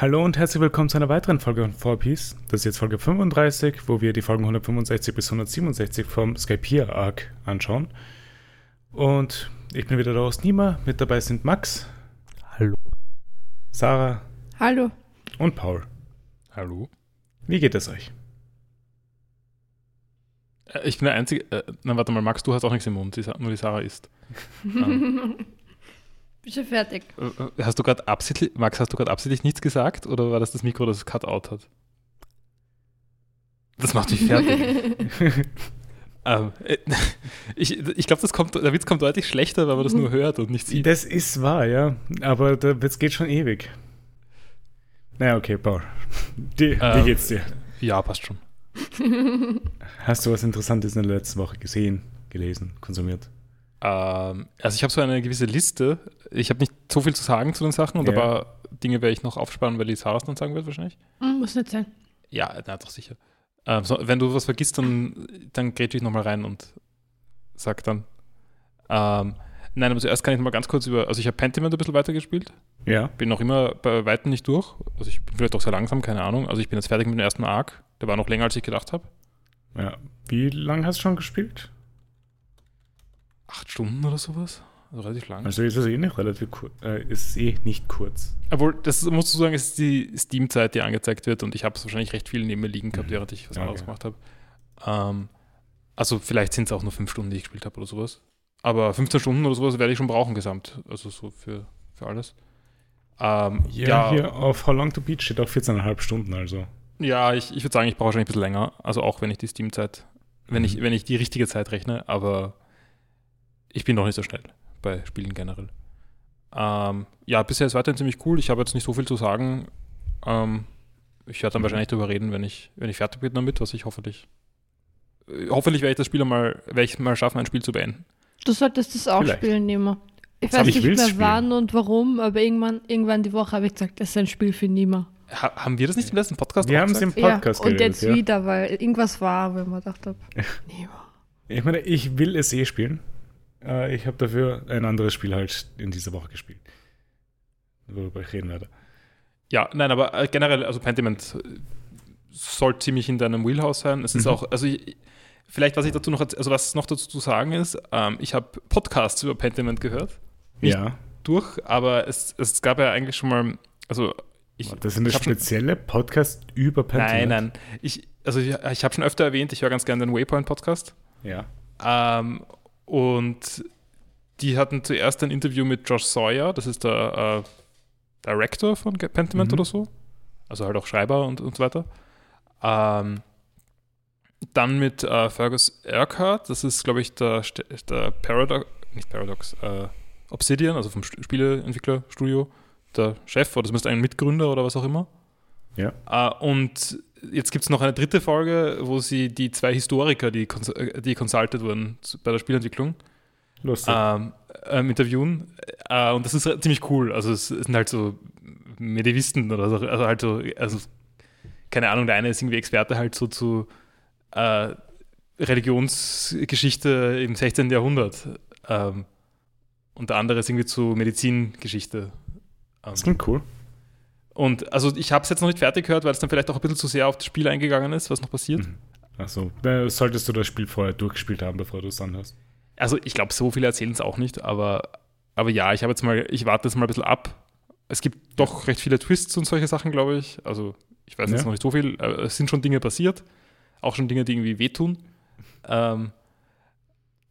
Hallo und herzlich willkommen zu einer weiteren Folge von 4Piece. Das ist jetzt Folge 35, wo wir die Folgen 165 bis 167 vom Skypiea Arc anschauen. Und ich bin wieder da aus Nima. Mit dabei sind Max. Hallo. Sarah. Hallo. Und Paul. Hallo. Wie geht es euch? Äh, Ich bin der Einzige. Äh, na, warte mal, Max, du hast auch nichts im Mund, nur die Sarah isst. Bin schon fertig. äh, hast du gerade absichtlich, Max, hast du gerade absichtlich nichts gesagt oder war das das Mikro, das Cut-out hat? Das macht mich fertig. ähm, äh, ich ich glaube, der Witz kommt deutlich schlechter, wenn man das nur hört und nicht sieht. Das ist wahr, ja. Aber der Witz geht schon ewig. Naja, okay, Paul. Die, wie Ähm. geht's dir? Ja, passt schon. Hast du was Interessantes in der letzten Woche gesehen, gelesen, konsumiert? Ähm, also ich habe so eine gewisse Liste. Ich habe nicht so viel zu sagen zu den Sachen und Ja. ein paar Dinge werde ich noch aufsparen, weil die Sarah es dann sagen wird wahrscheinlich. Hm, Muss nicht sein. Ja, na, doch sicher. Ähm, so, wenn du was vergisst, dann, dann grätsche ich nochmal rein und sag dann. Ähm, nein, aber zuerst kann ich noch mal ganz kurz über. Also, ich habe Pentiment ein bisschen weitergespielt. Ja. Bin noch immer bei Weitem nicht durch. Also, ich bin vielleicht auch sehr langsam, keine Ahnung. Also, ich bin jetzt fertig mit dem ersten Arc. Der war noch länger, als ich gedacht habe. ja. Wie lange hast du schon gespielt? Acht Stunden oder sowas. Also, relativ lang. Also ist es eh nicht relativ kurz. Äh, ist eh nicht kurz. Obwohl, das musst du sagen, ist die Steam-Zeit, die angezeigt wird und ich habe es wahrscheinlich recht viel neben mir liegen gehabt, Mhm. während ich was Okay. anderes gemacht habe. Ähm, also vielleicht sind es auch nur fünf Stunden, die ich gespielt habe oder sowas. Aber 15 Stunden oder sowas werde ich schon brauchen gesamt. Also so für, für alles. Ähm, Ja, ja, hier auf How Long to Beat steht auch 14,5 Stunden, also. ja, ich, ich würde sagen, ich brauche wahrscheinlich ein bisschen länger. Also auch wenn ich die Steam-Zeit, wenn, ich, Mhm. wenn ich die richtige Zeit rechne, aber ich bin noch nicht so schnell bei Spielen generell. Ähm, ja, bisher ist weiterhin ziemlich cool. Ich habe jetzt nicht so viel zu sagen. Ähm, ich werde dann Mhm. wahrscheinlich darüber reden, wenn ich, wenn ich fertig bin damit, was ich hoffentlich. äh, Hoffentlich werde ich das Spiel mal, werde ich mal schaffen, ein Spiel zu beenden. Du solltest das auch Vielleicht. spielen, Nima. Ich Aber weiß ich nicht mehr spielen. wann und warum, aber irgendwann, irgendwann die Woche habe ich gesagt, das ist ein Spiel für Nima. Ha haben wir das nicht im letzten Podcast Wir haben es im gesagt? Podcast ja, und geredet, jetzt ja. wieder, weil irgendwas war, wenn man gedacht habe, Nima. Ich meine, ich will es eh spielen. Äh, ich habe dafür ein anderes Spiel halt in dieser Woche gespielt. Worüber ich reden werde. Ja, nein, aber äh, generell, also Pentiment äh, soll ziemlich in deinem Wheelhouse sein. Es ist Mhm. auch, also ich, vielleicht, was ich dazu noch, also was noch dazu zu sagen ist, ähm, ich habe Podcasts über Pentiment gehört, Nicht- ja. durch, aber es, es gab ja eigentlich schon mal, also ich, Das sind spezielle Podcast über Pentiment. nein, nein, ich, also ich, ich habe schon öfter erwähnt, ich höre ganz gerne den Waypoint-Podcast Ja. ähm, und die hatten zuerst ein Interview mit Josh Sawyer, das ist der äh, Director von Pentiment Mhm. oder so. Also halt auch Schreiber und, und so weiter. Ähm, dann mit äh, Fergus Urquhart, das ist, glaube ich, der, der Paradox, nicht Paradox, äh, Obsidian, also vom St- Spieleentwicklerstudio, der Chef oder zumindest ein Mitgründer oder was auch immer. Ja. Äh, und jetzt gibt es noch eine dritte Folge, wo sie die zwei Historiker, die, cons äh, die consulted wurden bei der Spielentwicklung, Lustig. ähm, ähm, interviewen. Äh, und das ist ziemlich cool. Also es, es sind halt so Medivisten oder so, also halt so, also keine Ahnung, der eine ist irgendwie Experte halt so zu äh, Religionsgeschichte im 16. Jahrhundert. Ähm, und der andere ist irgendwie zu Medizingeschichte. Ähm, das klingt cool. Und also ich habe es jetzt noch nicht fertig gehört, weil es dann vielleicht auch ein bisschen zu sehr auf das Spiel eingegangen ist, was noch passiert. Mhm. Achso, äh, solltest du das Spiel vorher durchgespielt haben, bevor du es anhörst. Also ich glaube, so viele erzählen es auch nicht, aber, aber ja, ich habe jetzt mal, ich warte jetzt mal ein bisschen ab. Es gibt doch recht viele Twists und solche Sachen, glaube ich. Also ich weiß jetzt Ja. noch nicht so viel. Es sind schon Dinge passiert, auch schon Dinge, die irgendwie wehtun. Ähm,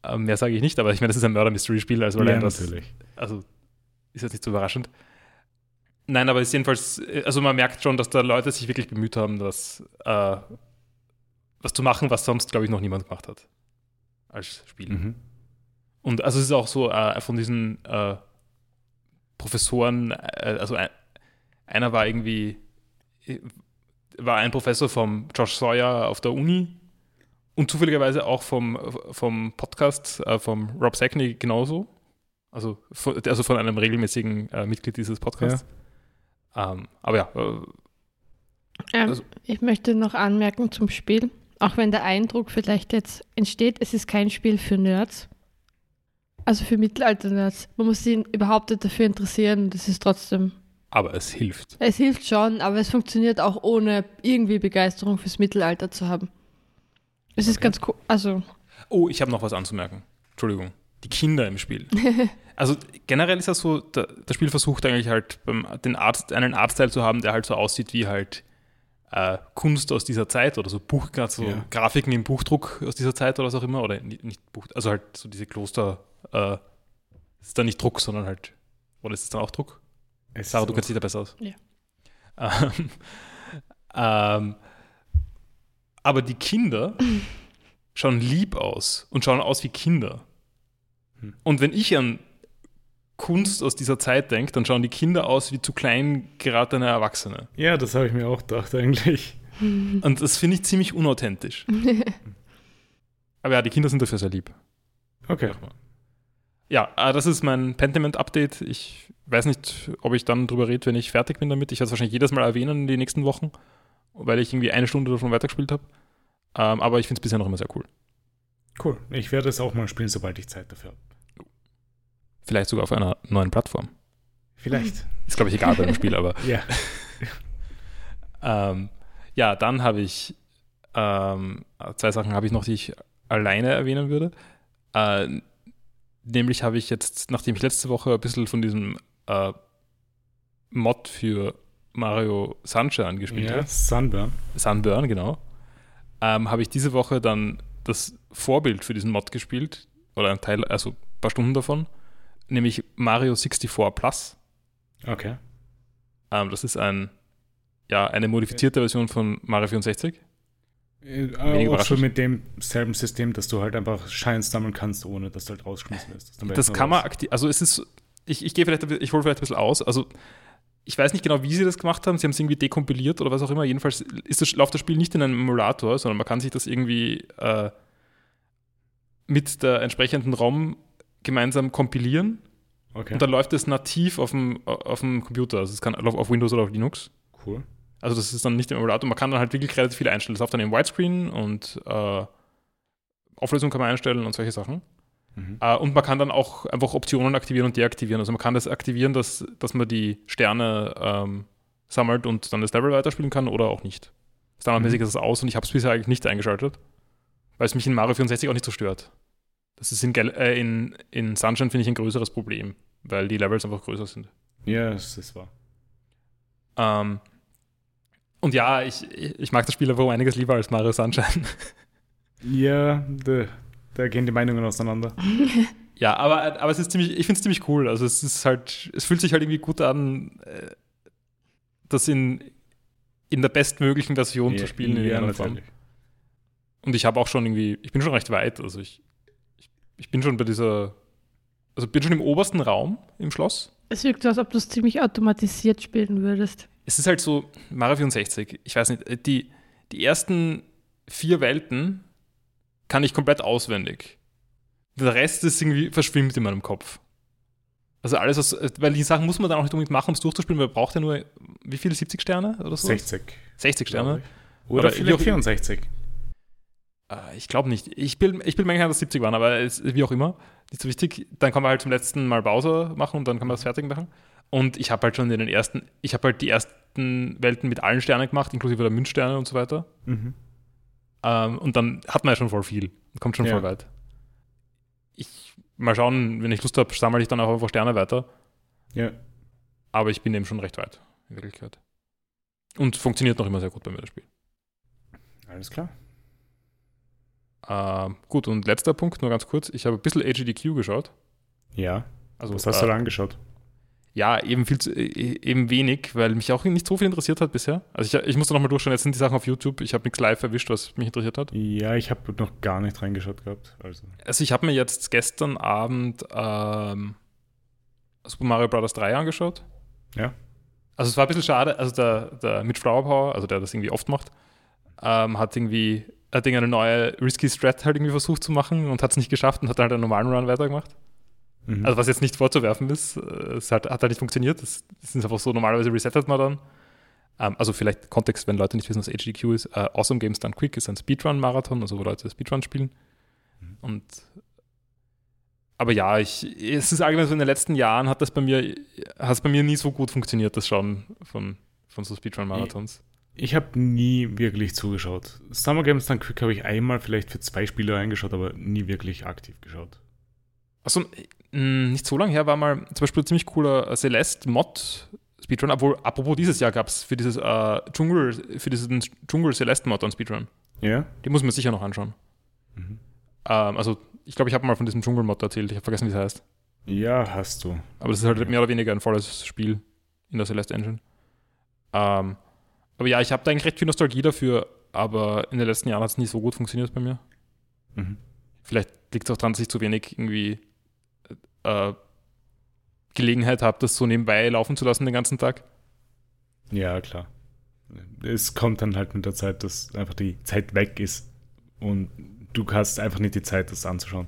äh, mehr sage ich nicht, aber ich meine, das ist ein Murder-Mystery-Spiel, also allein das, natürlich. also ist jetzt nicht so überraschend. Nein, aber es ist jedenfalls, also man merkt schon, dass da Leute sich wirklich bemüht haben, das äh, was zu machen, was sonst, glaube ich, noch niemand gemacht hat. Als Spiel. Mhm. Und also es ist auch so äh, von diesen äh, Professoren, äh, also ein, einer war irgendwie, äh, war ein Professor vom Josh Sawyer auf der Uni und zufälligerweise auch vom, vom Podcast äh, vom Rob Sackney genauso. Also von, also von einem regelmäßigen äh, Mitglied dieses Podcasts. Ähm, aber ja, äh, Ähm, Also- ich möchte noch anmerken zum Spiel, auch wenn der Eindruck vielleicht jetzt entsteht, es ist kein Spiel für Nerds. Also für Mittelalter-Nerds. Man muss sich überhaupt nicht dafür interessieren. Das ist trotzdem aber es hilft. Es hilft schon, aber es funktioniert auch ohne irgendwie Begeisterung fürs Mittelalter zu haben. Es ist ganz cool. Also, Oh, ich habe noch was anzumerken. Entschuldigung. Die Kinder im Spiel. also generell ist das so, da, das Spiel versucht eigentlich halt beim, den Art, einen Artstyle zu haben, der halt so aussieht wie halt äh, Kunst aus dieser Zeit oder so Buch, gerade so Ja. Grafiken im Buchdruck aus dieser Zeit oder was auch immer. Oder nicht, nicht Buch, also halt so diese Kloster, äh, ist dann nicht Druck, sondern halt, oder ist es dann auch Druck? Es Sarah, ist du kennst dich da besser aus. Ja. Ähm, ähm, aber die Kinder schauen lieb aus und schauen aus wie Kinder. Und wenn ich an Kunst aus dieser Zeit denke, dann schauen die Kinder aus wie zu klein geratene Erwachsene. Ja, das habe ich mir auch gedacht eigentlich. Und das finde ich ziemlich unauthentisch. aber ja, die Kinder sind dafür sehr lieb. Okay. Ja, äh, das ist mein Pentiment-Update. Ich weiß nicht, ob ich dann drüber rede, wenn ich fertig bin damit. Ich werde es wahrscheinlich jedes Mal erwähnen in den nächsten Wochen, weil ich irgendwie eine Stunde davon weitergespielt habe. Ähm, aber ich finde es bisher noch immer sehr cool. Cool. Ich werde es auch mal spielen, sobald ich Zeit dafür habe. Vielleicht sogar auf einer neuen Plattform. Vielleicht. Ist, glaube ich, egal bei dem Spiel, aber Ja. ähm, ja, dann habe ich ähm, zwei Sachen habe ich noch, die ich alleine erwähnen würde. Äh, nämlich habe ich jetzt, nachdem ich letzte Woche ein bisschen von diesem äh, Mod für Mario Sunshine gespielt Ja, habe, Sunburn. Sunburn, genau, ähm, habe ich diese Woche dann das Vorbild für diesen Mod gespielt, oder ein Teil, also ein paar Stunden davon, nämlich Mario 64 Plus. Okay. Ähm, das ist ein, ja, eine modifizierte Version von Mario 64. Äh, auch schon mit demselben System, dass du halt einfach Shines sammeln kannst, ohne dass du halt rausgeschmissen wirst. Das kann man aktiv, also es ist, ich, ich gehe vielleicht, ich hole vielleicht ein bisschen aus, also ich weiß nicht genau, wie sie das gemacht haben, sie haben es irgendwie dekompiliert oder was auch immer, jedenfalls ist das, läuft das Spiel nicht in einem Emulator, sondern man kann sich das irgendwie äh, mit der entsprechenden ROM gemeinsam kompilieren Okay. und dann läuft es nativ auf dem, auf dem Computer, also es kann auf, Windows oder auf Linux. cool. Also das ist dann nicht im Emulator. Man kann dann halt wirklich relativ viel einstellen. Das läuft dann im Widescreen und äh, Auflösung kann man einstellen und solche Sachen. Mhm. Äh, und man kann dann auch einfach Optionen aktivieren und deaktivieren. Also man kann das aktivieren, dass, dass man die Sterne ähm, sammelt und dann das Level weiterspielen kann oder auch nicht. Standardmäßig Mhm. ist es aus und ich habe es bisher eigentlich nicht eingeschaltet, weil es mich in Mario 64 auch nicht so stört. Das ist in, äh, in, in Sunshine, finde ich, ein größeres Problem, weil die Levels einfach größer sind. Ja, das ist wahr. Ähm, und ja, ich, ich mag das Spiel aber um einiges lieber als Mario Sunshine. Ja, da, da gehen die Meinungen auseinander. ja, aber, aber es ist ziemlich, ich finde es ziemlich cool. Also es ist halt, es fühlt sich halt irgendwie gut an, äh, das in, in der bestmöglichen Version zu spielen in ja, irgendeiner Form. Und ich habe auch schon irgendwie, ich bin schon recht weit. Also ich, ich, bin schon bei dieser, also bin schon im obersten Raum im Schloss. es wirkt so, als ob du es ziemlich automatisiert spielen würdest. Es ist halt so, Mario 64, ich weiß nicht, die, die ersten vier Welten kann ich komplett auswendig. Der Rest ist irgendwie verschwimmt in meinem Kopf. Also alles, was, weil die Sachen muss man dann auch nicht unbedingt machen, um es durchzuspielen, weil man braucht ja nur, wie viele, 70 Sterne oder so? 60. 60 glaub Sterne? Oder Aber vielleicht wie auch- 64. Äh, Ich glaube nicht. Ich bin, ich bin mir sicher, dass es 70 waren, aber es, wie auch immer, nicht so wichtig. Dann kann man halt zum letzten Mal Bowser machen und dann kann man das fertig machen. Und ich habe halt schon in den ersten, ich habe halt die ersten Welten mit allen Sternen gemacht, inklusive der Münzsterne und so weiter. Mhm. Ähm, und dann hat man ja schon voll viel. Kommt schon Ja. voll weit. Ich mal schauen, wenn ich Lust habe, sammle ich dann auch einfach Sterne weiter. Ja. Aber ich bin eben schon recht weit, in Wirklichkeit. Und funktioniert noch immer sehr gut bei mir, das Spiel. Alles klar. Ähm, gut, und letzter Punkt, nur ganz kurz. Ich habe ein bisschen AGDQ geschaut. Ja. Also, Was hast äh, du da angeschaut? Ja, eben, viel zu, äh, eben wenig, weil mich auch nicht so viel interessiert hat bisher. Also ich, ich musste nochmal durchschauen, jetzt sind die Sachen auf YouTube. Ich habe nichts live erwischt, was mich interessiert hat. Ja, ich habe noch gar nicht reingeschaut gehabt. Also. Also ich habe mir jetzt gestern Abend ähm, Super Mario Bros. 3 angeschaut. Ja. Also es war ein bisschen schade, also der, der Mitch Flower Power, also der das irgendwie oft macht, ähm, hat irgendwie hat eine neue Risky Strat halt irgendwie versucht zu machen und hat es nicht geschafft und hat halt einen normalen Run weitergemacht. Mhm. Also was jetzt nicht vorzuwerfen ist, äh, es hat, hat halt nicht funktioniert. Das, das ist einfach so, normalerweise resettet man dann. Ähm, also vielleicht Kontext, wenn Leute nicht wissen, was HDQ ist. Äh, awesome Games Done Quick ist ein Speedrun-Marathon, also wo Leute Speedrun spielen. Mhm. Und aber ja, ich, es ist allgemein so in den letzten Jahren hat das bei mir, hat es bei mir nie so gut funktioniert, das Schauen von, von so Speedrun-Marathons. Ich habe nie wirklich zugeschaut. Summer Games Done Quick habe ich einmal vielleicht für zwei Spiele reingeschaut, aber nie wirklich aktiv geschaut. Achso, nicht so lange her war mal zum Beispiel ein ziemlich cooler Celeste-Mod Speedrun, obwohl, apropos dieses Jahr gab es für dieses äh, Dschungel, für diesen Dschungel Celeste-Mod an Speedrun. Ja? Die muss man sicher noch anschauen. Mhm. Ähm, also, ich glaube, ich habe mal von diesem Dschungel-Mod erzählt. Ich habe vergessen, wie es heißt. Ja, hast du. Aber das ist halt mehr oder weniger ein volles Spiel in der Celeste Engine. Ähm, aber ja, ich habe da eigentlich recht viel Nostalgie dafür, aber in den letzten Jahren hat es nie so gut funktioniert bei mir. Mhm. Vielleicht liegt es auch daran, dass ich zu wenig irgendwie äh, Gelegenheit habe, das so nebenbei laufen zu lassen den ganzen Tag. Ja, klar. Es kommt dann halt mit der Zeit, dass einfach die Zeit weg ist und du hast einfach nicht die Zeit, das anzuschauen.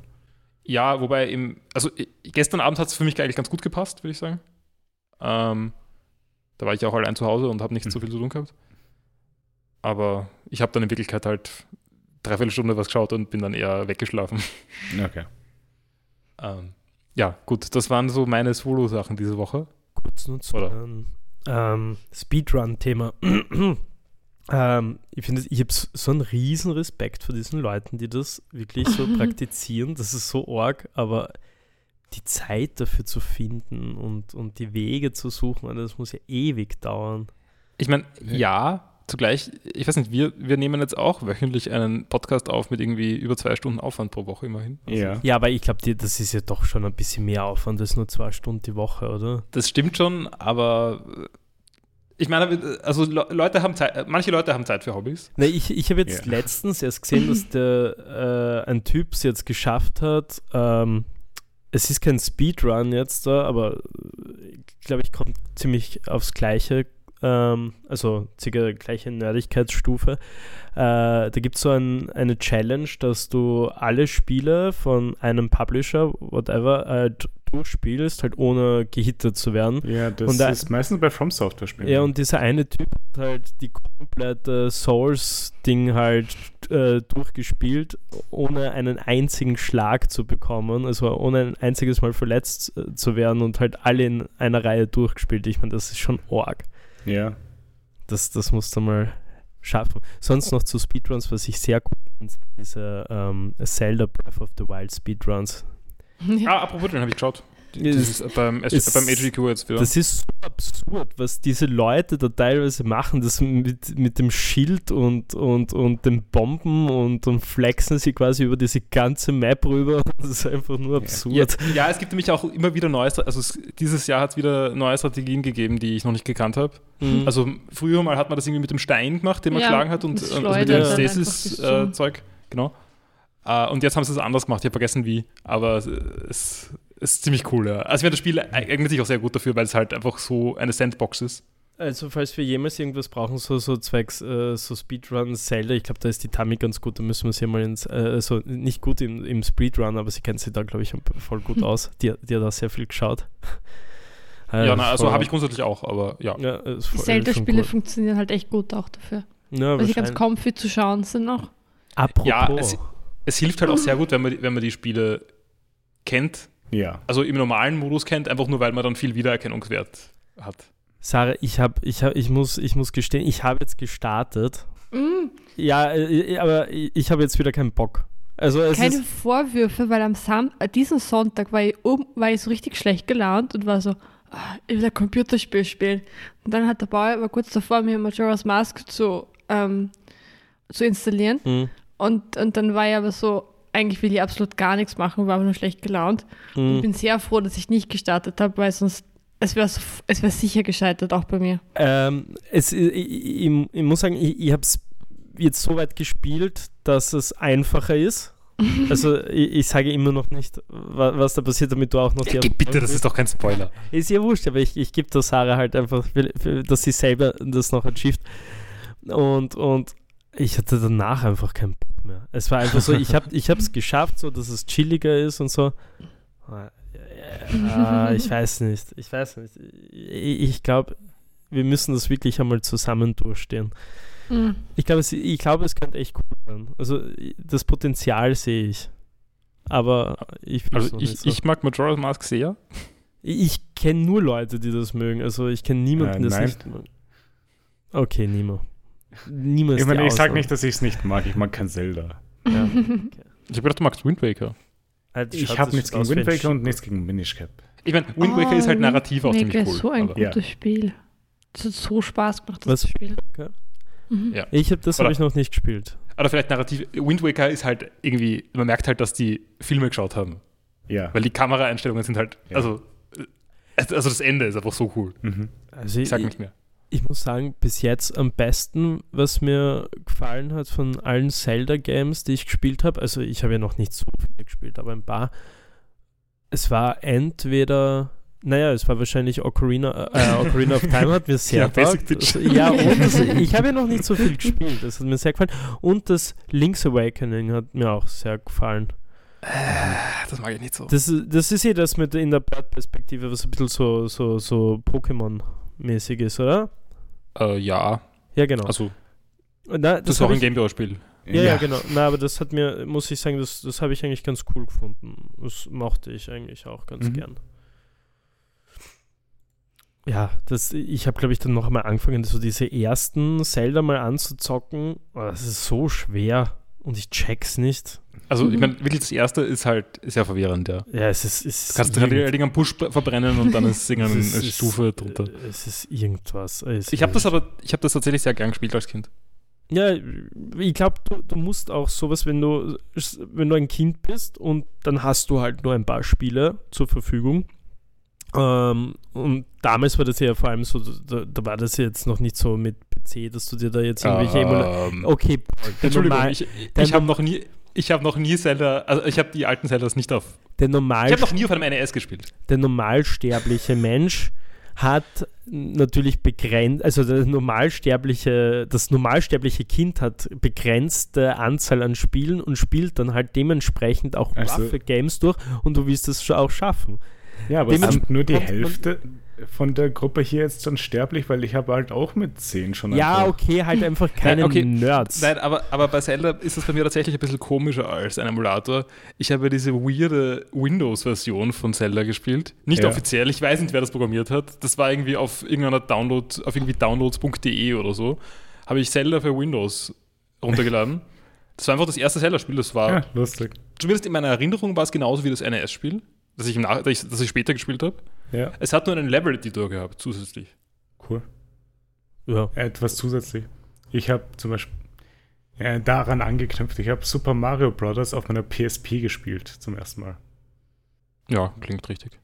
Ja, wobei im, also gestern Abend hat es für mich eigentlich ganz gut gepasst, würde ich sagen. Ähm, da war ich auch allein zu Hause und habe nicht mhm. so viel zu tun gehabt. Aber ich habe dann in Wirklichkeit halt dreiviertel Stunde was geschaut und bin dann eher weggeschlafen. Okay. Ähm, ja, gut, das waren so meine Solo-Sachen diese Woche. Kurz nur zu einem ähm, Speedrun-Thema. ähm, ich finde, ich habe so einen riesen Respekt vor diesen Leuten, die das wirklich so praktizieren. Das ist so arg, aber die Zeit dafür zu finden und, und die Wege zu suchen, das muss ja ewig dauern. Ich meine, ja, zugleich, ich weiß nicht, wir, wir nehmen jetzt auch wöchentlich einen Podcast auf mit irgendwie über zwei Stunden Aufwand pro Woche immerhin. Also ja. ja, aber ich glaube, das ist ja doch schon ein bisschen mehr Aufwand als nur zwei Stunden die Woche, oder? Das stimmt schon, aber ich meine, also Leute haben Zeit, manche Leute haben Zeit für Hobbys. Nee, ich, ich habe jetzt ja. letztens erst gesehen, dass der, äh, ein Typ es jetzt geschafft hat, ähm, es ist kein Speedrun jetzt da, aber ich glaube, ich komme ziemlich aufs Gleiche ähm, also circa gleiche Nerdigkeitsstufe. Äh, da gibt es so ein, eine Challenge, dass du alle Spiele von einem Publisher, whatever, äh, durchspielst, halt ohne gehittet zu werden. Ja, das und ist meistens bei From Software spielen. Ja, und dieser eine Typ hat halt die komplette Souls-Ding halt äh, durchgespielt, ohne einen einzigen Schlag zu bekommen, also ohne ein einziges Mal verletzt äh, zu werden und halt alle in einer Reihe durchgespielt. Ich meine, das ist schon arg. Ja. Das, das musst du mal schaffen. Sonst noch zu Speedruns, was ich sehr gut finde, diese ähm, Zelda Breath of the Wild Speedruns. Ja. Ah, apropos, den habe ich geschaut. Dieses, beim, ist, beim HGQ jetzt wieder. Das ist so absurd, was diese Leute da teilweise machen, das mit, mit dem Schild und, und, und den Bomben und, und flexen sie quasi über diese ganze Map rüber. Das ist einfach nur absurd. Ja, ja es gibt nämlich auch immer wieder neue, also es, dieses Jahr hat es wieder neue Strategien gegeben, die ich noch nicht gekannt habe. Mhm. Also früher mal hat man das irgendwie mit dem Stein gemacht, den man ja, geschlagen hat und also mit dem Stasis-Zeug. Äh, genau. Uh, und jetzt haben sie es anders gemacht, ich habe vergessen wie, aber es, ist ziemlich cool, ja. Also das Spiel eignet sich auch sehr gut dafür, weil es halt einfach so eine Sandbox ist. Also falls wir jemals irgendwas brauchen, so, so zwecks äh, so Speedrun Zelda, ich glaube, da ist die Tami ganz gut, da müssen wir sie mal ins, äh, also nicht gut im, im Speedrun, aber sie kennt sich da, glaube ich, voll gut aus. Die, die hat da sehr viel geschaut. Äh, ja, na, also habe ich grundsätzlich auch, aber ja. ja Zelda-Spiele funktionieren halt echt gut auch dafür. Ja, weil sie ganz comfy zu schauen sind noch. Apropos. Ja, es, es hilft halt auch sehr gut, wenn man, wenn man die Spiele kennt ja. Also im normalen Modus kennt, einfach nur, weil man dann viel Wiedererkennungswert hat. Sarah, ich habe, ich habe, ich muss, ich muss gestehen, ich habe jetzt gestartet. Mm. Ja, äh, aber ich habe jetzt wieder keinen Bock. Also Keine Vorwürfe, weil am Sam äh, diesen Sonntag war ich, um, war ich so richtig schlecht gelaunt und war so, ah, ich will ein Computerspiel spielen. Und dann hat der Bauer war kurz davor, mir Majora's Mask zu, ähm, zu installieren. Mhm. Und, und dann war ich aber so, eigentlich will ich absolut gar nichts machen, war aber nur schlecht gelaunt. Mhm. Und bin sehr froh, dass ich nicht gestartet habe, weil sonst es wäre es wär sicher gescheitert, auch bei mir. Ähm, es, ich, ich, ich, muss sagen, ich, ich habe es jetzt so weit gespielt, dass es einfacher ist. Also ich, ich, sage immer noch nicht, was, was, da passiert, damit du auch noch die... Ja, bitte, das ist doch kein Spoiler. Ist ja wurscht, aber ich, ich gebe der Sarah halt einfach, dass sie selber das noch achieved. Und, und ich hatte danach einfach keinen Bock mehr. Es war einfach so, ich habe es geschafft, so dass es chilliger ist und so. Ah, ich weiß nicht. Ich weiß nicht. Ich, ich glaube, wir müssen das wirklich einmal zusammen durchstehen. Mhm. Ich glaube, es, ich glaube, es könnte echt cool sein. Also das Potenzial sehe ich. aber ich Also ich, nicht so. ich mag Majora's Mask sehr. Ich kenne nur Leute, die das mögen. Also ich kenne niemanden, Äh, der das nein. nicht mag. Okay, Nimo. Ist Ich meine, ich sage Ausnahme. nicht, dass ich es nicht mag. Ich mag kein Zelda. Ja. Ich habe gedacht, du magst Wind Waker. Halt, Ich habe das nichts gegen Wind Waker und nichts gegen Minish Cap. Ich meine, Wind Waker ist halt Oh, narrativ auch Wind ziemlich Waker cool. ist so ein aber- Ja. gutes Spiel. Es hat so Spaß gemacht, das Was? spielen. Okay. Mhm. Ja. Ich habe das Oder- habe ich noch nicht gespielt. Oder vielleicht narrativ. Wind Waker ist halt irgendwie, man merkt halt, dass die Filme geschaut haben. Ja. Weil die Kameraeinstellungen sind halt, Ja. also, äh, also das Ende ist einfach so cool. Mhm. Also Ich ich, sag ich, nicht mehr. Ich muss sagen, bis jetzt am besten, was mir gefallen hat von allen Zelda-Games, die ich gespielt habe, also ich habe ja noch nicht so viele gespielt, aber ein paar. Es war entweder, naja, es war wahrscheinlich Ocarina, äh, Ocarina of Time hat mir sehr Ja. Bitch. Also, Ja, und das, ich habe ja noch nicht so viel gespielt, das hat mir sehr gefallen. Und das Link's Awakening hat mir auch sehr gefallen. Das mag ich nicht so. Das, ist- das ist eh das mit in der Perspektive, was ein bisschen so, so, so Pokémon-mäßig ist, oder? Äh, ja, Ja, genau. also Na, das, das ist auch ein Gameboy-Spiel. ja, ja, genau. Na, aber das hat mir, muss ich sagen, das, das habe ich eigentlich ganz cool gefunden. Das mochte ich eigentlich auch ganz Mhm. gern. Ja, das, ich habe, glaube ich, dann noch einmal angefangen, so diese ersten Zelda mal anzuzocken. Oh, das ist so schwer und ich check's nicht. Also, ich Mhm. meine, wirklich das erste ist halt sehr verwirrend, ja. Ja, es ist. Es Du kannst halt Ding am Busch verbrennen und dann ist irgendeine es ist- Stufe drunter. äh, Es ist irgendwas. Es Ich habe das aber, ich habe das tatsächlich sehr gern gespielt als Kind. Ja, ich glaube, du, du musst auch sowas, wenn du, wenn du ein Kind bist und dann hast du halt nur ein paar Spiele zur Verfügung. Ähm, und damals war das ja vor allem so, da, da war das jetzt noch nicht so mit PC, dass du dir da jetzt irgendwelche Emulatoren. Ähm, Okay, Entschuldigung, normal, ich, ich habe noch nie, ich habe noch nie Zelda, also ich habe die alten Zeldas nicht auf. der, Ich normal, habe noch nie auf einem NES gespielt. der normalsterbliche Mensch hat natürlich begrenzt, also der normalsterbliche, das normalsterbliche Kind hat begrenzte Anzahl an Spielen und spielt dann halt dementsprechend auch Also- Games durch und du willst es auch schaffen. Ja, aber es sind nur die man- Hälfte von der Gruppe hier jetzt schon sterblich, weil ich habe halt auch mit 10 schon Ja, einfach- okay, halt einfach keine okay. Nerds. Nein, aber, aber bei Zelda ist es bei mir tatsächlich ein bisschen komischer als ein Emulator. Ich habe diese weirde Windows-Version von Zelda gespielt. Nicht Ja. offiziell, ich weiß nicht, wer das programmiert hat. Das war irgendwie auf irgendeiner Download, auf irgendwie downloads.de oder so. Habe ich Zelda für Windows runtergeladen. Das war einfach das erste Zelda-Spiel. Das war, Ja, lustig. zumindest in meiner Erinnerung, war es genauso wie das NES-Spiel, das ich, im Nach das ich, das ich später gespielt habe. Ja, Es hat nur einen Level-Editor gehabt, zusätzlich. cool. ja. Etwas zusätzlich. Ich habe zum Beispiel ja, daran angeknüpft. Ich habe Super Mario Bros. auf meiner PSP gespielt zum ersten Mal. Ja, klingt richtig.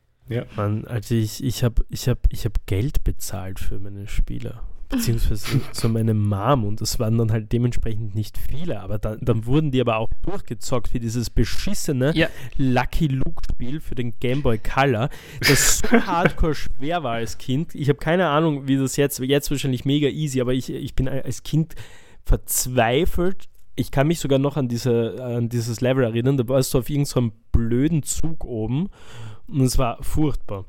Mann, also ich, ich habe ich hab, ich hab Geld bezahlt für meine Spiele. Beziehungsweise zu meiner Mom und es waren dann halt dementsprechend nicht viele, aber dann, dann wurden die aber auch durchgezockt wie dieses beschissene Ja. Lucky Luke Spiel für den Game Boy Color, das so hardcore schwer war als Kind. Ich habe keine Ahnung, wie das jetzt, jetzt wahrscheinlich mega easy, aber ich, ich bin als Kind verzweifelt. Ich kann mich sogar noch an, diese, an dieses Level erinnern, da warst du auf irgendeinem blöden Zug oben und es war furchtbar.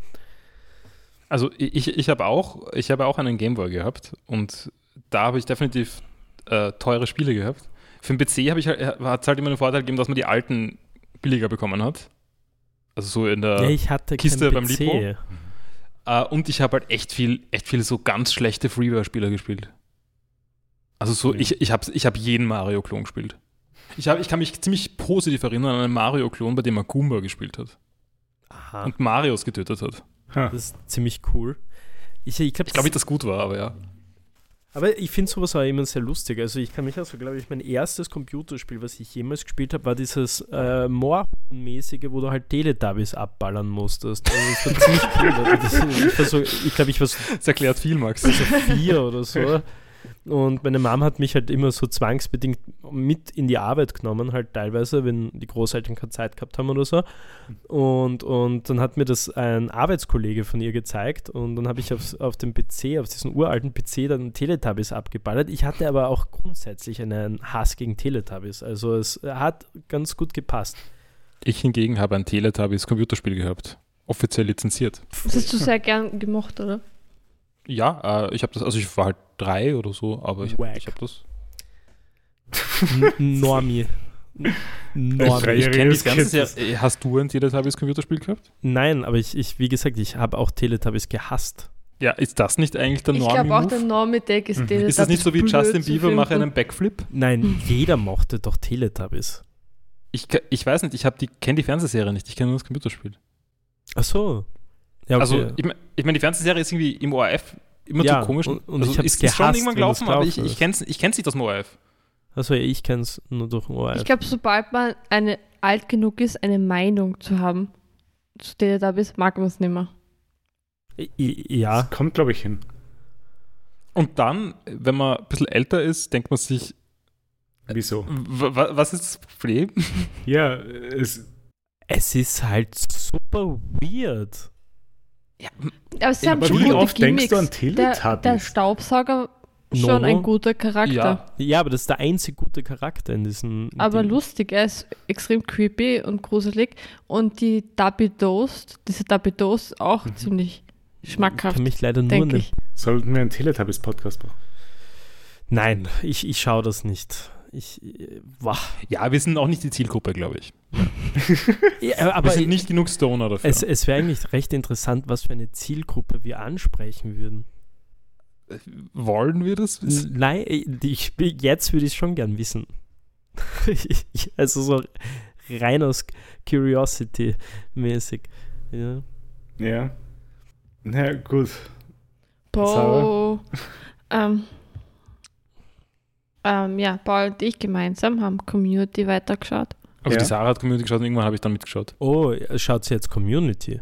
Also ich, ich habe auch, ich habe auch einen Gameboy gehabt und da habe ich definitiv äh, teure Spiele gehabt. Für den PC habe ich halt, hat es halt immer den Vorteil gegeben, dass man die alten billiger bekommen hat. Also so in der ja, ich hatte Kiste beim PC. Lipo? Äh, und ich habe halt echt viel, echt viel so ganz schlechte Freeware-Spieler gespielt. Also so, Ja. ich, ich habe ich hab jeden Mario-Klon gespielt. Ich, hab, ich kann mich ziemlich positiv erinnern an einen Mario-Klon, bei dem man Goomba gespielt hat Aha, und Marios getötet hat. Ha. das ist ziemlich cool. Ich, ich glaube, Ich glaube nicht, dass gut war, aber ja. aber ich finde sowas auch immer sehr lustig. Also ich kann mich also, glaube ich, mein erstes Computerspiel, was ich jemals gespielt habe, war dieses äh, Moorhuhn-mäßige, wo du halt Teletubbies abballern musstest. Also das war ziemlich cool. Das, ich so- ich glaube, ich war so Das erklärt viel, Max. so vier oder so. Und meine Mom hat mich halt immer so zwangsbedingt mit in die Arbeit genommen, halt teilweise, wenn die Großeltern keine Zeit gehabt haben oder so. Und, und dann hat mir das ein Arbeitskollege von ihr gezeigt und dann habe ich auf, auf dem PC, auf diesem uralten PC dann Teletubbies abgeballert. Ich hatte aber auch grundsätzlich einen Hass gegen Teletubbies. Also es hat ganz gut gepasst. Ich hingegen habe ein Teletubbies Computerspiel gehabt. Offiziell lizenziert. Das hast du sehr gern gemocht, oder? Ja, äh, ich habe das, also ich war halt drei oder so, aber ich, Wack. ich habe das. Normie. Norm. Freie Ich kenne Rede ganze Serie. Hast du ein Teletubbies Computerspiel gehabt? Nein, aber ich, ich, wie gesagt, ich habe auch Teletubbies gehasst. Ja, ist das nicht eigentlich der Ich glaube auch, der Normie-Move? Normie-Deck ist Mhm. der Ist das nicht so wie Justin Bieber, mache einen Backflip? Nein, jeder mochte doch Teletubbies. Ich, ich weiß nicht, ich die, kenne die Fernsehserie nicht, ich kenne nur das Computerspiel. Ach so. Ja, okay. Also, ich meine, ich mein, die Fernsehserie ist irgendwie im ORF immer Ja, zu komisch. und- und also, ich ist, ist schon irgendwann gelaufen, aber ich, ich es ich kenn's nicht aus dem ORF. also ich kenne es nur durch den ORF. Ich glaube, sobald man eine alt genug ist, eine Meinung zu haben zu Teletubbies, mag man es nicht mehr. I- ja, Das kommt, glaube ich, hin. Und dann, wenn man ein bisschen älter ist, denkt man sich, Wieso? wa- was ist das Problem? Ja, es, es ist halt super weird. Aber sie haben aber schon wie oft denkst du an Gimmicks. Der, der Teletubbies? Staubsauger schon ein guter Charakter. Ja. Ja, aber das ist der einzig gute Charakter in diesem. Aber Ding. lustig, er ist extrem creepy und gruselig. Und die Dubby Toast, diese Dubby Toast auch Mhm. ziemlich Ich schmackhaft, kann mich leider nur ich. sollten wir einen Teletubbies-Podcast machen. Nein, ich, ich schaue das nicht. Ich, äh, wah. Ja, wir sind auch nicht die Zielgruppe, glaube ich. Ja, Wir aber sind nicht genug Stoner dafür. es, es wäre eigentlich recht interessant, was für eine Zielgruppe wir ansprechen würden. Wollen wir das wissen? Nein, ich, jetzt würde ich schon gern wissen. Also so rein aus Curiosity mäßig. Ja. Ja. Na gut. Bo. ähm, ähm, ja, Paul und ich gemeinsam haben Community weitergeschaut. Also Ja. die Sarah hat Community geschaut und irgendwann habe ich dann mitgeschaut. Oh, schaut sie jetzt Community?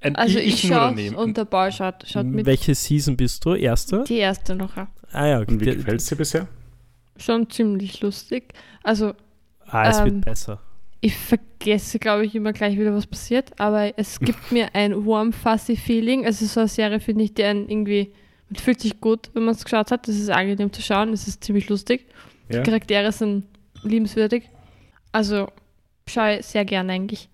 Ein- Also ich, nur schaue und der Paul schaut, schaut mit. Welche Season bist du? Erste? Die erste noch. ja. Ah ja, okay. Und wie gefällt es dir bisher? Schon ziemlich lustig. Also Ah, es Ähm, wird besser. ich vergesse, glaube ich, immer gleich wieder, was passiert, aber es gibt mir ein warm, fuzzy Feeling. Also so eine Serie finde ich, die einen irgendwie, man fühlt sich gut, wenn man es geschaut hat. Das ist angenehm zu schauen, es ist ziemlich lustig. Ja. Die Charaktere sind liebenswürdig. Also schaue ich sehr gerne eigentlich.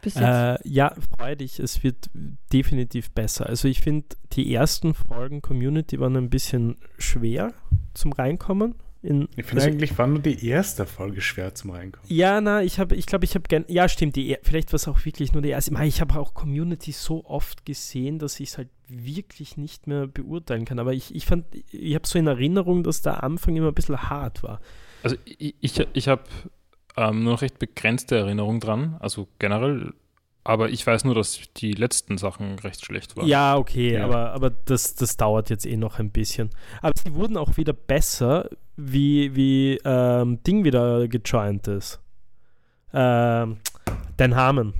Bis jetzt. Äh, ja, freu dich, es wird definitiv besser. Also ich finde, die ersten Folgen Community waren ein bisschen schwer zum Reinkommen. In, Ich finde also, eigentlich war nur die erste Folge schwer zum Reinkommen. ja, na, ich habe, ich glaube, ich habe gern, ja, stimmt, die, er- vielleicht war es auch wirklich nur die erste. Ich habe auch Community so oft gesehen, dass ich es halt wirklich nicht mehr beurteilen kann. Aber ich, ich fand, ich habe so in Erinnerung, dass der Anfang immer ein bisschen hart war. Also ich, ich, ich habe ähm, nur noch recht begrenzte Erinnerung dran, also generell. Aber ich weiß nur, dass die letzten Sachen recht schlecht waren. Ja, okay, Ja. aber, aber das, das dauert jetzt eh noch ein bisschen. Aber sie wurden auch wieder besser, wie, wie ähm, Ding wieder gejoint ist. Ähm, Dan Harmon.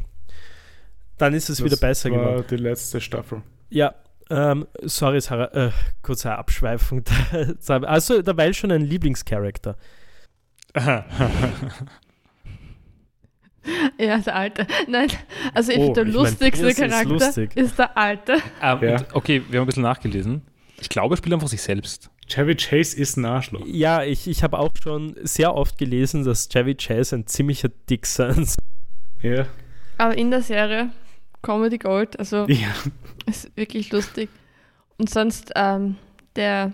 Dann ist es wieder besser war geworden. die letzte Staffel. Ja, ähm, sorry, Sarah, äh, kurze Abschweifung. also, dabei schon ein Lieblingscharakter. ja, der Alte. Nein, also ich Oh, finde, der ich mein, lustigste das ist Charakter lustig. ist der Alte. Ähm, Ja. und, okay, wir haben ein bisschen nachgelesen. Ich glaube, er spielt einfach sich selbst. Chevy Chase ist ein Arschloch. Ja, ich, ich habe auch schon sehr oft gelesen, dass Chevy Chase ein ziemlicher Dick sein soll. Ja. Aber in der Serie Comedy Gold, also ja. ist wirklich lustig. Und sonst ähm, der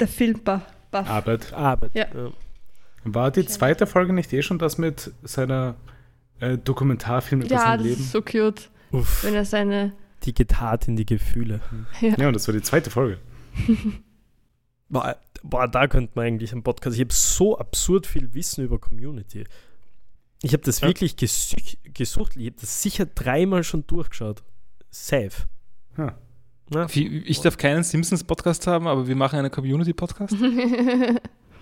der Filmbuff. Arbeit. Arbeit. Ja. War die zweite Folge nicht eh schon das mit seiner äh, Dokumentarfilm über Ja, sein das Leben? ist so cute, Uff, wenn er seine die geht hart in die Gefühle. Ja, und das war die zweite Folge. Boah, boah, da könnte man eigentlich einen Podcast. Ich habe so absurd viel Wissen über Community. Ich habe das Ja. wirklich gesü- gesucht. Ich habe das sicher dreimal schon durchgeschaut. Safe. Wie- Ich darf keinen Simpsons-Podcast haben, aber wir machen einen Community-Podcast.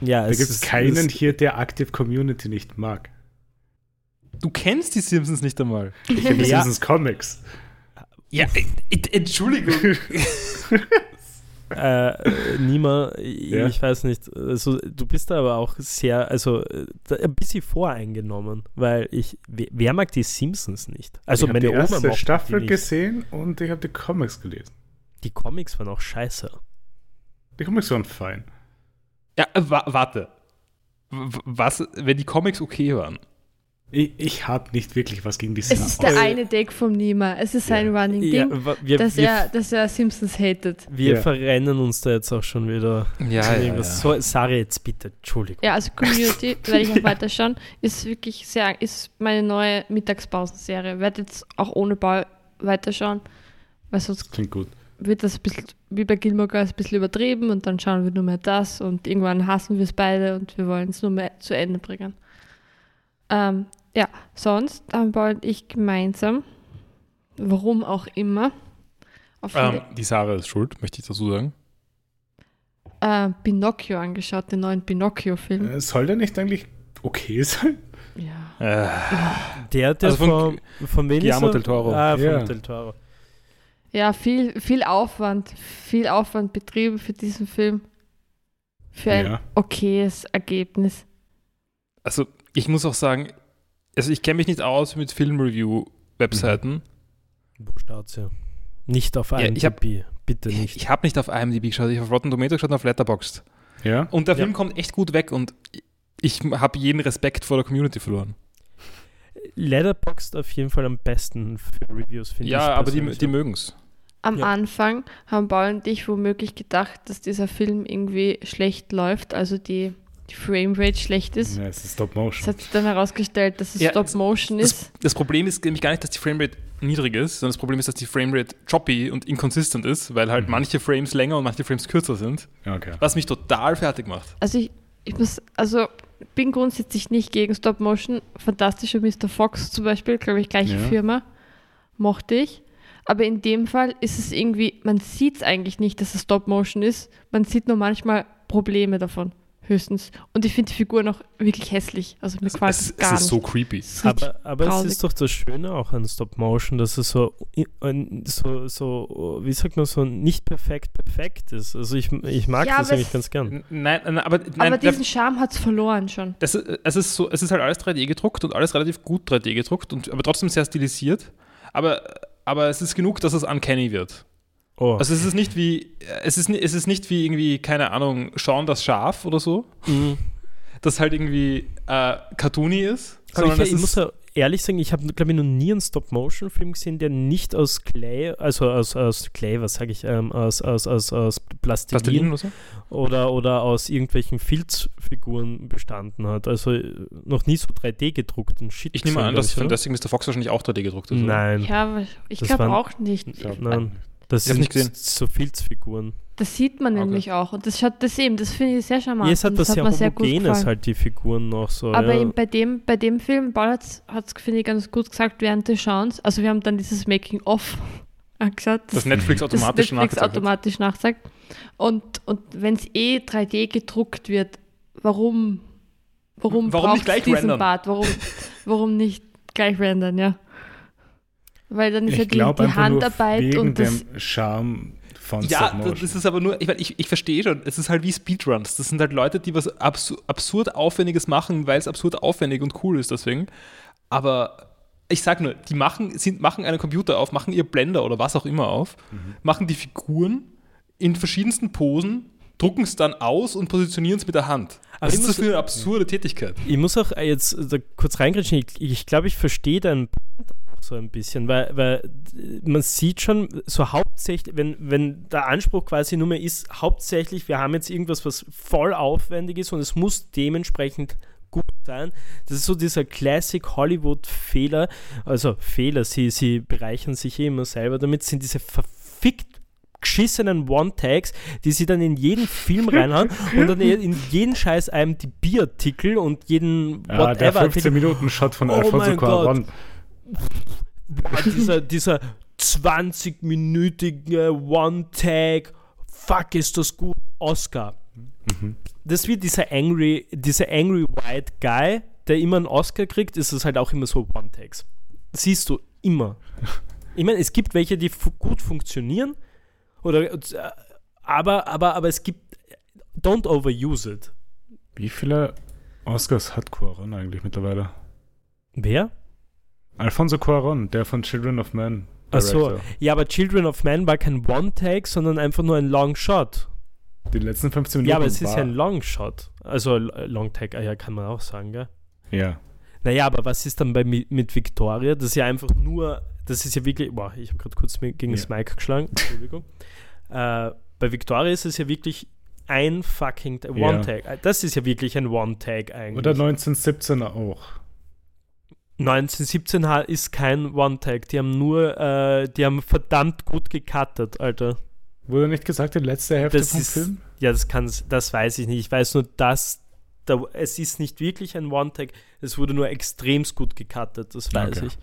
Ja, Da es gibt es keinen hier, der Active Community nicht mag. Du kennst die Simpsons nicht einmal. Ich kenne die Ja. Simpsons Comics. Ja, Entschuldigung. Äh, Nima, ich, Ja. ich weiß nicht. Also, du bist da aber auch sehr, also da- ein bisschen voreingenommen, weil ich, wer, wer mag die Simpsons nicht? Also ich habe meine die Oma erste mochte Staffel die nicht. gesehen und ich habe die Comics gelesen. Die Comics waren auch scheiße. Die Comics waren fein. Ja, äh, wa warte. W was, wenn die Comics okay waren? Ich, ich habe nicht wirklich was gegen die Es Szene. ist der eine Take vom Nima. Es ist sein Ja. Running Ja, Ding, wa- wir, dass, wir, er, dass er Simpsons hatet. wir Ja. verrennen uns da jetzt auch schon wieder. Ja, irgendwas. So, Sari, jetzt bitte, Entschuldigung. Ja, also Community, werde ich auch weiterschauen, ist wirklich sehr, ist meine neue Mittagspausenserie. Werde jetzt auch ohne Ball weiterschauen, weil sonst Klingt gut. wird das ein bisschen, wie bei Gilmore Girls, ein bisschen übertrieben und dann schauen wir nur mehr das und irgendwann hassen wir es beide und wir wollen es nur mehr zu Ende bringen. Ähm, ja, sonst haben Paul und ich gemeinsam, warum auch immer, auf Ähm, die Sarah ist schuld, möchte ich dazu sagen. äh, Pinocchio angeschaut, den neuen Pinocchio-Film. Äh, Soll der nicht eigentlich okay sein? Ja. Äh, Der, der Also von von, von wem ist Guillermo er? del Toro. Ah, von Ja. Del Toro. Ja, viel, viel Aufwand, viel Aufwand betrieben für diesen Film. Für ein Ja. okayes Ergebnis. also, ich muss auch sagen, also ich kenne mich nicht aus mit Filmreview-Webseiten. Wo steht's ja? Nicht auf Ja, IMDb, ich hab- bitte Ich, nicht. ich habe nicht auf IMDb geschaut, ich habe auf Rotten Tomatoes geschaut und auf Letterboxd. Ja? Und der Ja. Film kommt echt gut weg und ich habe jeden Respekt vor der Community verloren. Letterboxd auf jeden Fall am besten für Reviews, finde ich. Ja, aber die, die mögen es. Am Ja. Anfang haben Paul und ich womöglich gedacht, dass dieser Film irgendwie schlecht läuft, also die, die Framerate schlecht ist. ja, es ist Stop Es Motion. hat sich dann herausgestellt, dass es Ja, Stop Motion Das, ist. das Problem ist nämlich gar nicht, dass die Framerate niedrig ist, sondern das Problem ist, dass die Framerate choppy und inconsistent ist, weil halt Mhm. manche Frames länger und manche Frames kürzer sind, okay. was mich total fertig macht. Also ich, ich muss, also bin grundsätzlich nicht gegen Stop Motion. Fantastischer Mr. Fox zum Beispiel, glaube ich, gleiche Ja. Firma, mochte ich. Aber in dem Fall ist es irgendwie, man sieht es eigentlich nicht, dass es Stop Motion ist. Man sieht nur manchmal Probleme davon, höchstens. Und ich finde die Figur noch wirklich hässlich. Also mir gefällt Es, es es gar ist nicht. so creepy. Aber, aber es ist doch das Schöne auch an Stop Motion, dass es so, ein- so, so, wie sagt man, so nicht perfekt perfekt ist. Also ich, ich mag Ja, das eigentlich ganz gern. Nein, nein, aber, nein, aber diesen Charme hat es verloren schon. das ist, es, ist so, es ist halt alles 3D gedruckt und alles relativ gut 3D gedruckt, und, aber trotzdem sehr stilisiert. Aber, aber es ist genug, dass es uncanny wird. Oh, Also es ist nicht wie, es ist, es ist nicht wie irgendwie, keine Ahnung, Schauen das Schaf oder so, mhm. das halt irgendwie äh, cartoony ist. Aber ich, ich muss ja ehrlich sagen, ich habe, glaube ich, noch nie einen Stop-Motion-Film gesehen, der nicht aus Clay, also aus, aus Clay, was sage ich, ähm, aus, aus, aus, aus Plastilin Plastilin oder so? oder, oder aus irgendwelchen Filzfiguren bestanden hat. Also äh, noch nie so 3D gedruckten Shit. Ich nehme an, dass ich, von deswegen Mr. Fox wahrscheinlich auch 3D gedruckt ist. oder? Nein, Ja, ich glaube auch nicht. Ja. nein. Das Ich sind nicht gesehen. so Filzfiguren. Das sieht man Okay. nämlich auch. Und das schaut das eben, das finde ich sehr charmant. Ja, es hat das sehr mir sehr gut Homogenes halt, die Figuren noch so. Aber ja. eben bei dem, bei dem Film, Paul hat es, finde ich, ganz gut gesagt während des Schauens. Also wir haben dann dieses Making-of angeschaut. Das Netflix das automatisch Netflix nachgezeigt hat. automatisch nachzeigt. Und, und wenn es eh 3D gedruckt wird, warum, warum, Warum nicht braucht's gleich diesen rendern? Bart? Warum, warum nicht gleich rendern, ja? Weil dann ist ja Ich die, glaube die einfach nur Handarbeit wegen und das, dem Charme von Ja, das ist aber nur, ich, mein, ich, ich verstehe schon, es ist halt wie Speedruns. Das sind halt Leute, die was absu absurd Aufwendiges machen, weil es absurd aufwendig und cool ist deswegen. Aber ich sag nur, die machen, sind, machen einen Computer auf, machen ihr Blender oder was auch immer auf, machen die Figuren in verschiedensten Posen, drucken es dann aus und positionieren es mit der Hand. Aber Was ich ist das für eine absurde Tätigkeit? Ich muss auch jetzt da kurz reingrätschen. Ich, ich glaube, ich verstehe deinen Punkt auch so ein bisschen, weil, weil äh, man sieht schon so hauptsächlich, wenn, wenn der Anspruch quasi nur mehr ist, hauptsächlich, wir haben jetzt irgendwas, was voll aufwendig ist und es muss dementsprechend gut sein. Das ist so dieser Classic Hollywood-Fehler. Also Fehler, sie, sie bereichern sich eh immer selber damit, sind diese verfickt geschissenen One-Tags, die sie dann in jeden Film reinhauen und dann in jeden scheiß IMDb-Artikel und jeden ja, der whatever 15 Minuten Shot von Oh Alfonso Cuarón. Boah, dieser, dieser 20-minütige One-Tag, fuck ist das gut, Oscar. Mhm. Das wird dieser angry, dieser angry white guy, der immer einen Oscar kriegt, ist es halt auch immer so One-Tags. Siehst du immer. Ich meine, es gibt welche, die fu gut funktionieren, oder, äh, aber, aber, aber es gibt, don't overuse it. Wie viele Oscars hat Cuarón eigentlich mittlerweile? Wer? Alfonso Cuarón, der von Children of Men. Ach so. Director. Ja, aber Children of Man war kein One-Tag, sondern einfach nur ein Long Shot. Die letzten 15 Minuten. Ja, aber es ist ja ein Long Shot. Also Long Tag, ah ja, kann man auch sagen, gell? Ja. Naja, aber was ist dann bei, mi- mit Victoria? Das ist ja einfach nur, das ist ja wirklich, boah, ich habe gerade kurz gegen das Ja. Mic geschlagen, Entschuldigung. äh, bei Victoria ist es ja wirklich ein fucking Ja. One-Tag. Das ist ja wirklich ein One-Tag eigentlich. Oder 1917 auch. 1917 ha- ist kein One-Tag. Die haben nur, äh, die haben verdammt gut gecuttet, Alter. Wurde nicht gesagt, die letzte Hälfte Das vom ist- Film? Ja, das kann, das weiß ich nicht. Ich weiß nur, dass da, es ist nicht wirklich ein One-Tag. Es wurde nur extremst gut gecuttet, das weiß Okay. ich.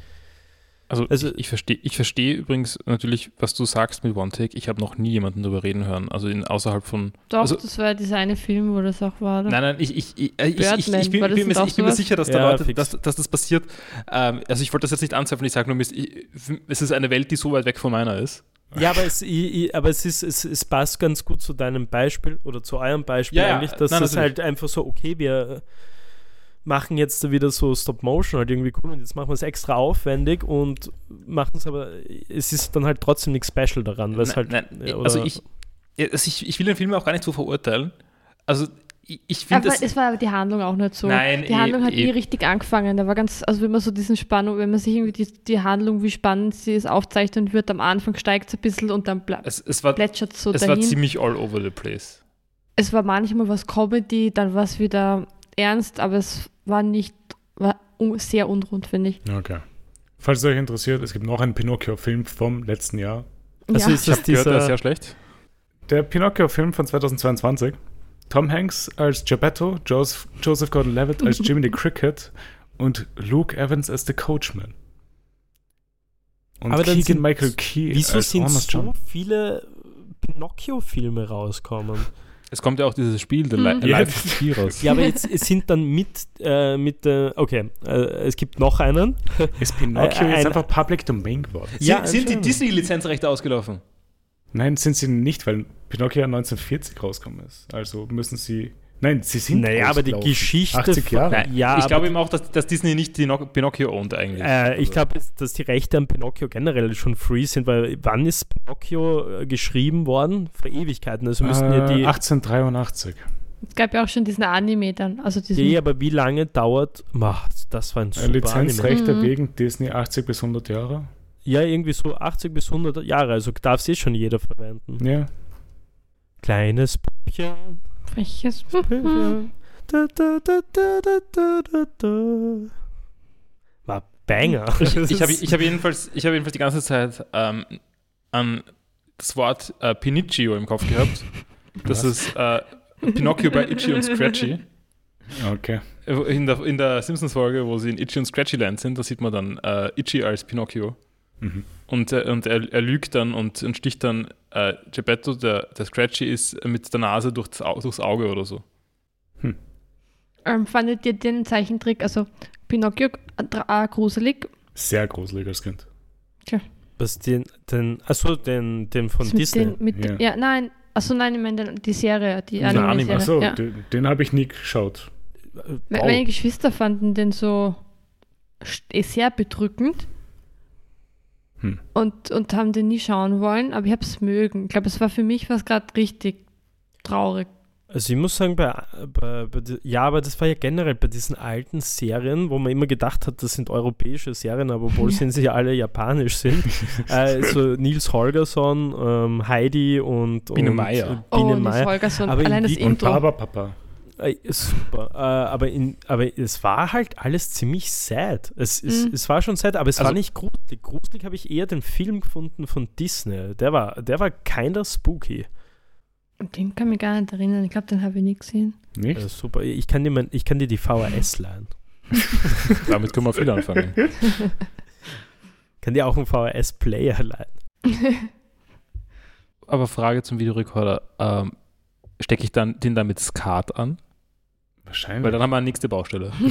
Also, Also- ich, ich verstehe ich versteh übrigens natürlich, was du sagst mit One Take. Ich habe noch nie jemanden darüber reden hören. Also in, außerhalb von. Doch, Also- das war dieser eine Film, wo das auch war. Oder? Nein, nein, ich, ich, ich, äh, ich, ich, ich, bin, das bin, nicht mir, ich bin mir sicher, dass da Ja, Leute, dass, dass das passiert. Ähm, also ich wollte das jetzt nicht anzweifeln, ich sage nur, es ist eine Welt, die so weit weg von meiner ist. Ja, aber es, ich, ich, aber es, ist, es, es passt ganz gut zu deinem Beispiel oder zu eurem Beispiel Ja, eigentlich, dass nein, es natürlich. halt einfach so, okay, wir machen jetzt wieder so Stop-Motion halt irgendwie cool und jetzt machen wir es extra aufwendig und machen es aber, es ist dann halt trotzdem nichts Special daran, weil es Nein, halt, nein, ja, also ich, also ich, ich will den Film auch gar nicht so verurteilen. Also ich, finde das. es war aber die Handlung auch nicht so. Nein, die eh- Handlung hat eh. nie richtig angefangen. Da war ganz, also wenn man so diesen Spannung, wenn man sich irgendwie die, die Handlung, wie spannend sie ist, aufzeichnen wird, am Anfang steigt es ein bisschen und dann ble- Es, es war, plätschert es so es war dahin. ziemlich all over the place. es war manchmal was Comedy, dann war es wieder ernst, aber es war nicht, war sehr unrund, finde ich. Okay. Falls es euch interessiert, es gibt noch einen Pinocchio-Film vom letzten Jahr. Also ja. ist Ich das habe gehört, der ist dieser, sehr schlecht. Der Pinocchio-Film von 2022. Tom Hanks als Geppetto, Joseph, Joseph Gordon-Levitt als Jiminy Cricket und Luke Evans als The Coachman. Und Aber dann Keegan sind- Michael Key wieso als sind Honest so John. viele Pinocchio-Filme rauskommen? Es kommt ja auch dieses Spiel, The Mhm. Life of Pi raus. Ja, aber jetzt es sind dann mit, äh, mit äh, okay, äh, es gibt noch einen. Ist Pinocchio Äh, jetzt ein- einfach Public Domain geworden? Ja, sind, sind die. Disney-Lizenzrechte ausgelaufen? Nein, sind sie nicht, weil Pinocchio ja 1940 rausgekommen ist. Also müssen sie. Nein, sie sind. Naja, aber die. Geschichte 80 von- Jahre. Nein, Ja, ich glaube eben auch, dass, dass Disney nicht Pinocchio ownt eigentlich. Äh, ich Also- glaube, dass die Rechte an Pinocchio generell schon free sind, weil wann ist Pinocchio äh, geschrieben worden? Vor Ewigkeiten. Also müssen ja Äh, die. 1883. Es gab ja auch schon diesen Anime dann, also diesen, Ja, aber wie lange dauert. Ach, das war ein Äh, super Anime. Lizenzrechte Mhm. wegen Disney 80 bis 100 Jahre. Ja, irgendwie so 80 bis 100 Jahre. Also darf es eh schon jeder verwenden. Ja. Kleines Püppchen. Da. War Banger. Ich, ich habe ich hab jedenfalls, ich hab jedenfalls die ganze Zeit ähm, an das Wort äh, Pinocchio im Kopf gehabt. Das Was? ist äh, Pinocchio bei Itchy und Scratchy. Okay. In der, in der Simpsons-Folge, wo sie in Itchy und Scratchy Land sind, da sieht man dann äh, Itchy als Pinocchio. Mhm. Und, äh, und er, er lügt dann und, und sticht dann äh, Geppetto, der, der Scratchy ist mit der Nase durchs, durchs Auge oder so. Ähm, fandet ihr den Zeichentrick, also Pinocchio, äh, gruselig? Sehr gruselig als Kind. Was den, den, achso, den, den von mit Disney. Den, mit Ja. Den, ja, nein, also nein, ich meine den- die Serie, die Na, Anime-Serie. Achso, ja. den, den habe ich nie geschaut. Meine Geschwister fanden den so eh sehr bedrückend Hm. und, und haben den nie schauen wollen, aber ich habe es mögen. Ich glaube, es war für mich was gerade richtig traurig. Also ich muss sagen, bei, bei, bei, ja, aber das war ja generell bei diesen alten Serien, wo man immer gedacht hat, das sind europäische Serien, aber obwohl Ja. sind sie ja alle japanisch sind. äh, so Nils Holgersson, ähm, Heidi und, Biene und Meier. äh, Biene oh, Nils Meier. Holgersson, Aber in allein das Wien- Und Intro. Äh, super. Äh, aber, in, aber es war halt alles ziemlich sad. Es, es, Mhm. es war schon sad, aber es war Also- nicht gruselig. Gruselig habe ich eher den Film gefunden von Disney. Der war, der war kinder spooky. Den kann ich mich gar nicht erinnern. Ich glaube, den habe ich nie gesehen. Nicht? Äh, super. Ich kann, dir mein, ich kann dir die VHS leihen. Damit können wir viel anfangen. kann dir auch einen VHS-Player leihen. Aber Frage zum Videorekorder. Ähm, Stecke ich dann den da mit Skat an? Wahrscheinlich. Weil dann haben wir eine nächste Baustelle.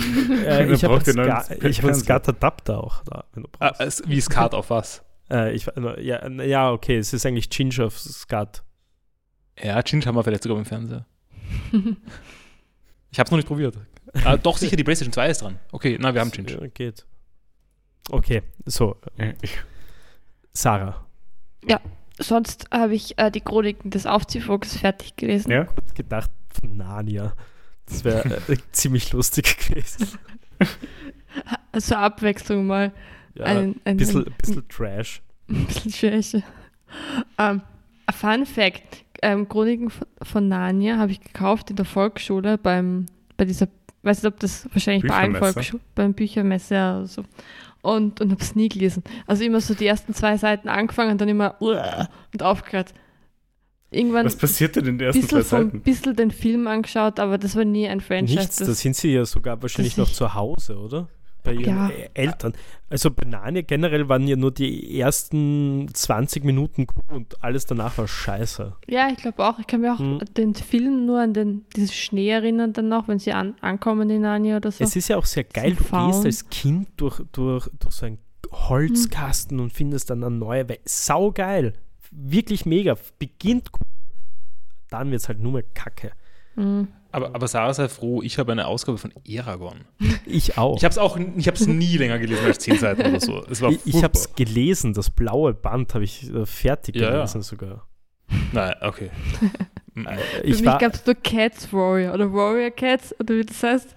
Äh, ich habe einen, hab einen. SCART-Adapter auch da, wenn du Ah, brauchst. es- wie Skat auf was? äh, ich, ja, ja, okay, es ist eigentlich Ginger auf SCART. Ja, Ginge haben wir vielleicht sogar im Fernseher. Ich habe es noch nicht probiert. Ah, doch, sicher, die PlayStation 2 ist dran. Okay, na, wir haben. Ja, geht. Okay, so, Ja, Sarah. Sonst habe ich äh, die Chroniken des Aufziehvogels fertig gelesen. ja? Gedacht von Narnia. Das wäre äh, ziemlich lustig gewesen. zur Abwechslung mal Ja, ein, ein bisschen, bisschen Trash. ein bisschen Schwäche. Ähm, a Fun Fact: ähm, Chroniken von, von Narnia habe ich gekauft in der Volksschule beim, bei dieser, weiß nicht, ob das wahrscheinlich bei allen? Volksschulen, beim Büchermesse oder so. Und, und habe es nie gelesen. Also immer so die ersten zwei Seiten angefangen und dann immer und aufgehört. Irgendwann Was passiert denn in den ein ersten zwei Seiten? bisschen den Film angeschaut, aber das war nie ein Franchise. Nichts, da das, sind sie ja sogar wahrscheinlich noch zu Hause, oder? Bei ihren Ja. Eltern. Also bei Narnia generell waren ja nur die ersten 20 Minuten cool und alles danach war scheiße. Ja, ich glaube auch. Ich kann mich auch Hm. den Film nur an den, diesen Schnee erinnern dann noch, wenn sie an, ankommen in Narnia oder so. Es ist ja auch sehr geil, du gehst Faun. als Kind durch, durch, durch so einen Holzkasten und findest dann eine neue Welt. Sau geil. Wirklich mega. Beginnt gut. Dann wird es halt nur mehr Kacke. Mhm. Aber, aber Sarah sei froh, ich habe eine Ausgabe von Eragon. Ich auch. Ich habe es auch, ich habe es nie länger gelesen als zehn Seiten oder so. Es war ich, ich habe es gelesen, das blaue Band habe ich äh, fertig Ja, ja. gelesen sogar. Nein, okay. Für Ich mich war, gab es nur Cats Warrior oder Warrior Cats oder wie das heißt.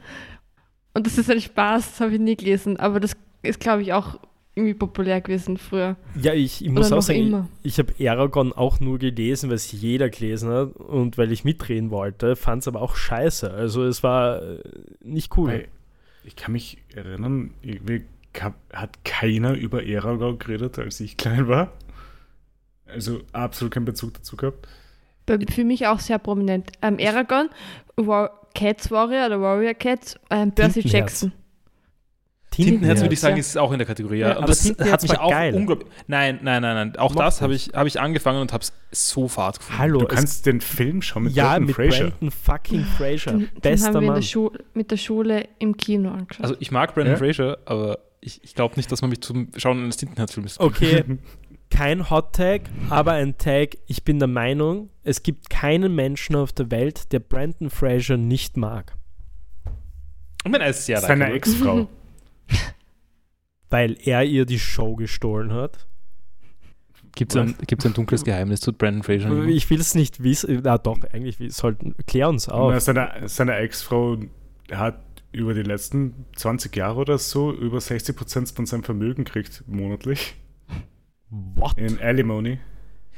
Und das ist ein Spaß, das habe ich nie gelesen. Aber das ist, glaube ich, auch irgendwie populär gewesen früher. ja, ich, ich muss Oder auch sagen, ich, immer. ich habe Aragon auch nur gelesen, weil es jeder gelesen hat und weil ich mitreden wollte, fand es aber auch scheiße. Also es war äh, nicht cool. Weil Ich kann mich erinnern, irgendwie hat keiner über Eragon geredet, als ich klein war. Also absolut keinen Bezug dazu gehabt. Für mich auch sehr prominent. Ähm, Aragon, War Cats Warrior oder Warrior Cats, ähm, Percy. Jackson. Tintenherz würde ich sagen, Ja. ist auch in der Kategorie. Ja, Ja, aber und das hat mich war auch geil. unglaublich. Nein, nein, nein, nein. Auch Mochte das habe ich. hab ich angefangen und habe es so fad gefunden. Hallo, Du kannst den Film schauen mit ja, Brendan mit Fraser. Brandon fucking Fraser. Den, den Bester haben wir in Mann. der mit der Schule im Kino angeschaut. Also ich mag Brandon Ja? Fraser, aber ich, ich glaube nicht, dass man mich zum Schauen eines Tintenherz-Films Okay, kein Hot Tag, aber ein Tag. Ich bin der Meinung, es gibt keinen Menschen auf der Welt, der Brandon Fraser nicht mag. Und wenn er ist sehr Seine. Ex-Frau. Weil er ihr die Show gestohlen hat. Gibt es ein, gibt's ein dunkles Geheimnis zu Brandon Fraser? Ich will es nicht wissen. Na doch, eigentlich wir sollten. Klär uns auf. Na, Seine, seine Ex-Frau hat über die letzten 20 Jahre oder so über 60% von seinem Vermögen gekriegt, monatlich. What? In Alimony.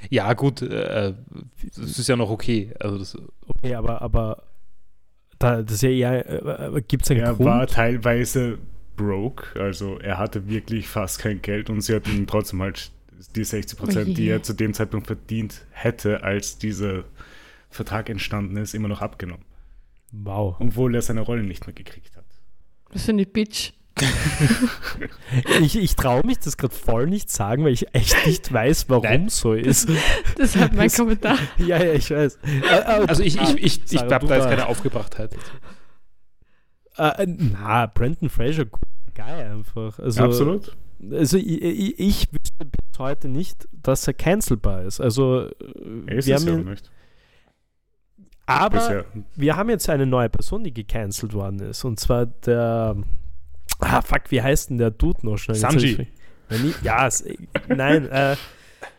Ja, gut, äh, das ist ja noch okay. Also das, Okay, aber, aber da, das ist ja eher. Äh, Gibt es einen Er Grund? war teilweise broke, also er hatte wirklich fast kein Geld und sie hat ihm trotzdem halt die 60%, Oh je. die er zu dem Zeitpunkt verdient hätte, als dieser Vertrag entstanden ist, immer noch abgenommen. wow. Obwohl er seine Rolle nicht mehr gekriegt hat. Was für eine Bitch. Ich, ich traue mich das gerade voll nicht sagen, weil ich echt nicht weiß, warum Nein. so ist. Das ist halt mein Das- Kommentar. ja, ja, ich weiß. Äh, äh, also ich, ich, ich, ich du da ist keine Aufgebrachtheit. Äh, na, Brandon Fraser, geil einfach. Also, Absolut. Also ich, ich, ich wüsste bis heute nicht, dass er cancelbar ist. Also, Er ist wir es haben ja ihn, nicht. aber Bisher. wir haben jetzt eine neue Person, die gecancelt worden ist. Und zwar der. Ah, fuck, wie heißt denn der Dude noch schnell? Sanji. ich- Ja, nein, äh,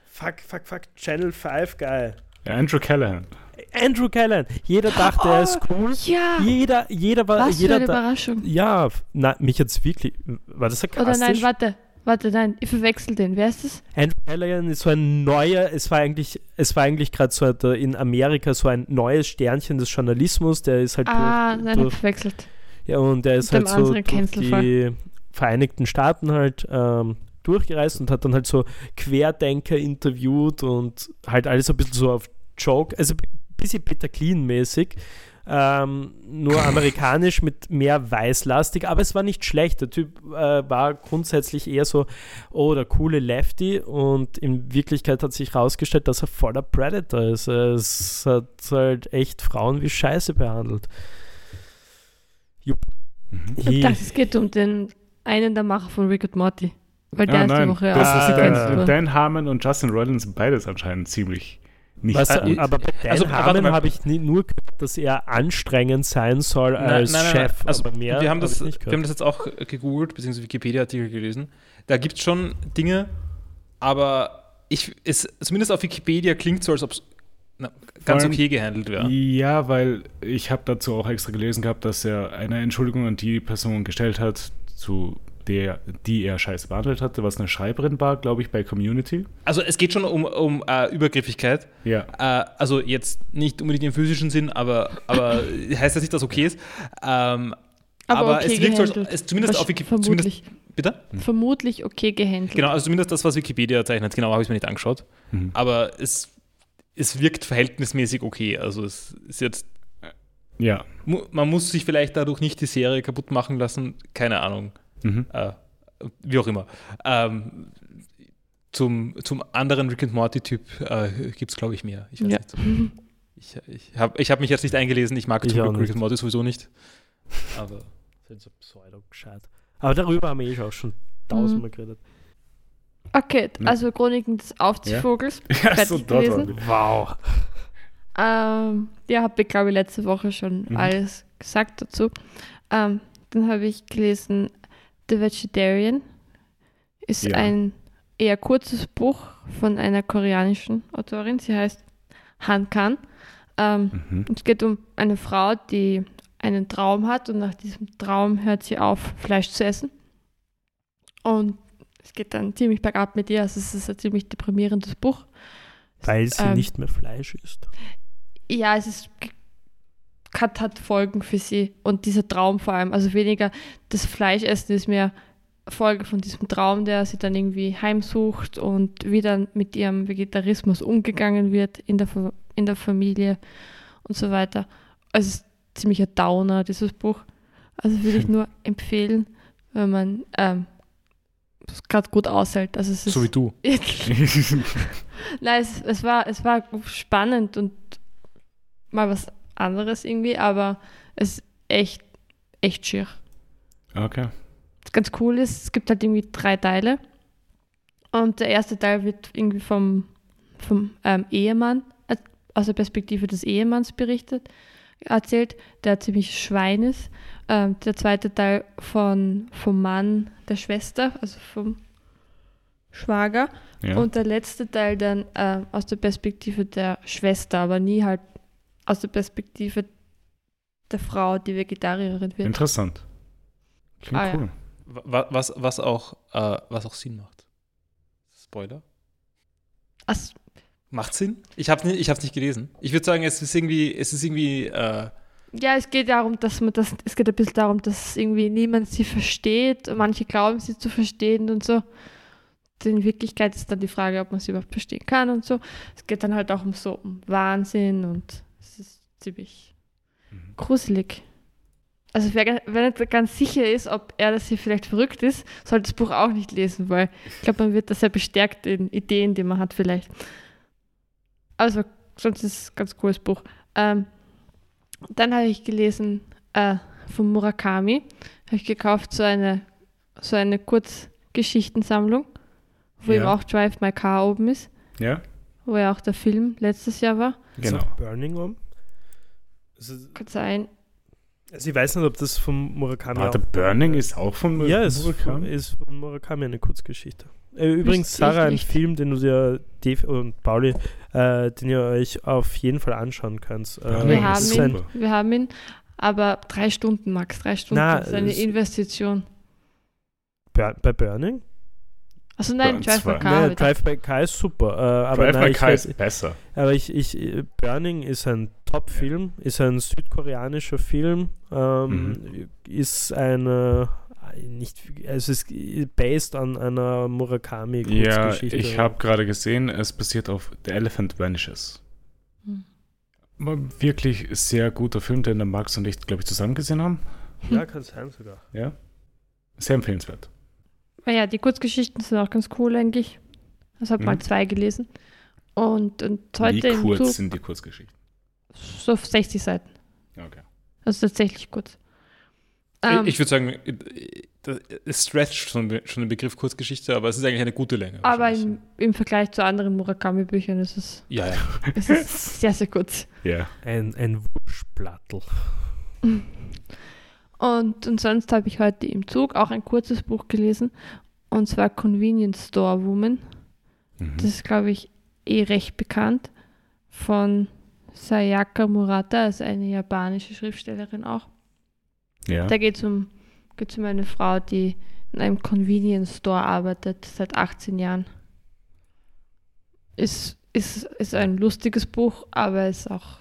fuck, fuck, fuck, Channel 5, geil. Ja, Andrew Callahan. Andrew Callan. Jeder dachte, er ist cool. Ja, Jeder, jeder war, was für jeder eine da, Überraschung. Ja, na, mich jetzt wirklich. War das Oder sarkastisch? nein, warte, warte, nein, ich verwechsel den. Wer ist das? Andrew Callaghan ist so ein neuer, es war eigentlich, es war eigentlich gerade so in Amerika so ein neues Sternchen des Journalismus, der ist halt Ah, durch, nein, ich durch verwechselt. ja, und der ist halt so die Vereinigten Staaten halt ähm, durchgereist und hat dann halt so Querdenker interviewt und halt alles ein bisschen so auf Joke, also bisschen Peter Clean-mäßig. Ähm, nur amerikanisch mit mehr Weißlastig, aber es war nicht schlecht. Der Typ äh, war grundsätzlich eher so, oh, der coole Lefty und in Wirklichkeit hat sich herausgestellt, dass er voller Predator ist. Es hat halt echt Frauen wie Scheiße behandelt. Mhm. Ich dachte, es geht um den einen der Macher von Rick and Morty. Weil der Ah, ist die nein, Woche das auch ist Dan. Dan Harmon und Justin Roiland sind beides anscheinend ziemlich nicht Was, äh, aber bei Dan also, Harmon habe ich nie, nur gehört, dass er anstrengend sein soll als Chef. Also, aber mehr wir, haben habe das, nicht wir haben das jetzt auch gegoogelt, beziehungsweise Wikipedia-Artikel gelesen. Da gibt es schon Dinge, aber ich, es, zumindest auf Wikipedia klingt so, als ob es ganz allem- okay gehandelt wäre. Ja, weil ich habe dazu auch extra gelesen gehabt, dass er eine Entschuldigung an die Person gestellt hat, zu der, die er scheiß behandelt hatte, was eine Schreiberin war, glaube ich, bei Community. Also es geht schon um, um äh, Übergriffigkeit. Ja. Äh, also jetzt nicht unbedingt im physischen Sinn, aber, aber heißt das nicht, dass okay ist. Ähm, Aber aber okay es wirkt so, es zumindest auf Wikipedia. Zumindest, Vermutlich, bitte? vermutlich okay gehandelt. Genau, also zumindest das, was Wikipedia zeichnet. Genau, habe ich mir nicht angeschaut. Mhm. Aber es, es wirkt verhältnismäßig okay. Also es ist jetzt Ja. man muss sich vielleicht dadurch nicht die Serie kaputt machen lassen, keine Ahnung, Mhm. äh, wie auch immer. Ähm, zum, zum anderen Rick and Morty-Typ äh, gibt es, glaube ich, mehr. Ich weiß Ja. nicht. Ich, ich habe ich hab mich jetzt nicht eingelesen, ich mag Rick and Morty sowieso nicht. Aber Sind so pseudo-gescheit. Aber darüber haben wir eh auch schon tausendmal geredet. Okay, Ja. also Chroniken des Aufziehvogels. Ja, Fertig so dort gelesen? Wow. Ähm, ja, habe ich, glaube ich, letzte Woche schon Mhm. alles gesagt dazu. Ähm, dann habe ich gelesen The Vegetarian. Ist Ja. ein eher kurzes Buch von einer koreanischen Autorin. Sie heißt Han Kan. Ähm, Mhm. es geht um eine Frau, die einen Traum hat und nach diesem Traum hört sie auf, Fleisch zu essen. Und es geht dann ziemlich bergab mit ihr. Also es ist ein ziemlich deprimierendes Buch. Weil sie Ähm, nicht mehr Fleisch isst. ja, es ist hat, hat Folgen für sie und dieser Traum vor allem. Also weniger das Fleischessen ist mehr Folge von diesem Traum, der sie dann irgendwie heimsucht und wie dann mit ihrem Vegetarismus umgegangen wird in der, in der Familie und so weiter. Also es ist ziemlich ein Downer, dieses Buch. Also würde ich nur empfehlen, wenn man ähm, es gerade gut aushält. Also es ist so wie du. Nein, es, es, war, es war spannend und mal was anderes irgendwie, aber es ist echt, echt schier. okay. Was ganz cool ist, es gibt halt irgendwie drei Teile und der erste Teil wird irgendwie vom, vom ähm, Ehemann, äh, aus der Perspektive des Ehemanns berichtet, erzählt, der ziemlich Schwein ist. Ähm, der zweite Teil von, vom Mann der Schwester, also vom Schwager. Ja. Und der letzte Teil dann äh, aus der Perspektive der Schwester, aber nie halt aus der Perspektive der Frau, die Vegetarierin wird. Interessant. Klingt Ah, ja. cool. Wa- Was, was, auch, äh, was auch Sinn macht. Spoiler? Also, Macht Sinn? Ich habe nicht, ich hab's nicht gelesen. Ich würde sagen, es ist irgendwie, es ist irgendwie, äh, ja, es geht darum, dass man das, es geht ein bisschen darum, dass irgendwie niemand sie versteht. Und manche glauben sie zu verstehen und so. In Wirklichkeit ist dann die Frage, ob man sie überhaupt verstehen kann und so. Es geht dann halt auch um so um Wahnsinn und es ist ziemlich Mhm. gruselig. Also wer, wer nicht ganz sicher ist, ob er das hier vielleicht verrückt ist, sollte das Buch auch nicht lesen, weil ich glaube, man wird da sehr bestärkt in Ideen, die man hat vielleicht. Also sonst ist es ein ganz cooles Buch. Ähm, dann habe ich gelesen äh, von Murakami, habe ich gekauft, so eine, so eine Kurzgeschichtensammlung, wo Ja. eben auch Drive My Car oben ist, Ja, wo ja auch der Film letztes Jahr war. Genau. Burning um? Also, Kann sein. also ich weiß nicht, ob das vom Murakami Warte, Burning ist auch von Ja, ist von, Murakami? ist von Murakami eine Kurzgeschichte. Äh, übrigens, Sarah, ein. Film, den du dir, Dave und Pauli, äh, den ihr euch auf jeden Fall anschauen könnt. Äh, Wir haben, super. ihn, wir haben ihn, aber drei Stunden, Max, drei Stunden. Na, das ist eine es- Investition. Bur bei Burning? Also nein, Drive zwei. Car. Nee, Drive by Car ist super. Äh, aber Drive nein, ich Car weiß- ist besser. Aber ich, ich, Burning ist ein Top-Film, ist ein südkoreanischer Film, ähm, ist eine, äh, nicht, also es ist based an einer Ja, Murakami-Kurzgeschichte. ich habe gerade gesehen, es basiert auf The Elephant Vanishes. Hm. War wirklich sehr guter Film, den der Max und ich, glaube ich, zusammen gesehen haben. Ja, kann sein sogar. Ja. Sehr empfehlenswert. Ah Ja, die Kurzgeschichten sind auch ganz cool eigentlich. Also habe Mhm. mal zwei gelesen. Und, und heute Wie im kurz Zug sind die Kurzgeschichten? so auf 60 Seiten. Okay. Also tatsächlich kurz. Ähm, ich würde sagen, äh, das- es stretcht schon, schon den Begriff Kurzgeschichte, aber es ist eigentlich eine gute Länge. aber im, im Vergleich zu anderen Murakami-Büchern ist es, ja, ja. ist es sehr, sehr kurz. Ja. Ein, ein Wurschplattel. Und, und sonst habe ich heute im Zug auch ein kurzes Buch gelesen. Und zwar Convenience Store Woman. Mhm. Das ist, glaube ich, eh recht bekannt. Von Sayaka Murata, also eine japanische Schriftstellerin auch. ja. Da geht es um, geht's um eine Frau, die in einem Convenience Store arbeitet seit 18 Jahren. Ist, ist, ist ein lustiges Buch, aber ist auch,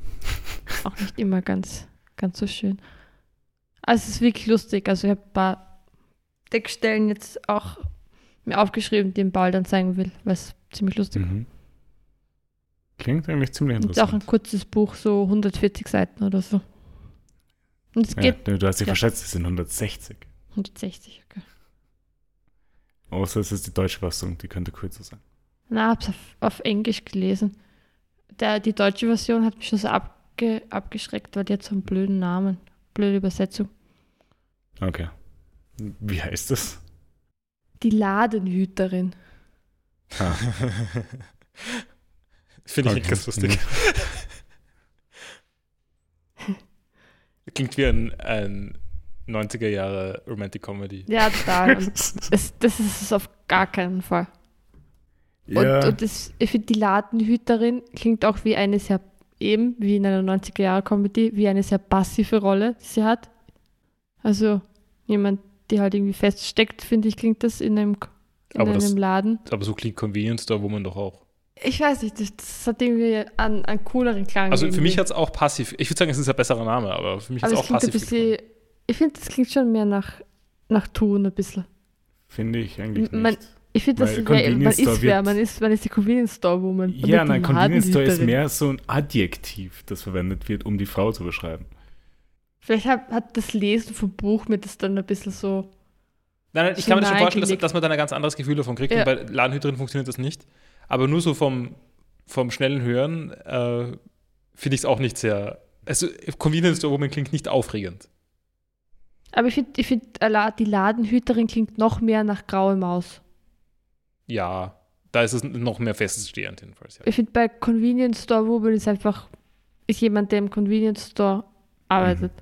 auch nicht immer ganz, ganz so schön. Also es ist wirklich lustig. Also ich habe ein paar Textstellen jetzt auch mir aufgeschrieben, die ich Paul dann zeigen will, weil es ziemlich lustig Mhm. Klingt eigentlich ziemlich ist. Ist auch ein interessant. kurzes Buch, so 140 Seiten oder so. Und es Ja, geht du du hast dich ja. verschätzt, es sind 160. 160, okay. Außer es ist die deutsche Fassung, die könnte kürzer sein. Na, hab's auf, auf Englisch gelesen. Der, die deutsche Version hat mich schon so abge, abgeschreckt, weil die hat so einen blöden Namen. Blöde Übersetzung. Okay. Wie heißt das? Die Ladenhüterin. Ah, Finde ich okay. ganz lustig. Klingt wie ein, ein 90er Jahre Romantic Comedy. Ja, total. Und das, das ist es auf gar keinen Fall. Und, Ja, und das, ich finde, die Ladenhüterin klingt auch wie eine sehr, eben wie in einer 90er-Jahre-Comedy, wie eine sehr passive Rolle, die sie hat. Also jemand, die halt irgendwie feststeckt, finde ich, klingt das in einem, in Aber das- einem Laden. Aber so klingt Convenience Store Woman doch auch. Ich weiß nicht, das, das hat irgendwie einen, einen cooleren Klang. Also für irgendwie. mich hat es auch passiv. Ich würde sagen, es ist ein besserer Name, aber für mich hat Aber es auch passiv. bisschen, ich finde, das klingt schon mehr nach, nach Tun ein bisschen. finde ich eigentlich nicht. Man- Ich finde, das Weil wär, man Convenience Store ist wer, man ist, man ist die Convenience Store Woman. Ja, nein, Convenience Store ist mehr so ein Adjektiv, das verwendet wird, um die Frau zu beschreiben. Vielleicht hat, hat das Lesen vom Buch mir das dann ein bisschen so. Nein, nein, ich kann mir das schon vorstellen, dass, dass man da ein ganz anderes Gefühl davon kriegt. Ja. Und bei Ladenhüterin funktioniert das nicht. Aber nur so vom, vom schnellen Hören äh, finde ich es auch nicht sehr. Also, Convenience Store Woman klingt nicht aufregend. Aber ich finde, ich find, äh, die Ladenhüterin klingt noch mehr nach graue Maus. Ja, da ist es noch mehr feststehend, jedenfalls. Ja. Ich finde, bei Convenience Store Woman ist einfach ist jemand, der im Convenience Store arbeitet.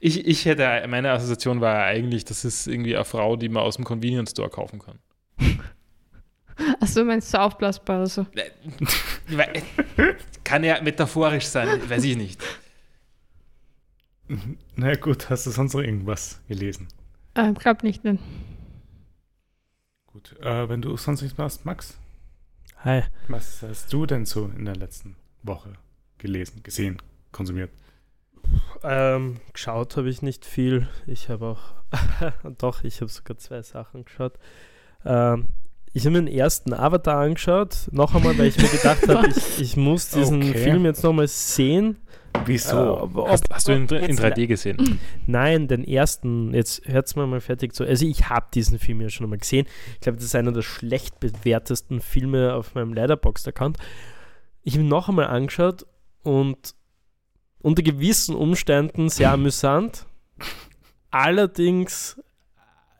Ich, ich hätte, meine Assoziation war ja eigentlich, das ist irgendwie eine Frau, die man aus dem Convenience Store kaufen kann. Achso, du meinst so aufblasbar oder so. Weil- Kann ja metaphorisch sein, weiß ich nicht. Na gut, hast du sonst noch irgendwas gelesen? Ähm, glaub nicht, nein. Gut, äh, wenn du sonst nichts machst, Max, Hi. was hast du denn so in der letzten Woche gelesen, gesehen, konsumiert? Ähm, geschaut habe ich nicht viel. Ich habe auch, doch, ich habe sogar zwei Sachen geschaut. Ähm, ich habe mir den ersten Avatar angeschaut, noch einmal, weil ich mir gedacht habe, ich, ich muss diesen Okay. Film jetzt nochmal sehen. Wieso? Äh, ob- Hast, hast du ihn in, in jetzt- 3D gesehen? Nein, den ersten, jetzt hört es mir mal fertig zu. Also ich habe diesen Film ja schon einmal gesehen. Ich glaube, das ist einer der schlecht bewertesten Filme auf meinem Letterboxd-Account. Ich habe ihn noch einmal angeschaut und unter gewissen Umständen sehr amüsant. Allerdings,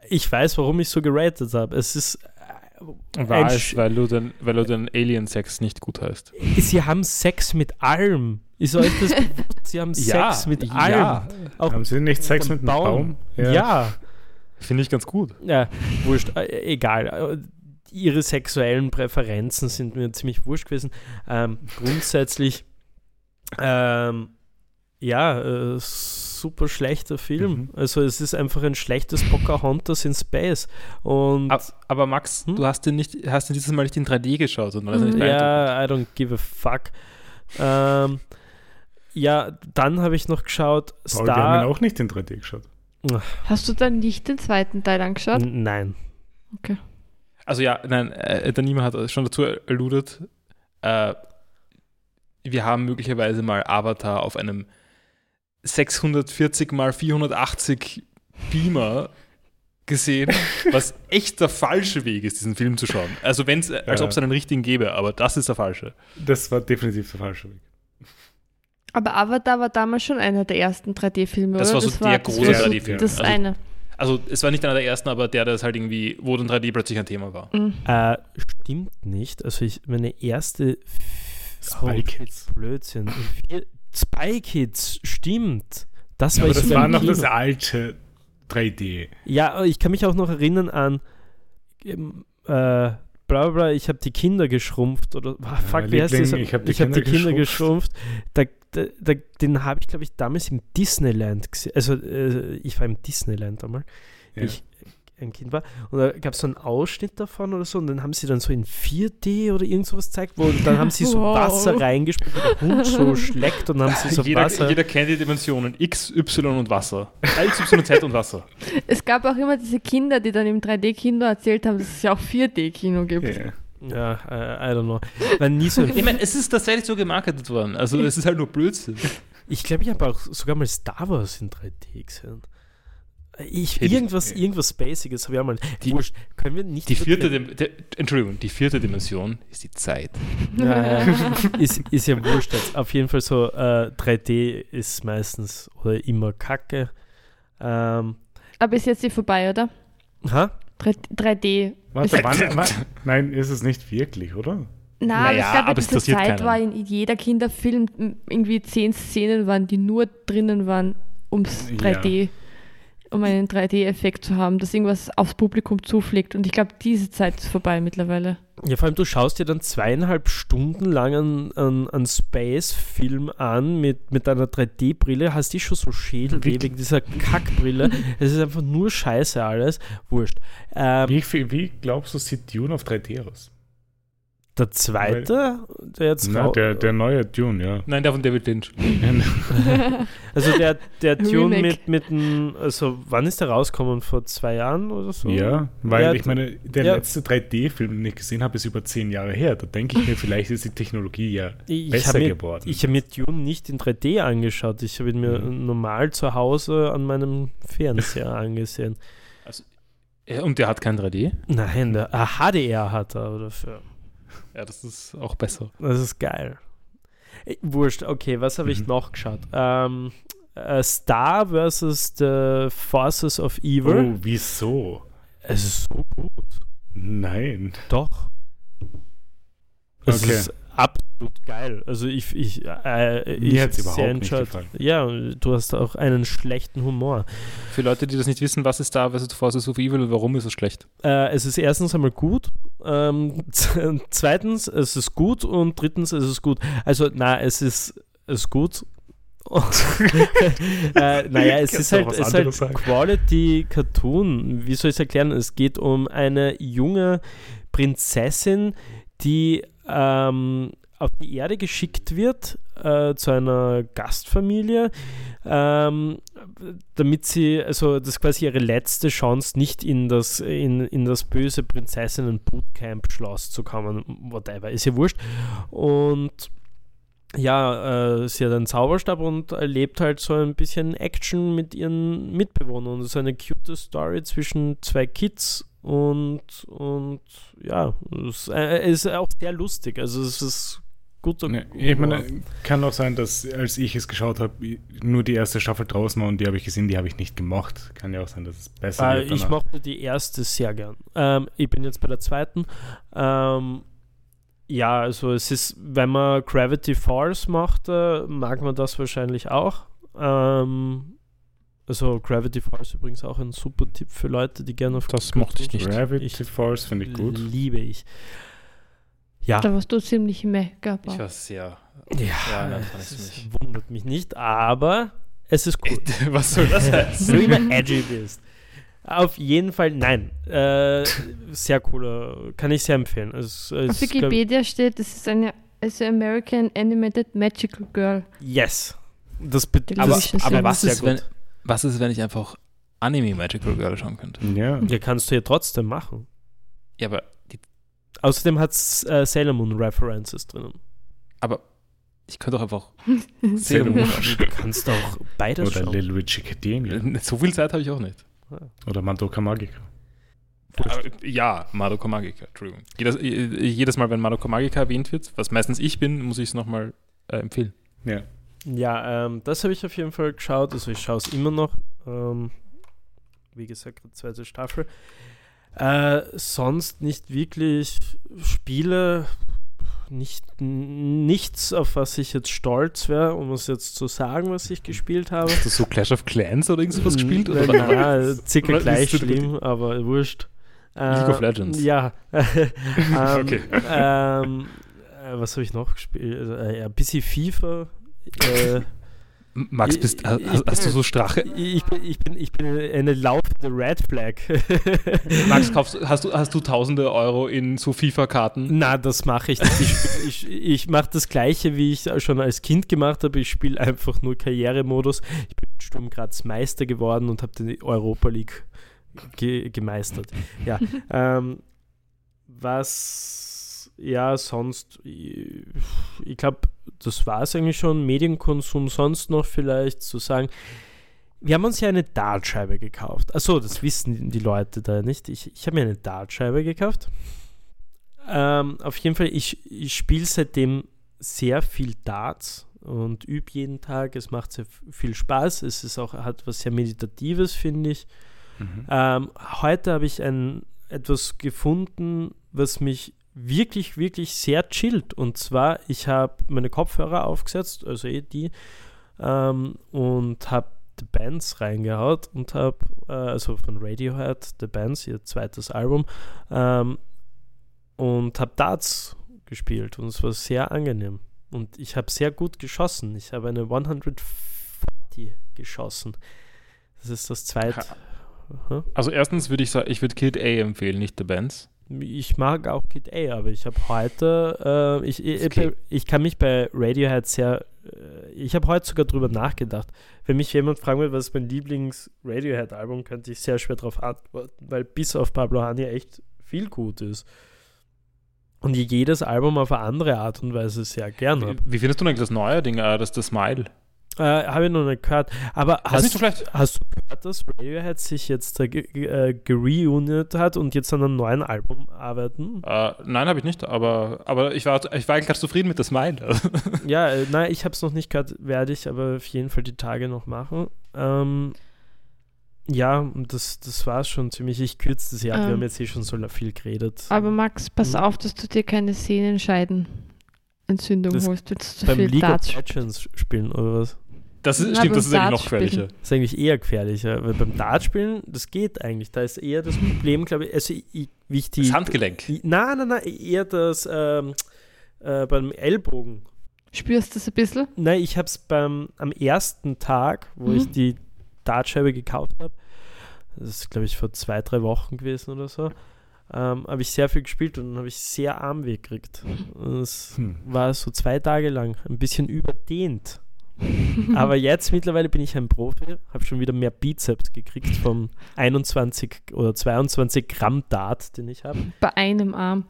ich weiß, warum ich so geratet habe. Es ist War ein es, weil du den, weil du den Alien-Sex nicht gut heißt. Sie haben Sex mit allem. Ist euch das bewusst? Sie haben Sex mit allem. Ja, Auch Haben sie nicht Sex mit einem Baum? Ja. finde ich ganz gut. Ja, wurscht, äh, egal. Äh, Ihre sexuellen Präferenzen sind mir ziemlich wurscht gewesen. Ähm, grundsätzlich, ähm, ja, äh, super schlechter Film. Mhm. Also es ist einfach ein schlechtes Pocahontas in Space. Und Aber, aber Max, Hm? du hast den, nicht, hast den dieses Mal nicht in 3D geschaut, sondern also ja, I don't give a fuck. Ähm, ja, dann habe ich noch geschaut, Paul, wir haben ihn Star. auch nicht in 3D geschaut. Hast du dann nicht den zweiten Teil angeschaut? N- Nein. Also ja, nein, äh, der Nima hat schon dazu alludet, äh, wir haben möglicherweise mal Avatar auf einem 640 mal 480 Beamer gesehen, was echt der falsche Weg ist, diesen Film zu schauen. Also wenn es, als Ja. ob es einen richtigen gäbe, aber das ist der falsche. Das war definitiv der falsche Weg. Aber Avatar war damals schon einer der ersten 3D-Filme, Das oder? war so der das große war so 3D-Film. Das Also- eine. Also es war nicht einer der ersten, aber der, der es halt irgendwie, wo dann 3D plötzlich ein Thema war. Mhm. Äh, stimmt nicht. Also ich, meine erste Spy Kids. Blödsinn. Spy Kids, stimmt. Das war Aber das war noch Kino. das alte 3D. Ja, ich kann mich auch noch erinnern an ähm, äh, bla bla ich habe die Kinder geschrumpft oder ah, fuck, wie heißt das? ich hab die hab Kinder geschrumpft. Da, da, da, den habe ich, glaube ich, damals im Disneyland gesehen. Also äh, ich war im Disneyland einmal Ja. ich ein Kind war. Und da gab es so einen Ausschnitt davon oder so und dann haben sie dann so in 4D oder irgend sowas gezeigt, wo und dann haben sie so Wow. Wasser reingespielt, der Hund so schleckt und dann haben sie so jeder, Wasser. jeder kennt die Dimensionen X, Y und Wasser. X, Y, Z und Wasser. Es gab auch immer diese Kinder, die dann im 3D-Kino erzählt haben, dass es ja auch 4D-Kino gibt. Ja. Ja, äh, I don't know. War nie so Ich meine, es ist tatsächlich so gemarketet worden. Also es ist halt nur Blödsinn. Ich glaube, ich habe auch sogar mal Star Wars in 3D gesehen. Ich, Hätte ich- irgendwas, irgendwas Spaciges habe ich auch mal. Die- Wurscht, können wir nicht. Die vierte, Dim der, Entschuldigung, die vierte Dimension ist die Zeit. Ja, ja. ist, ist ja wurscht jetzt. Auf jeden Fall so, äh, 3D ist meistens oder immer Kacke. Ähm, Aber ist jetzt die vorbei, oder? ha? 3D. Warte, Ist- wann, wann, nein, ist es nicht wirklich, oder? Nein, Naja, es gab ja aber es diese interessiert Zeit, keinen. war in jeder Kinderfilm irgendwie zehn Szenen waren, die nur drinnen waren, ums Ja. 3D, um einen 3D-Effekt zu haben, dass irgendwas aufs Publikum zufliegt. Und ich glaube, diese Zeit ist vorbei mittlerweile. Ja, vor allem, du schaust dir dann zweieinhalb Stunden lang einen, einen, einen Space-Film an mit, mit einer 3D-Brille, hast die schon so Schädelweh wegen dieser Kackbrille. es ist einfach nur Scheiße alles. Wurscht. Ähm, Wie, viel- wie glaubst du, sieht Dune auf 3D aus? Der zweite, der jetzt Na, der, der neue Dune, ja. Nein, der von David Lynch. Also der, der Tune Remake. mit, mit dem, also wann ist der rausgekommen? Vor zwei Jahren oder so? ja, weil Ja, ich meine, der ja. letzte 3D-Film, den ich gesehen habe, ist über zehn Jahre her. Da denke ich mir, vielleicht ist die Technologie ja Ich besser habe mir, geworden. ich hab mir Dune nicht in 3D angeschaut. Ich habe ihn mir Mhm. normal zu Hause an meinem Fernseher angesehen. Ja, und der hat kein 3D. Nein, der ah, HDR hat er dafür. Ja, das ist auch besser. Das ist geil. Wurscht, okay, was habe ich Mhm. noch geschaut? Ähm, äh, Star vs. The Forces of Evil. oh, wieso? Es ist so gut. Nein. Doch. Es Okay. ist absolut geil. Also ich, ich, äh, ich Mir hat's sehr überhaupt nicht gefallen. Ja, du hast auch einen schlechten Humor. Für Leute, die das nicht wissen, was ist Star vs. Forces of Evil und warum ist es schlecht? Äh, es ist erstens einmal gut, ähm, zweitens, es ist gut und drittens, es ist gut. Also, na, es ist, es ist gut. Äh, naja, es ist halt, auch was es ist halt sagen? Quality Cartoon. Wie soll ich es erklären? Es geht um eine junge Prinzessin, die ähm, auf die Erde geschickt wird äh, zu einer Gastfamilie, ähm, damit sie, also das ist quasi ihre letzte Chance, nicht in das, in, in das böse Prinzessinnen-Bootcamp-Schloss zu kommen. Whatever, ist ja wurscht. Und ja, äh, sie hat einen Zauberstab und erlebt halt so ein bisschen Action mit ihren Mitbewohnern. Es ist eine cute Story zwischen zwei Kids und, und ja, es äh, ist auch sehr lustig. Also es ist gut. Ne, ich meine, kann auch sein, dass als ich es geschaut habe, nur die erste Staffel draußen war und die habe ich gesehen, die habe ich nicht gemocht. Kann ja auch sein, dass es besser Äh, wird. ich mochte die erste sehr gern. Ähm, ich bin jetzt bei der zweiten. Ähm, ja, also es ist, wenn man Gravity Falls macht, äh, mag man das wahrscheinlich auch. Ähm, also Gravity Falls übrigens auch ein super Tipp für Leute, die gerne auf Das mochte ich nicht. Gravity Ich- Force finde ich gut. Liebe ich. Ja, Da warst du ziemlich mega. Ich war sehr. ja, Ja, nein, nicht. wundert mich nicht, aber es ist gut. Was soll das heißen? du immer edgy bist. Auf jeden Fall, nein. Äh, sehr cooler, kann ich sehr empfehlen. Es, es Auf Wikipedia steht, das ist eine also American Animated Magical Girl. Yes. Das be Die Aber, Das ist aber was, ist, wenn, was ist, wenn ich einfach Anime Magical Girl schauen könnte? Ja. ja, kannst du ja trotzdem machen. Ja, aber, die, Außerdem hat es äh, Sailor Moon References drinnen. aber ich könnte doch einfach Sailor Moon schauen. Du kannst auch beides Oder schauen. Little Witch Academia. So viel Zeit habe ich auch nicht. Oder Madoka Magica. Aber, ja, Madoka Magica, Entschuldigung. Jedes, jedes Mal, wenn Madoka Magica erwähnt wird, was meistens ich bin, muss ich es nochmal äh, empfehlen. Ja. Ja, ähm, das habe ich auf jeden Fall geschaut. Also ich schaue es immer noch. Ähm, wie gesagt, die zweite Staffel. Äh, sonst nicht wirklich Spiele, nicht, nichts, auf was ich jetzt stolz wäre, um es jetzt zu sagen, was ich gespielt habe. Hast du so Clash of Clans oder irgendwas gespielt? Oder? Ja, circa gleich schlimm, aber wurscht. League of Äh, Legends. Ja. ähm, Okay. ähm, äh, was habe ich noch gespielt? Äh, ja, ein bisschen FIFA. Max, bist, Ich- hast, ich hast du bin- so Strache? Ich bin, ich bin, ich bin eine laufende Red Flag. Max, kaufst, hast, du, hast du tausende Euro in so FIFA-Karten? Na, das mache ich nicht. Ich, ich, ich mache das Gleiche, wie ich schon als Kind gemacht habe. Ich spiele einfach nur Karrieremodus. Ich bin Sturm Graz Meister geworden und habe die Europa League ge gemeistert. Ja. ähm, was, ja, sonst, ich, ich glaube, das war es eigentlich schon. Medienkonsum sonst noch vielleicht zu sagen. Wir haben uns ja eine Dartscheibe gekauft. Achso, das wissen die Leute da nicht. Ich, ich habe mir eine Dartscheibe gekauft. Ähm, auf jeden Fall, ich, ich spiele seitdem sehr viel Darts und übe jeden Tag. Es macht sehr viel Spaß. Es ist auch, hat was sehr Meditatives, finde ich. Mhm. Ähm, heute habe ich ein, etwas gefunden, was mich wirklich, wirklich sehr chillt. Und zwar, ich habe meine Kopfhörer aufgesetzt, also eh die, ähm, und habe The Bands reingehaut und habe, äh, also von Radiohead, The Bands, ihr zweites Album, ähm, und habe Darts gespielt und es war sehr angenehm. Und ich habe sehr gut geschossen. Ich habe eine 140 geschossen. Das ist das zweite. Also erstens würde ich sagen, ich würde Kid A empfehlen, nicht The Bands. Ich mag auch Kid A, aber ich habe heute, äh, ich, ich, okay. ich kann mich bei Radiohead sehr, äh, ich habe heute sogar drüber nachgedacht. Wenn mich jemand fragen will, was ist mein Lieblings-Radiohead-Album, könnte ich sehr schwer darauf antworten, weil bis auf Pablo Honey echt viel gut ist. Und ich jedes Album auf eine andere Art und Weise sehr gerne Wie, wie findest du eigentlich das neue Ding, äh, das, das Smile? Äh, habe ich noch nicht gehört. Aber Das hast, nicht so schlecht. hast du gehört, dass Radiohead sich jetzt äh, äh, gereuniert hat und jetzt an einem neuen Album arbeiten? Äh, nein, habe ich nicht, aber, aber ich, war, ich war eigentlich ganz zufrieden mit der Smile. Ja, äh, nein, ich habe es noch nicht gehört, werde ich aber auf jeden Fall die Tage noch machen. Ähm, ja, und das, das war es schon ziemlich. Ich kürze das ja ab. Wir Ähm. haben jetzt eh schon so viel geredet. Aber Max, pass Mhm. auf, dass du dir keine Sehnenscheidenentzündung Das- holst, wenn du zu Beim viel League Darts of Legends spielen oder was? Das ist, Na, stimmt, das ist eigentlich noch gefährlicher. Das ist eigentlich eher gefährlicher. Weil beim Dartspielen, das geht eigentlich. Da ist eher das Problem, glaube ich, also ich, wie ich die. Das Handgelenk. Nein, nein, nein, eher das ähm, äh, beim Ellbogen. Spürst du das ein bisschen? Nein, ich habe es beim am ersten Tag, wo Mhm. ich die Dartscheibe gekauft habe, das ist glaube ich vor zwei, drei Wochen gewesen oder so, ähm, habe ich sehr viel gespielt und dann habe ich sehr Armweh gekriegt. Und Es Hm. war so zwei Tage lang ein bisschen überdehnt. Aber jetzt mittlerweile bin ich ein Profi, habe schon wieder mehr Bizeps gekriegt vom 21 oder 22 Gramm Dart, den ich habe. Bei einem Arm.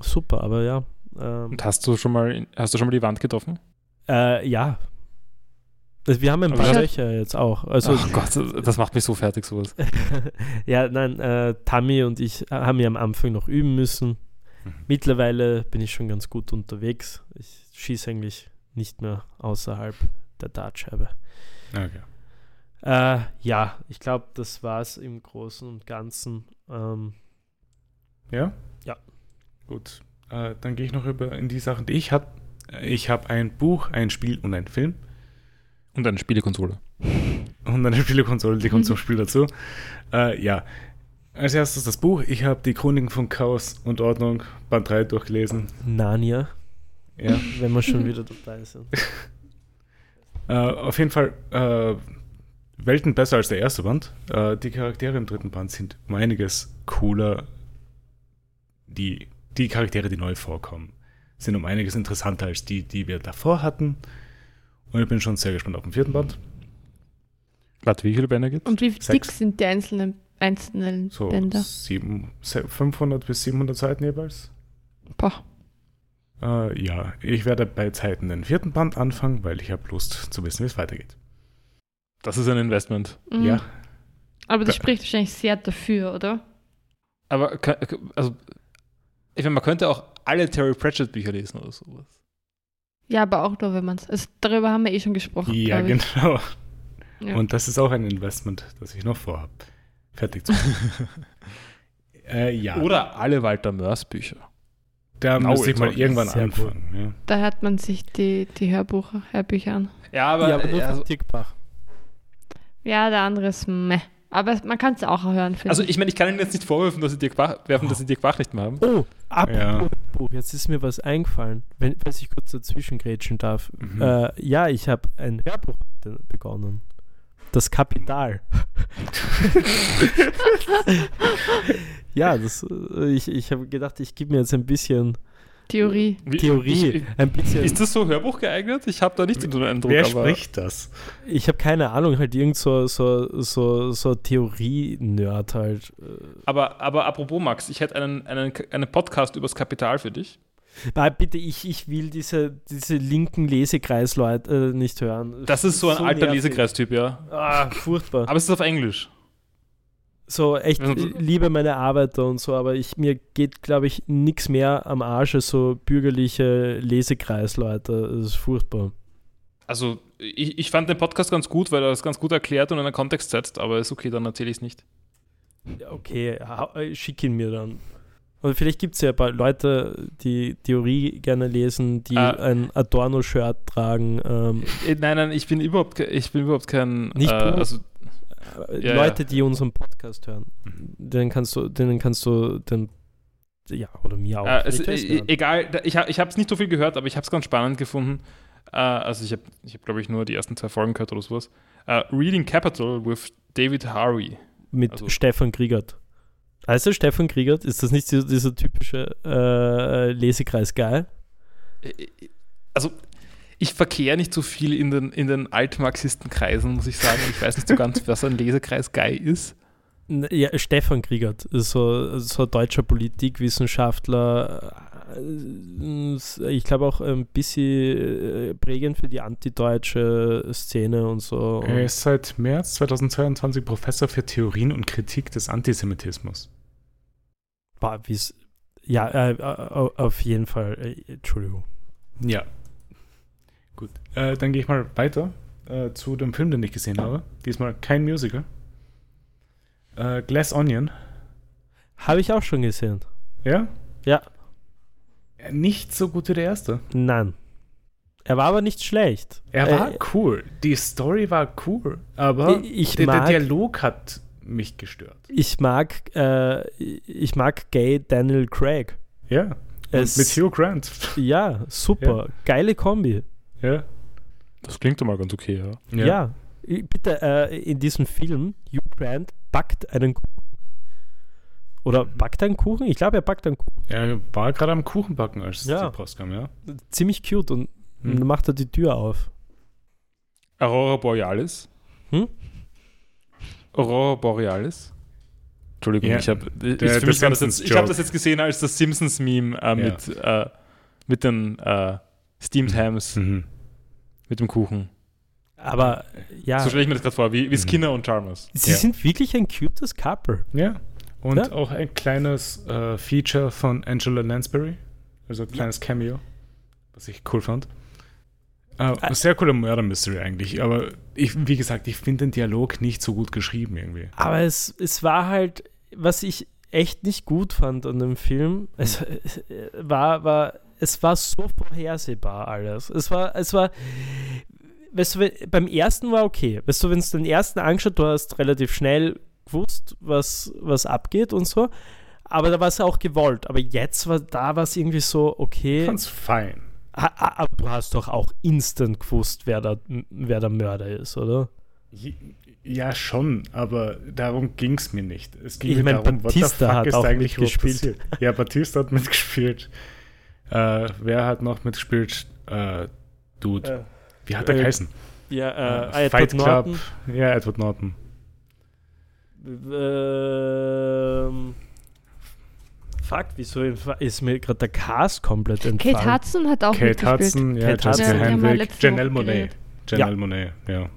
Super, aber ja. Ähm, Und hast du schon mal, hast du schon mal die Wand getroffen? Äh, ja. Also wir haben ein paar Löcher jetzt auch. Also, Ach Gott, das macht mich so fertig, sowas. ja, nein, äh, Tammy und ich haben ja am Anfang noch üben müssen. Mhm. Mittlerweile bin ich schon ganz gut unterwegs. Ich schieße eigentlich nicht mehr außerhalb der Dartscheibe. Okay. Äh, ja, ich glaube, das war es im Großen und Ganzen. Ähm, Ja? Ja. Gut. Äh, dann gehe ich noch über in die Sachen, die ich habe. Ich habe ein Buch, ein Spiel und einen Film. Und eine Spielekonsole. Und eine Spielekonsole, die kommt zum Spiel dazu. Äh, ja. Als erstes das Buch. Ich habe die Chroniken von Chaos und Ordnung, Band 3 durchgelesen. Narnia, Ja. wenn wir schon wieder dabei sind. Äh, auf jeden Fall äh, Welten besser als der erste Band. Äh, die Charaktere im dritten Band sind um einiges cooler. Die, die Charaktere, die neu vorkommen, sind um einiges interessanter als die, die wir davor hatten. Und ich bin schon sehr gespannt auf den vierten Band. Warte, wie viele Bände gibt Und wie dick sind die einzelnen, einzelnen So Bänder? sieben, se- 500 bis 700 Seiten jeweils. Boah. Äh, ja, ich werde bei Zeiten den vierten Band anfangen, weil ich habe Lust zu wissen, wie es weitergeht. Das ist ein Investment. Mhm. Ja, Aber das Da- spricht wahrscheinlich sehr dafür, oder? Aber, also, ich meine, man könnte auch alle Terry Pratchett Bücher lesen oder sowas. Ja, aber auch nur, wenn man es. Also darüber haben wir eh schon gesprochen. ja genau. Ja. Und das ist auch ein Investment, das ich noch vorhabe. Fertig zu machen. äh, ja, Oder alle Walter Mörs Bücher. Da Oh, müsste ich mal irgendwann anfangen. Ja. Da hört man sich die, die Hörbucher, Hörbücher an. Ja, aber, ja, aber nur also, von Tickbach. Ja, der andere ist meh. Aber man kann es auch hören, also ich meine, ich kann Ihnen jetzt nicht vorwerfen, dass Sie Dirk Bach, werfen, dass Sie Dirk Bach nicht mehr haben. Oh, apropos Ja. Hörbuch, jetzt ist mir was eingefallen, wenn, falls ich kurz dazwischen grätschen darf. Mhm. Äh, ja, ich habe ein Hörbuch begonnen. Das Kapital. ja, das, äh, ich, ich habe gedacht, ich gebe mir jetzt ein bisschen Theorie. Wie- Theorie, Ich, ein bisschen. ist das so Hörbuch geeignet? Ich habe da nicht so den Eindruck. Wer aber spricht das? ich habe keine Ahnung, halt irgend so, so, so, so Theorie-Nerd halt. Aber, aber apropos Max, ich hätte einen, einen, einen Podcast übers Kapital für dich. Nein, bitte, ich, ich will diese, diese linken Lesekreisleute äh, nicht hören. Das ist so ein alter nervig. Lesekreistyp, ja. Ah, furchtbar. Aber es ist auf Englisch. So, echt, Also- liebe meine Arbeiter und so, aber ich, mir geht, glaube ich, nichts mehr am Arsch als so bürgerliche Lesekreisleute. Das ist furchtbar. Also, ich, ich fand den Podcast ganz gut, weil er das ganz gut erklärt und in einen Kontext setzt, aber ist okay, dann erzähle ich es nicht. Ja, Okay, äh, schick ihn mir dann. Und vielleicht gibt es ja ein paar Leute, die Theorie gerne lesen, die Ah. ein Adorno-Shirt tragen. Ähm, Äh, Nein, nein, ich bin überhaupt, ich bin überhaupt kein. Nicht äh, also, Ja, Leute, ja. die unseren Podcast hören. Denen kannst du, denen kannst du den, ja, oder mir auch. äh, es, äh, egal, ich, ich habe es nicht so viel gehört, aber ich habe es ganz spannend gefunden. Äh, also, ich habe, ich hab, glaube ich, nur die ersten zwei Folgen gehört oder sowas. Äh, Reading Capital with David Harvey. Mit also- Stefan Kriegert. Heißt er Stefan Kriegert? Ist das nicht dieser, dieser typische äh, Lesekreis-Guy? Äh, Also, ich verkehre nicht so viel in den, in den Altmarxistenkreisen, muss ich sagen. Ich weiß nicht so ganz, was ein Lesekreis Guy ist. Ja, Stefan Kriegert, so, so deutscher Politikwissenschaftler. äh, Ich glaube auch ein bisschen äh, prägend für die antideutsche Szene und so. Er ist seit März 2022 Professor für Theorien und Kritik des Antisemitismus. Wie's- ja, äh, äh, auf jeden Fall. Äh, Entschuldigung. Ja. Gut. Äh, dann gehe ich mal weiter äh, zu dem Film, den ich gesehen habe. Diesmal kein Musical. Äh, Glass Onion. Habe ich auch schon gesehen. Ja? Ja. Äh, Nicht so gut wie der erste. Nein. Er war aber nicht schlecht. Er war Äh, cool. Die Story war cool. Aber Ich der, der mag- Dialog hat mich gestört. ich mag, äh, ich mag Gay Daniel Craig. Ja. Es- mit Hugh Grant. Ja, super. Geile Kombi. Ja. Das klingt doch mal ganz okay, ja. Ja. I- Bitte, äh, in diesem Film, Hugh Grant backt einen Kuchen. Oder backt einen Kuchen? Ich glaube, er backt einen Kuchen. Er war gerade am Kuchenbacken, als Ja. die Post kam, ja. Ziemlich cute und Hm. dann macht er die Tür auf. Aurora Borealis. Hm? Aurora Borealis. Entschuldigung, Ja, ich habe das jetzt, ich das jetzt gesehen als das Simpsons-Meme äh, mit, äh, mit den äh, Steamed Hams, Mhm. mit dem Kuchen. Aber ja, So stelle ich mir das gerade vor, wie, wie Mhm. Skinner und Chalmers. sie Ja. sind wirklich ein cutes Couple. Ja. Und Ja. auch ein kleines äh, Feature von Angela Lansbury. Also ein kleines Cameo, was ich cool fand. Äh, Ä- sehr coole Murder Mystery eigentlich, aber ich, wie gesagt, ich finde den Dialog nicht so gut geschrieben irgendwie. Aber es, es war halt, was ich echt nicht gut fand an dem Film, es war, war, es war so vorhersehbar alles. Es war, es war, weißt du, beim ersten war okay. Weißt du, wenn du den ersten angeschaut, du hast relativ schnell gewusst, was, was abgeht und so. Aber da war es auch gewollt. Aber jetzt war da war es irgendwie so, okay. fand's fein. Aber du hast doch auch instant gewusst, wer, da, wer der Mörder ist, oder? Ja, schon, aber darum ging es mir nicht. Es ging Ich mir mein, darum, Batista hat auch überhaupt mitgespielt. passiert. Ja, Batista hat mitgespielt. Äh, wer hat noch mitgespielt? Äh, Dude. Wie hat er äh, geheißen? Ja, Äh, äh, Fight Edward Club. Norton. Ja, Edward Norton. Ähm, fuck, wieso ist mir gerade der Cast komplett entfallen? Kate Hudson hat auch Kate mitgespielt. Hudson, ja, Kate Hudson. Ja, Henwick, Janelle Monet. Janelle Monet, ja.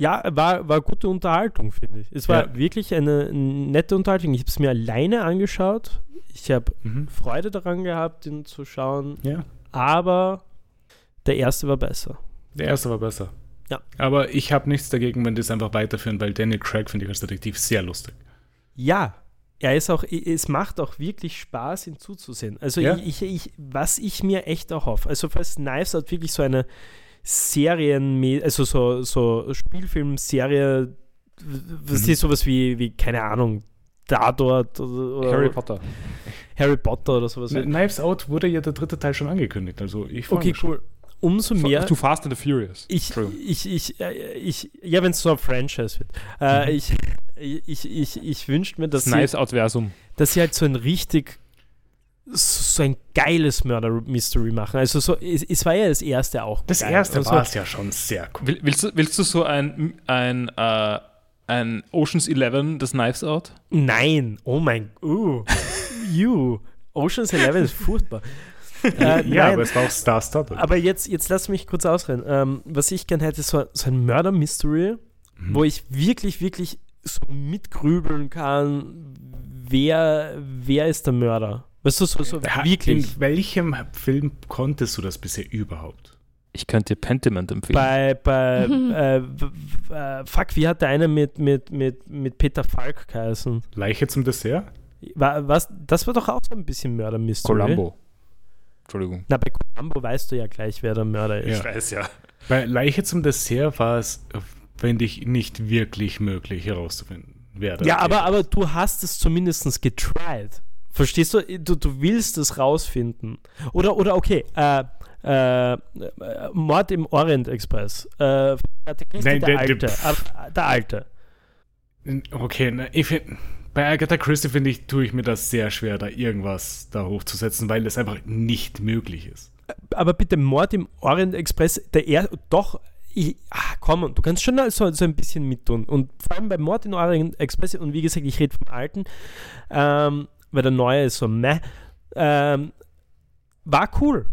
Ja, war, war gute Unterhaltung, finde ich. Es war Ja. wirklich eine nette Unterhaltung. Ich habe es mir alleine angeschaut. Ich habe Mhm. Freude daran gehabt, ihn zu schauen. Ja, Aber der erste war besser. der erste war besser. Ja. Aber ich habe nichts dagegen, wenn die es einfach weiterführen, weil Daniel Craig finde ich als Detektiv sehr lustig. Ja, er ist auch, es macht auch wirklich Spaß, ihm zuzusehen. Also Ja. ich, ich, ich, was ich mir echt auch hoffe, also falls Knives hat wirklich so eine Serien, also so, so Spielfilmserie, was Mhm. ist sowas wie, wie, keine Ahnung, Tatort oder, oder Harry Potter. Harry Potter oder sowas. Na, Knives Out wurde ja der dritte Teil schon angekündigt. Also ich freu okay, schon. cool. Umso mehr. Too Fast and the Furious. Ich, ich, ich, äh, ich, ja, wenn es so ein Franchise wird. Äh, ich ich, ich, ich wünsche mir, dass Das sie, Knives Out Versum. dass sie halt so ein richtig, so ein geiles Murder-Mystery machen. Also so, es, es war ja das erste auch. Das geil. erste Also, war es ja schon sehr cool. Will, willst, du, willst du so ein, ein, äh, ein Oceans 11 des Knives Out? Nein, oh mein, uh, you. Ocean's Eleven ist furchtbar. Äh, ja, nein, aber es war auch Star Studded. aber jetzt, jetzt lass mich kurz ausreden. Ähm, was ich gerne hätte, ist so, so ein Murder-Mystery, Mhm. wo ich wirklich, wirklich so mitgrübeln kann, wer, wer ist der Mörder? Weißt du, so, so Ha- wirklich. In welchem Film konntest du das bisher überhaupt? Ich könnte dir Pentiment empfehlen. Bei, bei äh, äh, fuck, wie hat der eine mit, mit, mit, mit Peter Falk geheißen? Leiche zum Dessert? War, was, das war doch auch so ein bisschen Mörder-Mystery. Columbo. Entschuldigung. Na, bei Columbo weißt du ja gleich, wer der Mörder ist. Ja. weiß ja. Bei Leiche zum Dessert war es, finde ich, nicht wirklich möglich herauszufinden, wer der Ja, aber, aber du hast es zumindest getried. Verstehst du? du? Du willst es rausfinden. Oder, oder okay, äh, äh, äh, Mord im Orient Express. Äh, Nein, der, der- Alte. der- der Alte. Okay, na, ich find, bei Agatha Christie finde ich, tue ich mir das sehr schwer, da irgendwas da hochzusetzen, weil es einfach nicht möglich ist. Aber bitte, Mord im Orient Express, der er doch. Ich, ah, komm, du kannst schon so, so ein bisschen mittun. Und vor allem bei Mord im Orient Express, und wie gesagt, ich rede vom alten, ähm, weil der neue ist so meh, ähm, war cool.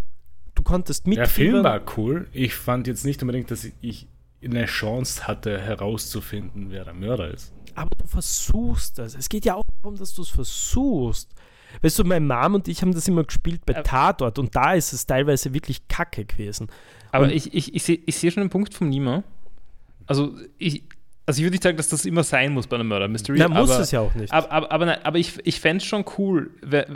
Du konntest Der mitfiebern. Film war cool. Ich fand jetzt nicht unbedingt, dass ich eine Chance hatte, herauszufinden, wer der Mörder ist. Aber du versuchst das. Es geht ja auch darum, dass du es versuchst. Weißt du, meine Mom und ich haben das immer gespielt bei Aber- Tatort und da ist es teilweise wirklich kacke gewesen. Aber Und- ich, ich, ich sehe ich seh schon den Punkt von Nima. Also ich, also ich würde nicht sagen, dass das immer sein muss bei einem Murder Mystery. Na, muss aber, es ja auch nicht. Aber, aber, aber, nein, aber ich, ich fände es schon cool.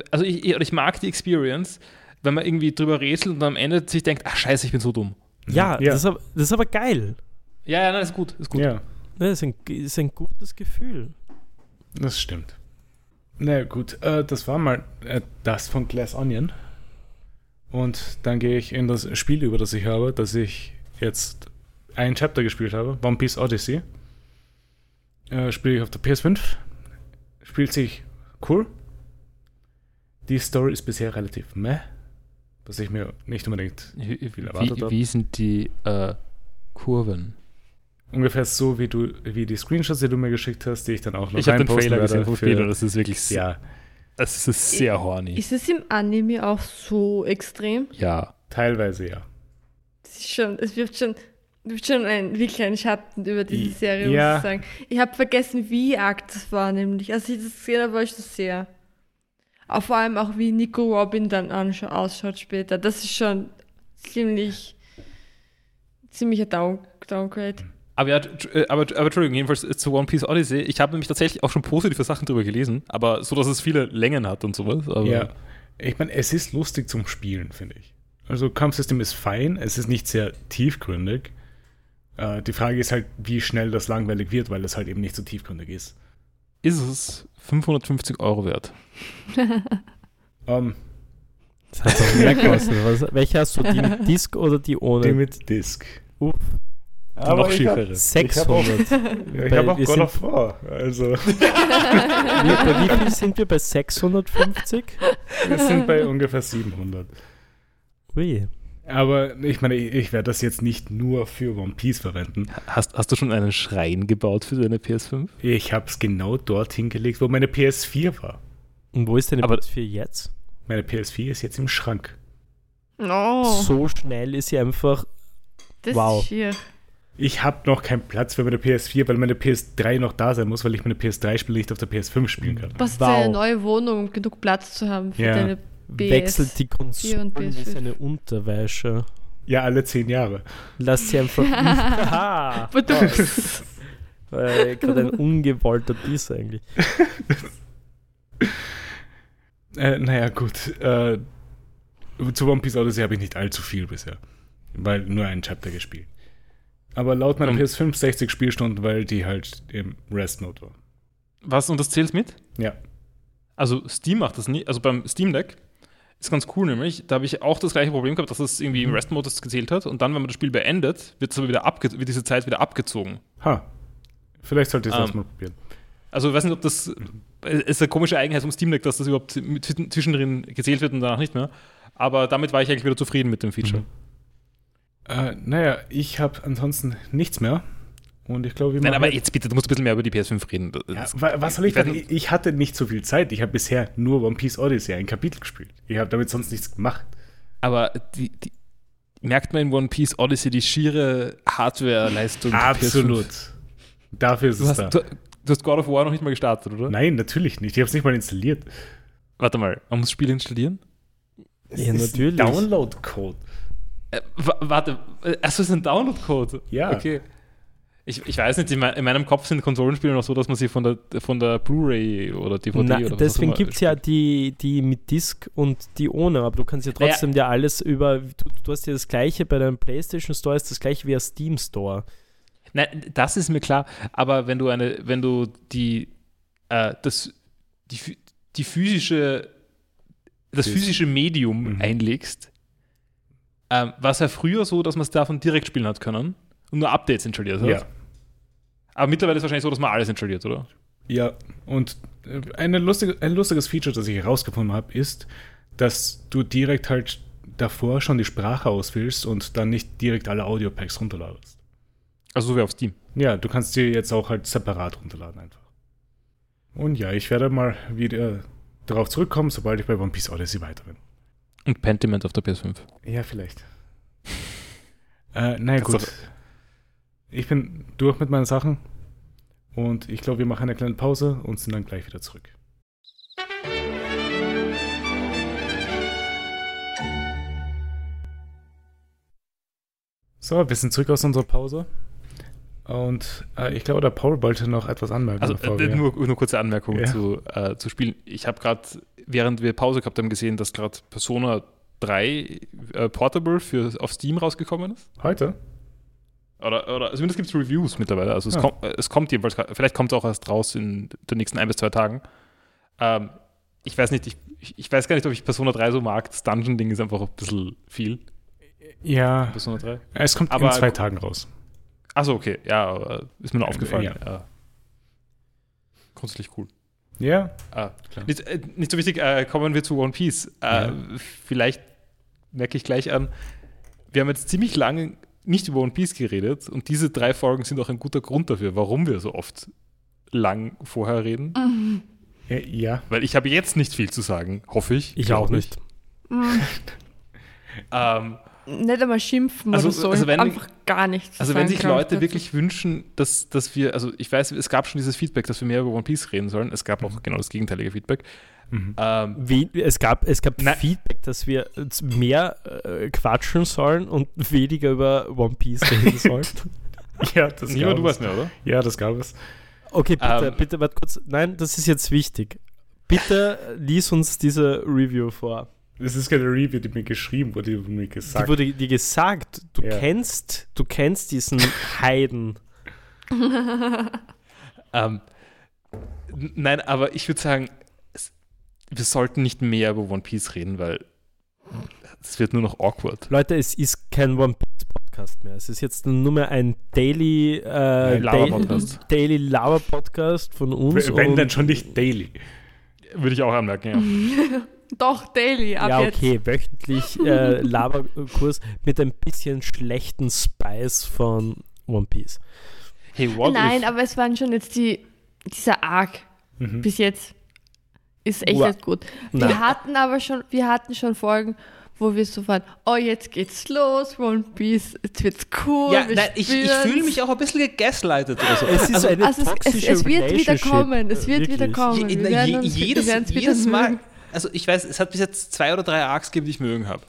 Also ich, ich, mag die Experience, wenn man irgendwie drüber rätselt und am Ende sich denkt, ach scheiße, ich bin so dumm. ja, Ja. Das, ist aber, das ist aber geil. Ja, ja, nein, ist gut, ist gut. Ja, Das ist ein, ist ein gutes Gefühl. das stimmt. Na gut, äh, das war mal äh, das von Glass Onion. Und dann gehe ich in das Spiel über, das ich habe, das ich jetzt ein Chapter gespielt habe, One Piece Odyssey. Äh, Spiele ich auf der PS5. Spielt sich cool. Die Story ist bisher relativ meh. Was ich mir nicht unbedingt viel erwartet wie, habe. wie sind die äh, Kurven? ungefähr so wie du wie die Screenshots, die du mir geschickt hast, die ich dann auch noch Ich habe den Trailer gesehen Spiel und das ist wirklich sehr, Ja, das ist sehr horny. Ist es im Anime auch so extrem? ja. teilweise ja. Es ist schon, es wirft schon, wirft schon ein, wirklich einen Schatten über diese I- Serie, ja. muss ich sagen. Ich habe vergessen, wie arg das war, nämlich. Als ich das gesehen habe, war ich das sehr. Auch vor allem auch, wie Nico Robin dann anscha- ausschaut später. Das ist schon ziemlich, ziemlicher Down Downgrade. Aber, ja, äh, aber, aber Entschuldigung, jedenfalls äh, zu One Piece Odyssey. Ich habe nämlich tatsächlich auch schon positive Sachen drüber gelesen, aber so, dass es viele Längen hat und sowas. Aber Ja, ich meine, es ist lustig zum Spielen, finde ich. Also Kampfsystem ist fein, es ist nicht sehr tiefgründig. Äh, die Frage ist halt, wie schnell das langweilig wird, weil es halt eben nicht so tiefgründig ist. ist es 550 Euro wert. Ähm, Das hat auch mehr gekostet. Welche hast du? Die mit Disc oder die ohne? die mit Disc. Uff. noch ich hab- schiefere. 600. Ja, ich habe auch wir God sind- of War. Also, wir, bei wie viel sind wir? Bei 650? wir sind bei ungefähr 700. Ui. Aber ich meine, ich, ich werde das jetzt nicht nur für One Piece verwenden. Hast, hast du schon einen Schrein gebaut für deine PS5? Ich habe es genau dorthin gelegt, wo meine PS4 war. Und wo ist deine Aber- PS4 jetzt? Meine PS4 ist jetzt im Schrank. Oh, So schnell ist sie einfach. das wow. ist schier. Ich habe noch keinen Platz für meine PS4, weil meine PS3 noch da sein muss, weil ich meine PS3-Spiele nicht auf der PS5 spielen kann. Du brauchst Wow. eine neue Wohnung, um genug Platz zu haben für Ja. deine BS. Wechselt die und Konsole wie PS5. seine Unterwäsche. Ja, alle zehn Jahre. Lass sie einfach. Haha. Badums. Äh, Gerade ein ungewollter Diss eigentlich. Äh, naja, gut. Äh, zu One Piece Odyssey habe ich nicht allzu viel bisher. Weil nur ein Chapter gespielt. Aber laut meiner Und- PS5 60 Spielstunden, weil die halt im Rest Mode war. Was, und das zählt mit? Ja. Also Steam macht das nicht. Also beim Steam Deck ist ganz cool nämlich. Da habe ich auch das gleiche Problem gehabt, dass es irgendwie im Rest-Modus gezählt hat. Und dann, wenn man das Spiel beendet, wird, es aber wieder wird diese Zeit wieder abgezogen. Ha. Vielleicht sollte ich das Ähm. mal probieren. Also ich weiß nicht, ob das äh, ist eine komische Eigenheit vom Steam Deck, dass das überhaupt zwischendrin gezählt wird und danach nicht mehr. Aber damit war ich eigentlich wieder zufrieden mit dem Feature. Mhm. Äh, naja, ich habe ansonsten nichts mehr. Und ich glaube, wir Nein, aber jetzt- jetzt bitte, du musst ein bisschen mehr über die PS5 reden. Ja, wa- was soll ich sagen? Ich hatte nicht so viel Zeit. Ich habe bisher nur One Piece Odyssey ein Kapitel gespielt. Ich habe damit sonst nichts gemacht. Aber die, die, merkt man in One Piece Odyssey die schiere Hardware-Leistung? Absolut. PS5? Dafür ist Du es hast, da. du, du hast God of War noch nicht mal gestartet, oder? Nein, natürlich nicht. Ich habe es nicht mal installiert. Warte mal, man muss das Spiel installieren? Ja, Es ist natürlich. Download-Code. Äh, wa- warte, äh, achso, es ist ein Download-Code. Ja. Okay. Ich, ich weiß nicht, in, mein, in meinem Kopf sind Konsolenspiele noch so, dass man sie von der, von der Blu-ray oder DVD Na, oder deswegen gibt es ja die, die mit Disk und die ohne, aber du kannst ja Naja. trotzdem dir alles über. Du, du hast ja das gleiche bei deinem PlayStation Store, ist das gleiche wie der Steam Store. Nein, das ist mir klar, aber wenn du eine, wenn du die, äh, das, die, die physische, das Phys- physische Medium Mhm. einlegst, ähm, war es ja früher so, dass man es davon direkt spielen hat können und nur Updates installiert hat. Ja. Aber mittlerweile ist es wahrscheinlich so, dass man alles installiert, oder? Ja, und äh, eine lustige, ein lustiges Feature, das ich herausgefunden habe, ist, dass du direkt halt davor schon die Sprache auswählst und dann nicht direkt alle Audio-Packs runterladest. Also so wie auf Steam. Ja, du kannst dir jetzt auch halt separat runterladen einfach. Und ja, ich werde mal wieder darauf zurückkommen, sobald ich bei One Piece Odyssey weiter bin. Und Pentiment auf der PS5. Ja, vielleicht. äh, naja, gut. Ich bin durch mit meinen Sachen und ich glaube, wir machen eine kleine Pause und sind dann gleich wieder zurück. So, wir sind zurück aus unserer Pause. Und äh, ich glaube, der Paul wollte noch etwas anmerken. Also äh, wir- nur, nur kurze Anmerkung Ja. zu, äh, zu Spielen. Ich habe gerade, während wir Pause gehabt haben, gesehen, dass gerade Persona 3 äh, Portable für, auf Steam rausgekommen ist. Heute? Oder, oder zumindest gibt es Reviews mittlerweile. Also es, Ja. kommt, äh, es kommt jedenfalls, vielleicht kommt es auch erst raus in den nächsten ein bis zwei Tagen. Ähm, ich weiß nicht, ich, ich, weiß gar nicht, ob ich Persona 3 so mag. Das Dungeon-Ding ist einfach ein bisschen viel. Ja, Persona 3. es kommt Aber- in zwei Tagen raus. Achso, okay. Ja, aber ist mir nur Ja, aufgefallen. ja. Ja. Grundsätzlich cool. Ja, Ah, Klar. nicht, äh, nicht so wichtig, äh, kommen wir zu One Piece. Äh, Ja. Vielleicht merke ich gleich an, wir haben jetzt ziemlich lange nicht über One Piece geredet und diese drei Folgen sind auch ein guter Grund dafür, warum wir so oft lang vorher reden. Mhm. ja, ja. Weil ich habe jetzt nicht viel zu sagen, hoffe ich. Ich auch nicht. Mhm. Ähm, Nicht einmal schimpfen Also- oder so. also wenn- einfach gar nichts. zu also wenn sich Leute dazu. wirklich wünschen, dass, dass wir, also ich weiß, es gab schon dieses Feedback, dass wir mehr über One Piece reden sollen. Es gab auch genau das gegenteilige Feedback. Mhm. Ähm, We es gab, es gab Nein. Feedback, dass wir mehr äh, quatschen sollen und weniger über One Piece reden sollen. ja, das gab du es. mehr, oder? Ja, das gab es. Okay, bitte, Ähm. bitte, warte kurz. Nein, das ist jetzt wichtig. Bitte lies uns diese Review vor. Das ist keine Review, die mir geschrieben wurde, die mir Die gesagt. wurde dir gesagt, du Ja. kennst, du kennst diesen Heiden. Ähm, nein, aber ich würde sagen, wir sollten nicht mehr über One Piece reden, weil es wird nur noch awkward. Leute, es ist kein One Piece Podcast mehr. Es ist jetzt nur mehr ein Daily, äh, Ein Daily, Lava-Podcast. Daily Lava Podcast von uns. Wenn und- dann schon nicht daily. Würde ich auch anmerken, ja. Doch, Daily, ab ja, jetzt. okay, wöchentlich äh, Lava-Kurs mit ein bisschen schlechten Spice von One Piece. Hey, what Nein, if, aber es waren schon jetzt die, dieser Arc Mhm. bis jetzt. Ist echt Ua- nicht gut. Nein. Wir hatten aber schon, wir hatten schon Folgen, wo wir so waren, oh, jetzt geht's los, One Piece, jetzt wird's cool. ja, wir nein, ich, ich fühle mich auch ein bisschen gegaslightet oder so. Es ist also, eine Also es, es, toxische es wird wieder kommen, es wird wirklich. wieder kommen. je, Wir na, werden je, uns- jedes, jedes Mal, mögen. also ich weiß, es hat bis jetzt zwei oder drei Arcs gegeben, die ich mögen habe.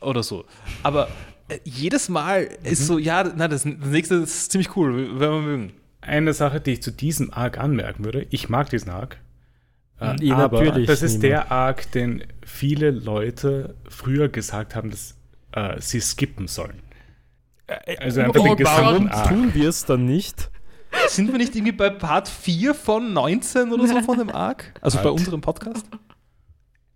Oder so. Aber äh, jedes Mal ist so, ja, na, das, das nächste ist ziemlich cool, werden wir mögen. Eine Sache, die ich zu diesem Arc anmerken würde, ich mag diesen Arc. Äh, Ja, aber natürlich, das ist Nima. der Arc, den viele Leute früher gesagt haben, dass äh, sie skippen sollen. Also einfach Oh den gesamten Warum Arc. tun wir es dann nicht? sind wir nicht irgendwie bei Part 4 von 19 oder so von dem Arc? Also bei What? unserem Podcast?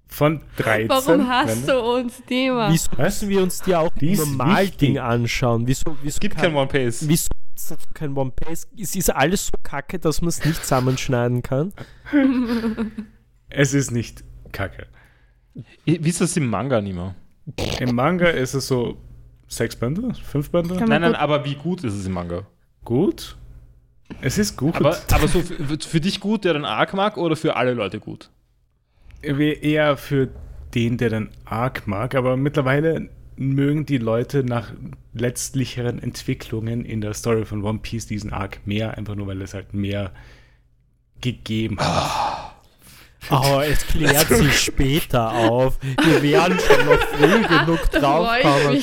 Von 13. Warum hast du uns Thema? Wieso müssen wir uns die auch Die ist normal. Ding anschauen? Wieso, wieso Es gibt kein One Piece. Wieso ist das kein One Piece? Es ist alles so kacke, dass man es nicht zusammenschneiden kann. Es ist nicht kacke. Wie ist das im Manga nicht mehr? Im Manga ist es so sechs Bände, fünf Bände. Nein, nein, aber wie gut ist es im Manga? Gut. Es ist gut. Aber, aber so für, für dich gut, der den Arc mag, oder für alle Leute gut? eher für den, der den Arc mag, aber mittlerweile mögen die Leute nach letztlicheren Entwicklungen in der Story von One Piece diesen Arc mehr, einfach nur weil es halt mehr gegeben hat. Oh, es klärt sich später auf. Wir werden schon noch früh genug draufkommen.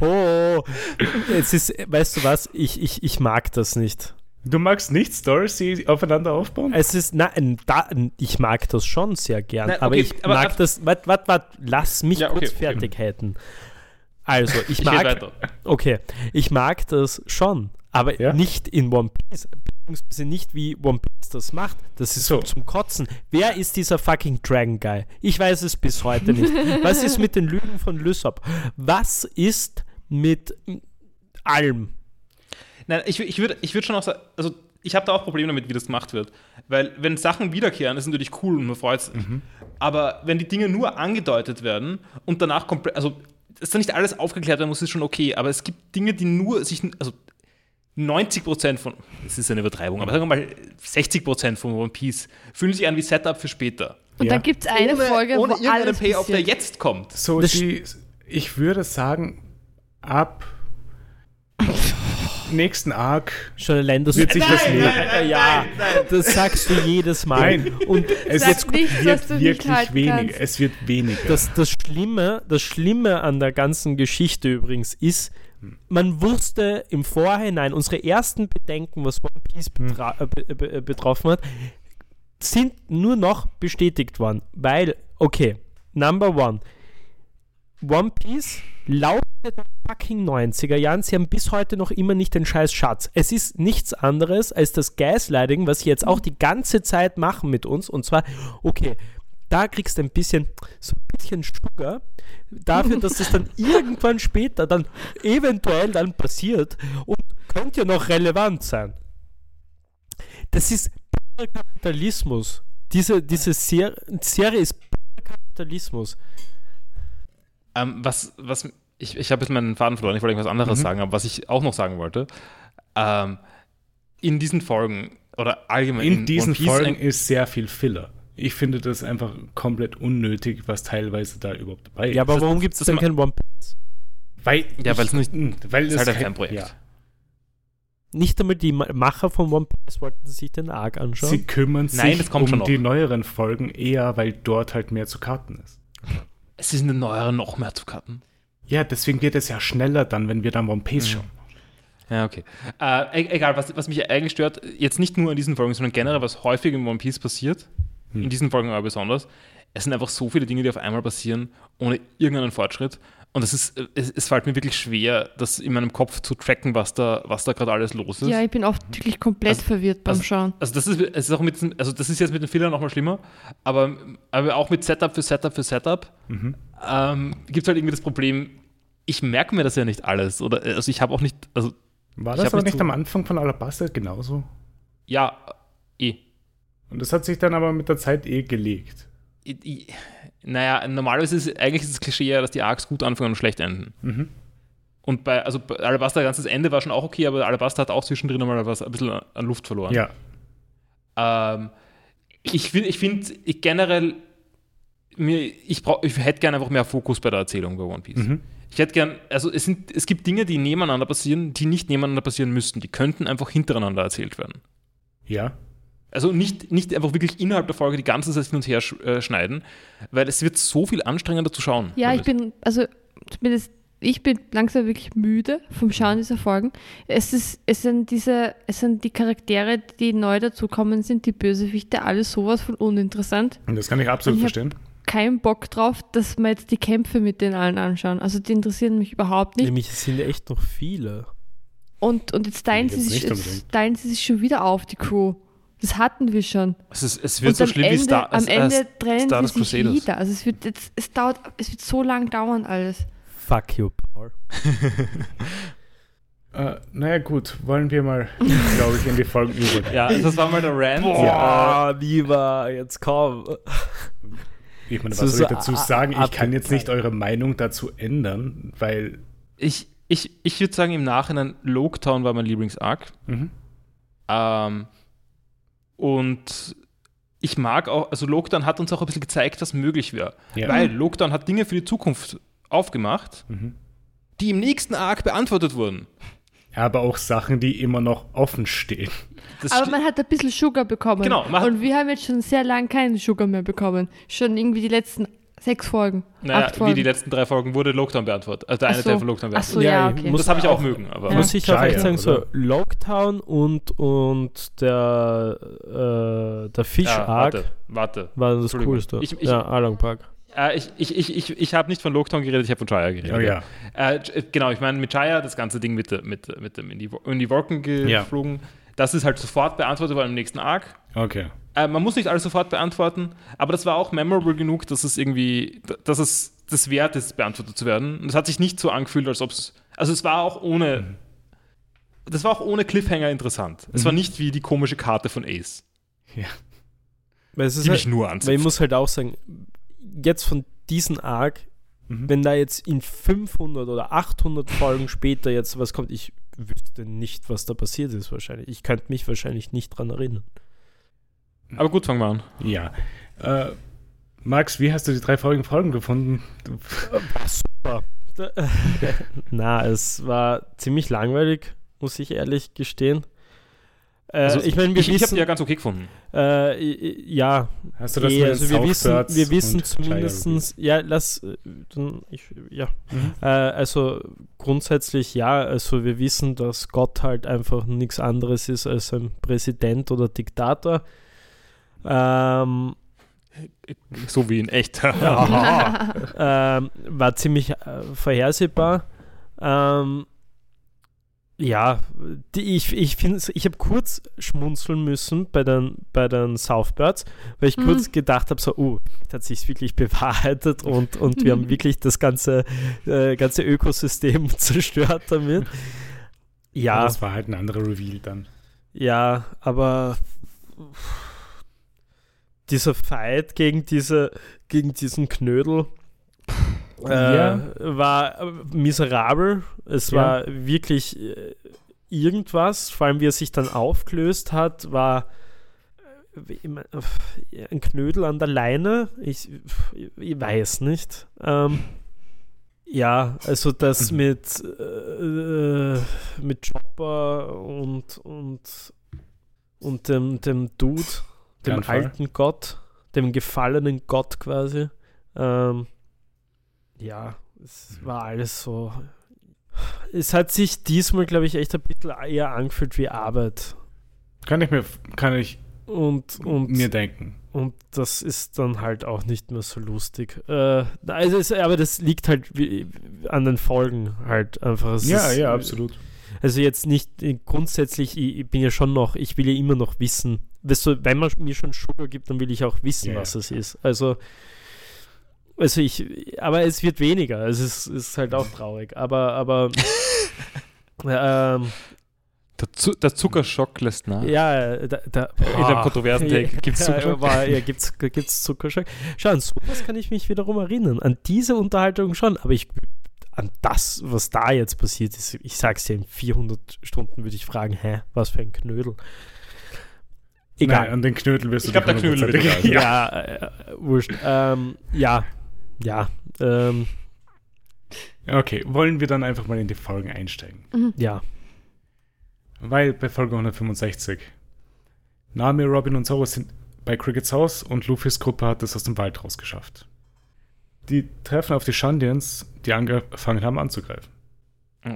Oh, es ist, weißt du was? Ich, ich, ich mag das nicht. Du magst nicht Stories, die aufeinander aufbauen? Es ist, nein, da, ich mag das schon sehr gern, Nein, aber okay, ich aber- mag das, warte, warte, warte, lass mich Ja, okay, kurz okay. fertig halten. Also, ich mag, weiter. okay, ich mag das schon, aber Ja? nicht in One Piece, beziehungsweise nicht wie One Piece das macht. Das ist so zum Kotzen. Wer ist dieser fucking Dragon Guy? Ich weiß es bis heute nicht. Was ist mit den Lügen von Lysop? Was ist mit allem? Nein, ich, ich würde ich würd schon auch sagen, also ich habe da auch Probleme damit, wie das gemacht wird. Weil wenn Sachen wiederkehren, ist natürlich cool und man freut sich. Aber wenn die Dinge nur angedeutet werden und danach komplett, also dass da nicht alles aufgeklärt werden muss, ist schon okay. Aber es gibt Dinge, die nur sich, also 90 Prozent von, das ist eine Übertreibung, aber sagen wir mal 60 Prozent von One Piece fühlen sich an wie Setup für später. Und Ja. dann gibt es eine Folge, ohne wo irgendeinen alles Payoff, der jetzt kommt. So, die, ich würde sagen, ab nächsten Arc Schon allein das wird sich das legen. ja, das sagst du jedes Mal. Nein. Und Es Sag wird, nichts, was wird wirklich weniger. Es wird weniger. Das, das, Schlimme, das Schlimme an der ganzen Geschichte übrigens ist, man wusste im Vorhinein, unsere ersten Bedenken, was One Piece betra äh, be be betroffen hat, sind nur noch bestätigt worden. Weil, okay, Number one, One Piece laut den fucking 90er Jahren, sie haben bis heute noch immer nicht den scheiß Schatz. Es ist nichts anderes als das Gaslighting, was sie jetzt auch die ganze Zeit machen mit uns. Und zwar, okay, da kriegst du ein bisschen, so ein bisschen Sugar dafür, dass das dann irgendwann später dann eventuell dann passiert und könnte ja noch relevant sein. Das ist Kapitalismus. Diese, diese Ser Serie ist Kapitalismus. Ähm, was, was, ich, ich habe jetzt meinen Faden verloren, ich wollte irgendwas anderes Mhm. sagen, aber was ich auch noch sagen wollte, ähm, in diesen Folgen oder allgemein in diesen One Piece Folgen ist sehr viel Filler. Ich finde das einfach komplett unnötig, was teilweise da überhaupt dabei ist. Ja, aber warum gibt es das denn kein One Piece? weil Ja, ich- weil es nicht- weil ist es halt ein kein- Fanprojekt. Ja. Nicht einmal die Ma- Macher von One Piece wollten sich den Arc anschauen. Sie kümmern sich Nein, um die neueren Folgen eher, weil dort halt mehr zu Karten ist. Es ist in den neueren noch mehr zu cutten. Ja, deswegen geht es ja schneller dann, wenn wir dann One Piece schauen. Ja, okay. Äh, e- egal, was, was mich eigentlich stört, jetzt nicht nur in diesen Folgen, sondern generell, was häufig in One Piece passiert, Hm. in diesen Folgen aber besonders, es sind einfach so viele Dinge, die auf einmal passieren, ohne irgendeinen Fortschritt. Und es, ist, es, es fällt mir wirklich schwer, das in meinem Kopf zu tracken, was da, was da gerade alles los ist. Ja, ich bin oft wirklich komplett Also- verwirrt beim also- Schauen. Also das ist, es ist auch mit, also das ist jetzt mit den Fillern noch mal schlimmer, aber, aber auch mit Setup für Setup für Setup Mhm. ähm, gibt es halt irgendwie das Problem, ich merke mir das ja nicht alles. Oder also ich habe auch nicht, also War Ich das aber nicht nicht so- am Anfang von Alabasta genauso? ja, eh. Und das hat sich dann aber mit der Zeit eh gelegt. I- I- Naja, normalerweise ist eigentlich ist das Klischee ja, dass die Arcs gut anfangen und schlecht enden. Mhm. Und bei, also bei Alabasta, ganzes Ende war schon auch okay, aber Alabasta hat auch zwischendrin mal was, ein bisschen an Luft verloren. Ja. Ähm, ich finde ich find, ich generell, mir, ich, brauch, ich hätte gerne einfach mehr Fokus bei der Erzählung bei One Piece. Mhm. Ich hätte gern, also es, sind, es gibt Dinge, die nebeneinander passieren, die nicht nebeneinander passieren müssten. Die könnten einfach hintereinander erzählt werden. Ja. Also nicht, nicht einfach wirklich innerhalb der Folge die ganze Zeit hin und her sch äh, schneiden, weil es wird so viel anstrengender zu schauen. Ja, ich bin, also zumindest ich bin langsam wirklich müde vom Schauen dieser Folgen. Es, ist, es, sind diese, es sind die Charaktere, die neu dazukommen sind, die Bösewichte, alles sowas von uninteressant. Und das kann ich absolut ich verstehen. Kein Bock drauf, dass wir jetzt die Kämpfe mit den allen anschauen. Also die interessieren mich überhaupt nicht. Nämlich es sind ja echt noch viele. Und, und jetzt teilen, sie sich, jetzt teilen sie sich schon wieder auf, die Crew. Das hatten wir schon. Es, ist, es wird und so am schlimm Ende, wie Star, am äh, Ende äh, trennen Stardust sie sich wieder. Also es wird jetzt, es dauert, es wird so lang dauern alles. Fuck you, Paul. Äh, naja, gut, wollen wir mal, glaube ich, in die Folgen übergehen. Ja, das war mal der Rant. Boah, lieber, jetzt komm. Ich meine, So- was soll so ich dazu sagen? Ich kann jetzt nicht eure Meinung dazu ändern, weil. Ich, ich, ich würde sagen, im Nachhinein, Loketown war mein Lieblings-Arc. Mhm. Ähm, und ich mag auch, also Lockdown hat uns auch ein bisschen gezeigt, was möglich wäre. Ja. Weil Lockdown hat Dinge für die Zukunft aufgemacht, Mhm. die im nächsten Arc beantwortet wurden. Aber auch Sachen, die immer noch offen stehen. Das Aber man hat ein bisschen Sugar bekommen. Genau, und wir haben jetzt schon sehr lange keinen Sugar mehr bekommen. Schon irgendwie die letzten sechs Folgen. naja, acht wie Folgen. die letzten drei Folgen wurde Lockdown beantwortet. Also der eine so. Teil von Lockdown Ach so, beantwortet. ja, Ja, okay. muss- Das habe ich auch mögen, aber Ja. Muss ich auch echt sagen, so? Lockdown und, und der, äh, der Fish-Arc warte, warte. war das. Coolste. Ich- ich- ja, Along Park. Äh, ich ich, ich, ich, ich habe nicht von Lockdown geredet, ich habe von Jaya geredet. Oh ja. Äh, genau, ich meine, mit Jaya, das ganze Ding mit, mit, mit dem in die, in die Wolken Ja. Das ist halt sofort beantwortet worden im nächsten Arc. Okay. Äh, man muss nicht alles sofort beantworten, aber das war auch memorable genug, dass es irgendwie, dass es das wert ist, beantwortet zu werden. Und es hat sich nicht so angefühlt, als ob es, also es war auch ohne, das war auch ohne Cliffhanger interessant. Es Mhm. war nicht wie die komische Karte von Ace, Ja. Weil, es ist die halt, mich nur weil ich anzieht. muss halt auch sagen, jetzt von diesem Arc, Mhm. wenn da jetzt in 500 oder 800 Folgen später jetzt was kommt, ich wüsste nicht, was da passiert ist wahrscheinlich. Ich könnte mich wahrscheinlich nicht dran erinnern. Aber gut, fangen wir an. Ja. Äh, Max, wie hast du die drei vorigen Folgen gefunden? Super. Na, es war ziemlich langweilig, muss ich ehrlich gestehen. Äh, Also ich meine, wir ich, ich habe wissen, die ja ganz okay gefunden. äh, ja, hast du das mit also wir wissen, wir wissen zumindest, ja, lass, äh, dann, ich, ja, Mhm. äh, also grundsätzlich ja, also wir wissen, dass Gott halt einfach nichts anderes ist als ein Präsident oder Diktator. Ähm, So wie in echt. ähm, war ziemlich äh, vorhersehbar. Ähm, ja, die, ich, ich finde, ich habe kurz schmunzeln müssen bei den, bei den Southbirds, weil ich Mhm. kurz gedacht habe, so, oh, das hat sich wirklich bewahrheitet und, und wir haben wirklich das ganze, äh, ganze Ökosystem zerstört damit. Aber Ja, Das war halt ein anderer Reveal dann. ja, aber dieser Fight gegen diese, gegen diesen Knödel äh, Ja. war äh, miserabel. Es Ja. war wirklich äh, irgendwas, vor allem wie er sich dann aufgelöst hat, war äh, ein Knödel an der Leine. Ich, ich weiß nicht. Ähm, ja, also das Mhm. mit, äh, mit Chopper und, und, und dem, dem Dude, dem Gunfire. alten Gott, dem gefallenen Gott quasi. Ähm, ja, es Mhm. war alles so. Es hat sich diesmal, glaube ich, echt ein bisschen eher angefühlt wie Arbeit. Kann ich mir, kann ich Und, und, mir denken. und das ist dann halt auch nicht mehr so lustig. Äh, also es, aber das liegt halt wie, an den Folgen halt einfach. Es Ja, ist, ja, absolut. Also jetzt nicht äh, grundsätzlich, ich, ich bin ja schon noch, ich will ja immer noch wissen. Weißt du, wenn man mir schon Sugar gibt, dann will ich auch wissen, Ja, was ja, es ist. Also, also ich, aber es wird weniger. Also es ist, ist halt auch traurig. Aber, aber ähm, Der, Zu der Zuckerschock lässt nach. ja, da, da, In einem kontroversen Take gibt's ja, Zuckerschock. war- Ja, gibt's, gibt's Zuckerschock. Schau, an sowas kann ich mich wiederum erinnern. An diese Unterhaltung schon, aber ich an das, was da jetzt passiert ist, ich sag's dir, in 400 Stunden würde ich fragen, hä, was für ein Knödel. Egal. Nein, an den Knödel wirst Ich du glaub, der dich Knödel wird egal. ja, äh, wurscht. Ähm, ja, ja, ähm, Okay, wollen wir dann einfach mal in die Folgen einsteigen? ja. Weil bei Folge 165 Nami, Robin und Zoro sind bei Crickets Haus und Luffys Gruppe hat es aus dem Wald rausgeschafft. Die treffen auf die Shandians, die angefangen haben anzugreifen.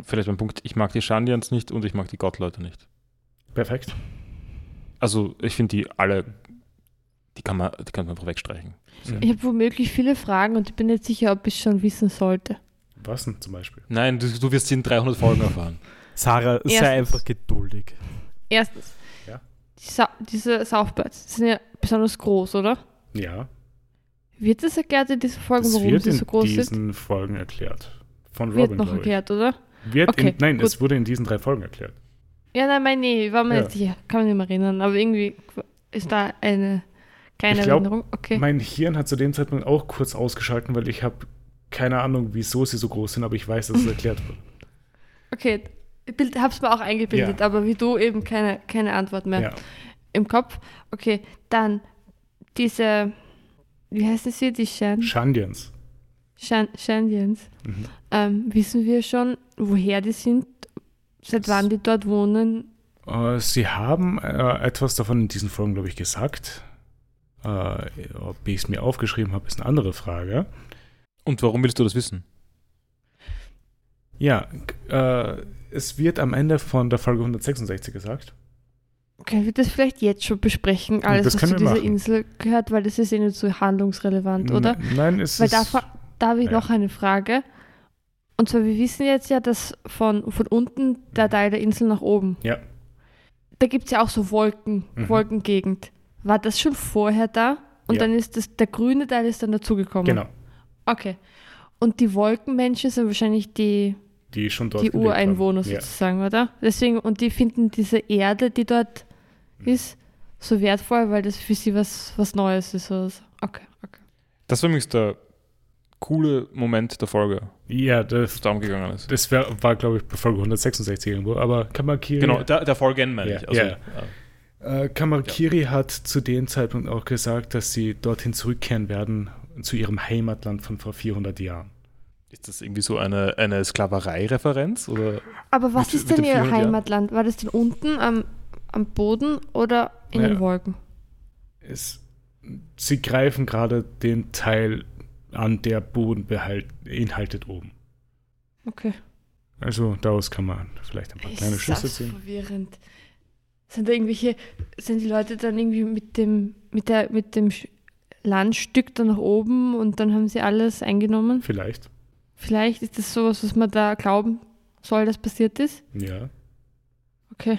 Vielleicht mein Punkt, ich mag die Shandians nicht und ich mag die Gottleute nicht. Perfekt. Also ich finde die alle, die kann man, die kann man einfach wegstreichen. Ich habe womöglich viele Fragen und ich bin nicht sicher, ob ich es schon wissen sollte. Was denn zum Beispiel? Nein, du, du wirst sie in 300 Folgen erfahren. Sarah, sei Erstens. einfach geduldig. Erstens, Ja. die Sa diese Southbirds sind ja besonders groß, oder? Ja, Wird das erklärt in dieser Folge, das warum wird sie in so groß sind? diesen Folgen erklärt. Von Wird Robin, noch glaube ich. erklärt, oder? Wird Okay, in, nein, gut. es wurde in diesen drei Folgen erklärt. Ja, nein, meine, ich war mir Ja. nicht sicher. Kann mich nicht mehr erinnern. Aber irgendwie ist da eine kleine Ich glaub, Erinnerung. Okay. Mein Hirn hat zu dem Zeitpunkt auch kurz ausgeschalten, weil ich habe keine Ahnung, wieso sie so groß sind, aber ich weiß, dass es erklärt wird. Okay. Ich bild- hab's mir auch eingebildet, Ja. aber wie du eben keine, keine Antwort mehr Ja. im Kopf. Okay, dann diese, wie heißen sie, die Shan, Shandians. Shan, Shandians. Mhm. Ähm, wissen wir schon, woher die sind, seit wann die dort wohnen? Äh, sie haben äh, etwas davon in diesen Folgen, glaube ich, gesagt. Äh, ob ich es mir aufgeschrieben habe, ist eine andere Frage. Und warum willst du das wissen? Ja, äh, es wird am Ende von der Folge 166 gesagt. Können wir das vielleicht jetzt schon besprechen, alles, Das was zu wir dieser machen. Insel gehört, weil das ist eh nicht so handlungsrelevant, oder? N nein, es Weil ist. da, fra- da habe ich ja. noch eine Frage. Und zwar, wir wissen jetzt ja, dass von, von unten der Teil der Insel nach oben, Ja. da gibt es ja auch so Wolken, Mhm. Wolkengegend. War das schon vorher da? Und Ja. dann ist das, der grüne Teil ist dann dazugekommen? Genau. Okay. Und die Wolkenmenschen sind wahrscheinlich die, Die schon dort die Ureinwohner haben. Ja. sozusagen, oder? Deswegen, und die finden diese Erde, die dort Mhm. ist, so wertvoll, weil das für sie was, was Neues ist oder so. Okay, okay. Das war übrigens der coole Moment der Folge, Ja, was das, darum gegangen ist. das wär, war, glaube ich, bei Folge 166 irgendwo. Aber Kamakiri, Genau, der, der Folgen meine Ja, ich. Also, ja. Äh, Kamakiri hat zu dem Zeitpunkt auch gesagt, dass sie dorthin zurückkehren werden, zu ihrem Heimatland von vor 400 Jahren. Ist das irgendwie so eine, eine Sklaverei-Referenz? Oder? Aber was Mit- ist denn den ihr 400 Jahren? Heimatland? War das denn unten am, am Boden oder in Ja. den Wolken? Es, sie greifen gerade den Teil an, der Boden beinhaltet oben. Okay. Also daraus kann man vielleicht ein paar kleine Ist Schlüsse das ziehen. verwirrend. Sind da irgendwelche, sind die Leute dann irgendwie mit dem, mit der, mit dem Landstück da nach oben und dann haben sie alles eingenommen? Vielleicht, Vielleicht ist das sowas, was man da glauben soll, dass passiert ist? ja. Okay.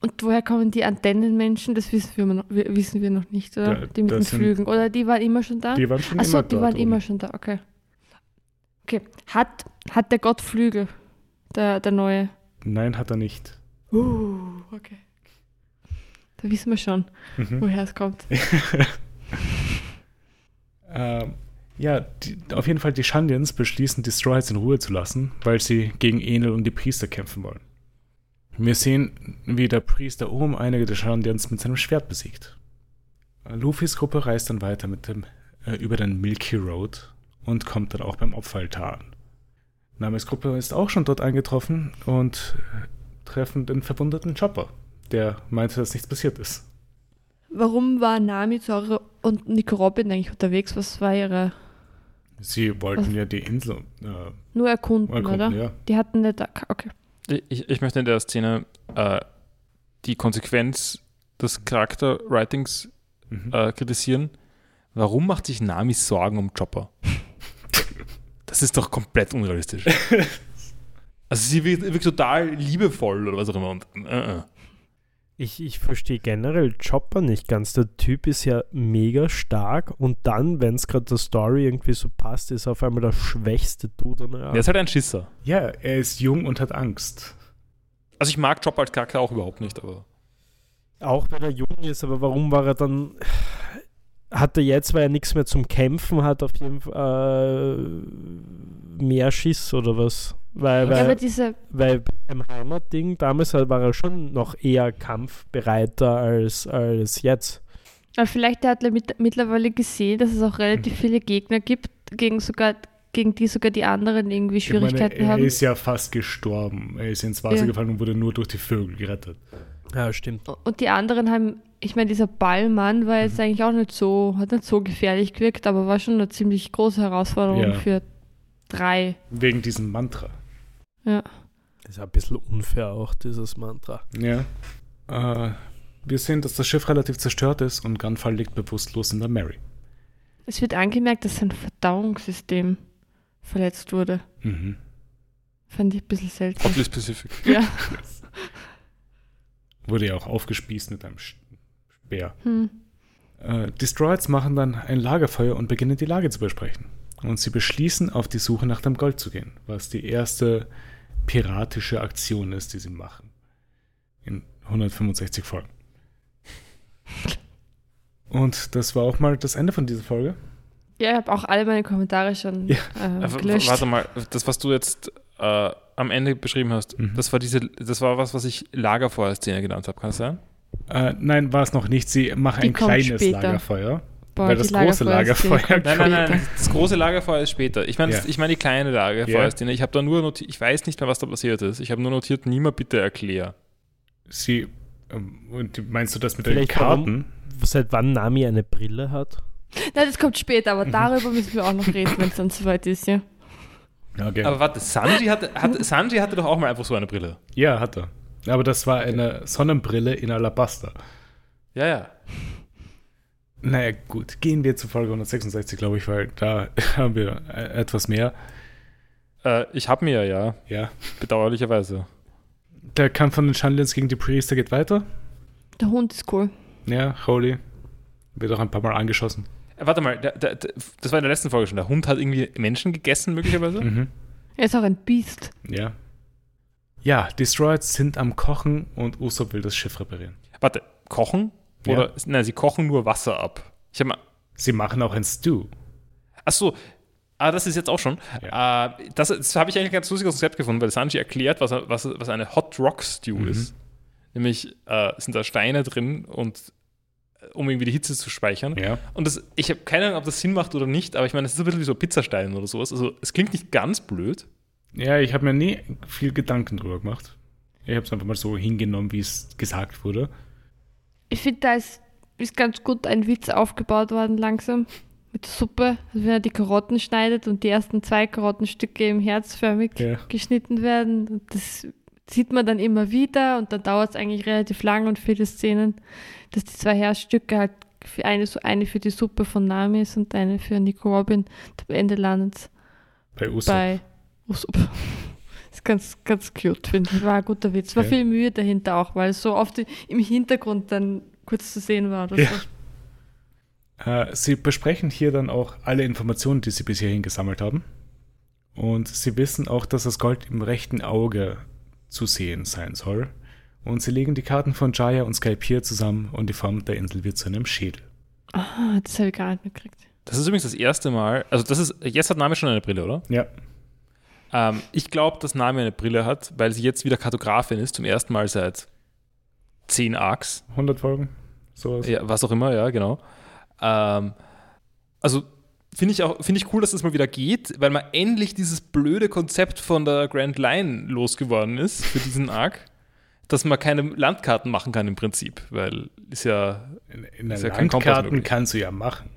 Und woher kommen die Antennenmenschen? Das wissen wir, noch, wissen wir noch nicht, oder? Da- die mit den Flügen. Oder die waren immer schon da? Die waren schon Achso, immer die dort waren oben. immer schon da, okay. Okay. Hat, hat der Gott Flügel? Der, der neue? Nein, hat er nicht. Uh, okay. Da wissen wir schon, Mhm. woher es kommt. Ähm, ja, die, auf jeden Fall die Shandians beschließen, die Straw Hats in Ruhe zu lassen, weil sie gegen Enel und die Priester kämpfen wollen. Wir sehen, wie der Priester oben einige der Shandians mit seinem Schwert besiegt. Luffys Gruppe reist dann weiter mit dem, äh, über den Milky Road und kommt dann auch beim Opferaltar an. Namis Gruppe ist auch schon dort eingetroffen und äh, treffen den verwundeten Chopper, der meinte, dass nichts passiert ist. Warum war Nami, Zora und Nico Robin eigentlich unterwegs? Was war ihre. Sie wollten Was? ja die Insel äh, Nur erkunden, erkunden, oder? ja. Die hatten nicht. Okay. Ich, ich möchte in der Szene äh, die Konsequenz des Charakterwritings Mhm. äh, kritisieren. Warum macht sich Nami Sorgen um Chopper? Das ist doch komplett unrealistisch. Also sie wirkt, wirkt total liebevoll oder was auch immer. Und, äh, äh. Ich, ich verstehe generell Chopper nicht ganz. Der Typ ist ja mega stark und dann, wenn es gerade der Story irgendwie so passt, ist er auf einmal der schwächste Dude. Art. ist halt ein Schisser. Ja, er ist jung und hat Angst. Also ich mag Chopper als Charakter auch überhaupt nicht, aber Auch wenn er jung ist, aber warum war er dann. Hat er jetzt, weil er nichts mehr zum Kämpfen hat, auf jeden Fall äh, mehr Schiss oder was? Weil, Ja, aber weil, diese. weil beim Heimatding damals war er schon noch eher kampfbereiter als, als jetzt. Aber vielleicht hat er mit, mittlerweile gesehen, dass es auch relativ viele Gegner gibt, gegen, sogar, gegen die sogar die anderen irgendwie Schwierigkeiten meine, er haben. ist ja fast gestorben. Er ist ins Wasser Ja. gefallen und wurde nur durch die Vögel gerettet. Ja, stimmt. Und die anderen haben, ich meine, dieser Ballmann war Mhm. jetzt eigentlich auch nicht so, hat nicht so gefährlich gewirkt, aber war schon eine ziemlich große Herausforderung Ja. für drei. Wegen diesem Mantra. Ja. Das ist ein bisschen unfair auch, dieses Mantra. Ja. Äh, wir sehen, dass das Schiff relativ zerstört ist und Gunfall liegt bewusstlos in der Mary. Es wird angemerkt, dass sein Verdauungssystem verletzt wurde. Mhm. Fand ich ein bisschen seltsam. Oddly specific. Ja. Wurde ja auch aufgespießt mit einem Sch- Speer. Hm. Äh, Destroyers machen dann ein Lagerfeuer und beginnen die Lage zu besprechen. Und sie beschließen, auf die Suche nach dem Gold zu gehen, was die erste piratische Aktion ist, die sie machen. In 165 Folgen. Und das war auch mal das Ende von dieser Folge. Ja, ich habe auch alle meine Kommentare schon Ja. äh, gelöscht. Warte mal, das, was du jetzt äh, am Ende beschrieben hast, Mhm. das war diese, das war was, was ich Lagerfeuer-Szene genannt habe, kann das sein? Äh, nein, war es noch nicht. Sie machen Die ein kleines später. Lagerfeuer. Boah, weil das große Lagerfeuer- kommt Nein, nein, nein, das große Lagerfeuer ist später. Ich meine, Ja. ich meine die kleine Lagerfeuerszene. Ich habe da nur notiert, ich weiß nicht mehr, was da passiert ist. Ich habe nur notiert, niemand bitte erklär. Sie, ähm, und meinst du das mit den Vielleicht Karten? Seit wann Nami eine Brille hat? Nein, das kommt später, Mhm. aber darüber müssen wir auch noch reden, wenn es dann soweit ist, ja. Okay. Aber warte, Sanji hatte, hat, Sanji hatte doch auch mal einfach so eine Brille. ja, hat er. Aber das war eine Sonnenbrille in Alabaster. Ja, ja. Naja, gut. Gehen wir zu Folge 166, glaube ich, weil da haben wir äh, etwas mehr. Äh, ich habe mir ja, Ja. bedauerlicherweise. Der Kampf von den Chandlins gegen die Priester geht weiter. Der Hund ist cool. Ja, Holy. Wird auch ein paar Mal angeschossen. Äh, warte mal, der, der, der, das war in der letzten Folge schon. Der Hund hat irgendwie Menschen gegessen, möglicherweise. Mhm. Er ist auch ein Biest. Ja. Ja, Destroyers sind am Kochen und Usopp will das Schiff reparieren. Warte, kochen? Ja. Oder, nein, sie kochen nur Wasser ab. Ich habe mal, Sie machen auch ein Stew. ach so, ah, das ist jetzt auch schon. Äh, das das habe ich eigentlich ein ganz lustiges Konzept gefunden, weil Sanji erklärt, was, was, was eine Hot Rock Stew Mhm. ist. Nämlich äh, sind da Steine drin und äh, um irgendwie die Hitze zu speichern. Ja. Und das, ich habe keine Ahnung, ob das Sinn macht oder nicht, aber ich meine, es ist ein bisschen wie so Pizzastein oder sowas. Also es klingt nicht ganz blöd. Ja, ich habe mir nie viel Gedanken drüber gemacht. Ich habe es einfach mal so hingenommen, wie es gesagt wurde. Ich finde, da ist, ist ganz gut ein Witz aufgebaut worden langsam. Mit der Suppe, also wenn er die Karotten schneidet und die ersten zwei Karottenstücke im herzförmig Ja. geschnitten werden. Und das sieht man dann immer wieder und dann dauert es eigentlich relativ lang und viele Szenen, dass die zwei Herzstücke halt für eine, so eine für die Suppe von Nami ist und eine für Nico Robin. Und am Ende landet Bei Usopp. bei Usopp. ist ganz, ganz cute, finde ich. War ein guter Witz. War Ja. viel Mühe dahinter auch, weil es so oft im Hintergrund dann kurz zu sehen war. Oder Ja. so. Äh, sie besprechen hier dann auch alle Informationen, die sie bis hierhin gesammelt haben. Und sie wissen auch, dass das Gold im rechten Auge zu sehen sein soll. Und sie legen die Karten von Jaya und Skypiea zusammen und die Form der Insel wird zu einem Schädel. Ah, das habe ich gar nicht mitgekriegt. Das ist übrigens das erste Mal, also das ist, jetzt hat Nami schon eine Brille, oder? Ja. Ähm, ich glaube, dass Nami eine Brille hat, weil sie jetzt wieder Kartografin ist, zum ersten Mal seit 10 Arcs. 100 Folgen? Sowas. Ja, was auch immer, ja, genau. Ähm, also finde ich auch, finde ich cool, dass das mal wieder geht, weil man endlich dieses blöde Konzept von der Grand Line losgeworden ist für diesen Arc, dass man keine Landkarten machen kann im Prinzip, weil ist ja, In, in Ist der ja Landkarten kannst du ja machen.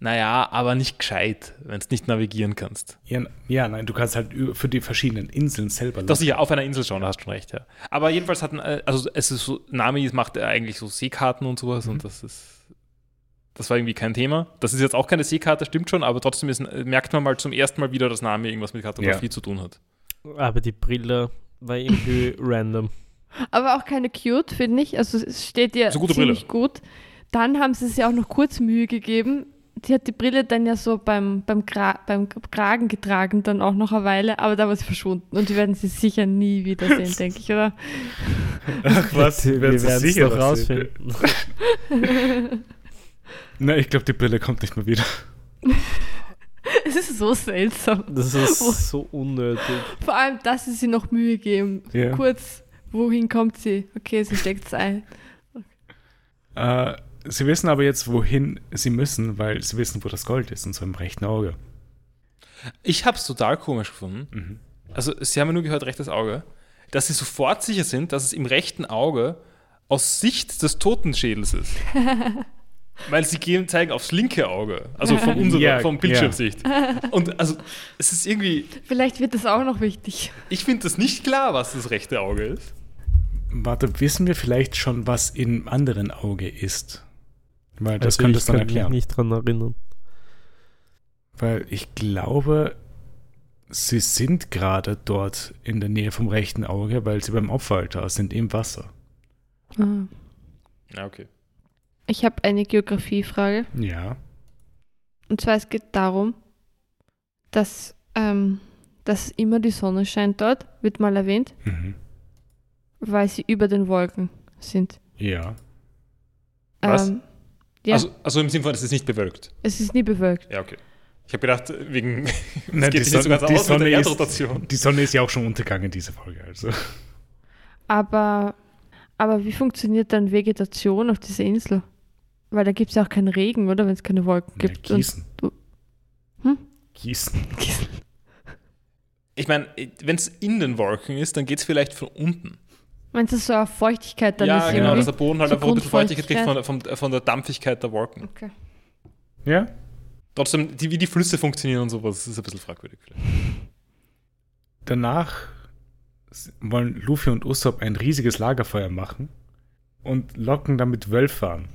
Naja, aber nicht gescheit, wenn du nicht navigieren kannst. Ja, ja, nein, du kannst halt für die verschiedenen Inseln selber Dass ich ja auf einer Insel schauen, da hast du schon recht, ja. Aber jedenfalls hatten, äh, also es ist so, Nami macht ja eigentlich so Seekarten und sowas und das ist, das war irgendwie kein Thema. Das ist jetzt auch keine Seekarte, stimmt schon, aber trotzdem ist, merkt man mal zum ersten Mal wieder, dass Nami irgendwas mit Kartografie Ja. zu tun hat. Aber die Brille war irgendwie random. Aber auch keine cute, finde ich. Also es steht ja So ziemlich gut. Dann haben sie es ja auch noch kurz Mühe gegeben. Die hat die Brille dann ja so beim, beim, Gra beim Kragen getragen, dann auch noch eine Weile, aber da war sie verschwunden. Und die werden sie sicher nie wiedersehen, denke ich, oder? Ach was, wir werden werden sie sicher sehen. rausfinden. Na, ich glaube, die Brille kommt nicht mehr wieder. Es ist so seltsam. Das ist so unnötig. Vor allem, dass sie sich noch Mühe geben. Ja. Kurz, wohin kommt sie? Okay, sie steckt es ein. Äh, sie wissen aber jetzt, wohin sie müssen, weil sie wissen, wo das Gold ist, und zwar im rechten Auge. Ich habe es total komisch gefunden. Mhm. Also, sie haben ja nur gehört, rechtes Auge, dass sie sofort sicher sind, dass es im rechten Auge aus Sicht des Totenschädels ist. Weil sie gehen, zeigen aufs linke Auge, also von unserer, Ja, vom Bildschirmsicht. Und also, es ist irgendwie, Vielleicht wird das auch noch wichtig. ich finde das nicht klar, was das rechte Auge ist. Warte, wissen wir vielleicht schon, was im anderen Auge ist? Weil das Also könnte ich es dann kann mich erklären. nicht dran erinnern. Weil ich glaube, sie sind gerade dort in der Nähe vom rechten Auge, weil sie beim Opferaltar sind im Wasser. Ah. Ja, okay. Ich habe eine Geografiefrage. Ja. Und zwar, es geht darum, dass, ähm, dass immer die Sonne scheint dort, wird mal erwähnt, Mhm. weil sie über den Wolken sind. Ja. Was? Ähm, ja, Also, also im Sinne von, es ist nicht bewölkt. es ist nie bewölkt. Ja, okay. Ich habe gedacht, wegen. Nein, geht die so Sonne- ganz die aus mit Sonne der ist- Erdrotation. Die Sonne ist ja auch schon untergegangen, diese Folge. Also. Aber, aber wie funktioniert dann Vegetation auf dieser Insel? Weil da gibt es ja auch keinen Regen, oder? Wenn es keine Wolken Ja, gibt. Und- gießen. Hm? Gießen. Ich meine, wenn es in den Wolken ist, dann geht es vielleicht von unten. Meinst du, so eine Feuchtigkeit dann ja, ist genau, irgendwie? dass der Boden halt so einfach ein bisschen Feuchtigkeit kriegt von, von, von der Dampfigkeit der Wolken. Okay. Ja? Trotzdem, die, wie die Flüsse funktionieren und sowas, ist ein bisschen fragwürdig. Vielleicht. Danach wollen Luffy und Usopp ein riesiges Lagerfeuer machen und locken damit Wölfe an.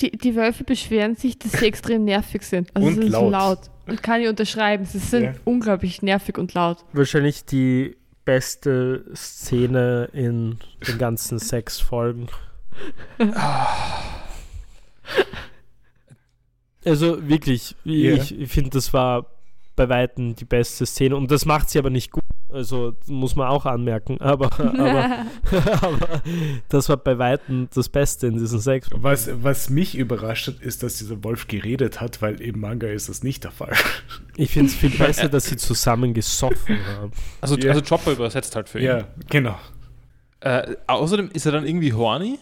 Die, die Wölfe beschweren sich, dass sie extrem nervig sind. Also Und sie sind so laut. laut. Und kann ich unterschreiben. Sie sind Ja. unglaublich nervig und laut. Wahrscheinlich die beste Szene in den ganzen sechs Folgen. Also wirklich, ich, ich finde, das war bei Weitem die beste Szene und das macht sie aber nicht gut. Also muss man auch anmerken, aber, aber, aber das war bei Weitem das Beste in diesen sechs. Was, was mich überrascht hat, ist, dass dieser Wolf geredet hat, weil im Manga ist das nicht der Fall. Ich finde es viel besser, dass sie zusammen gesoffen haben. Also, Ja. also Chopper übersetzt halt für ihn. Ja, genau. Äh, außerdem ist er dann irgendwie horny.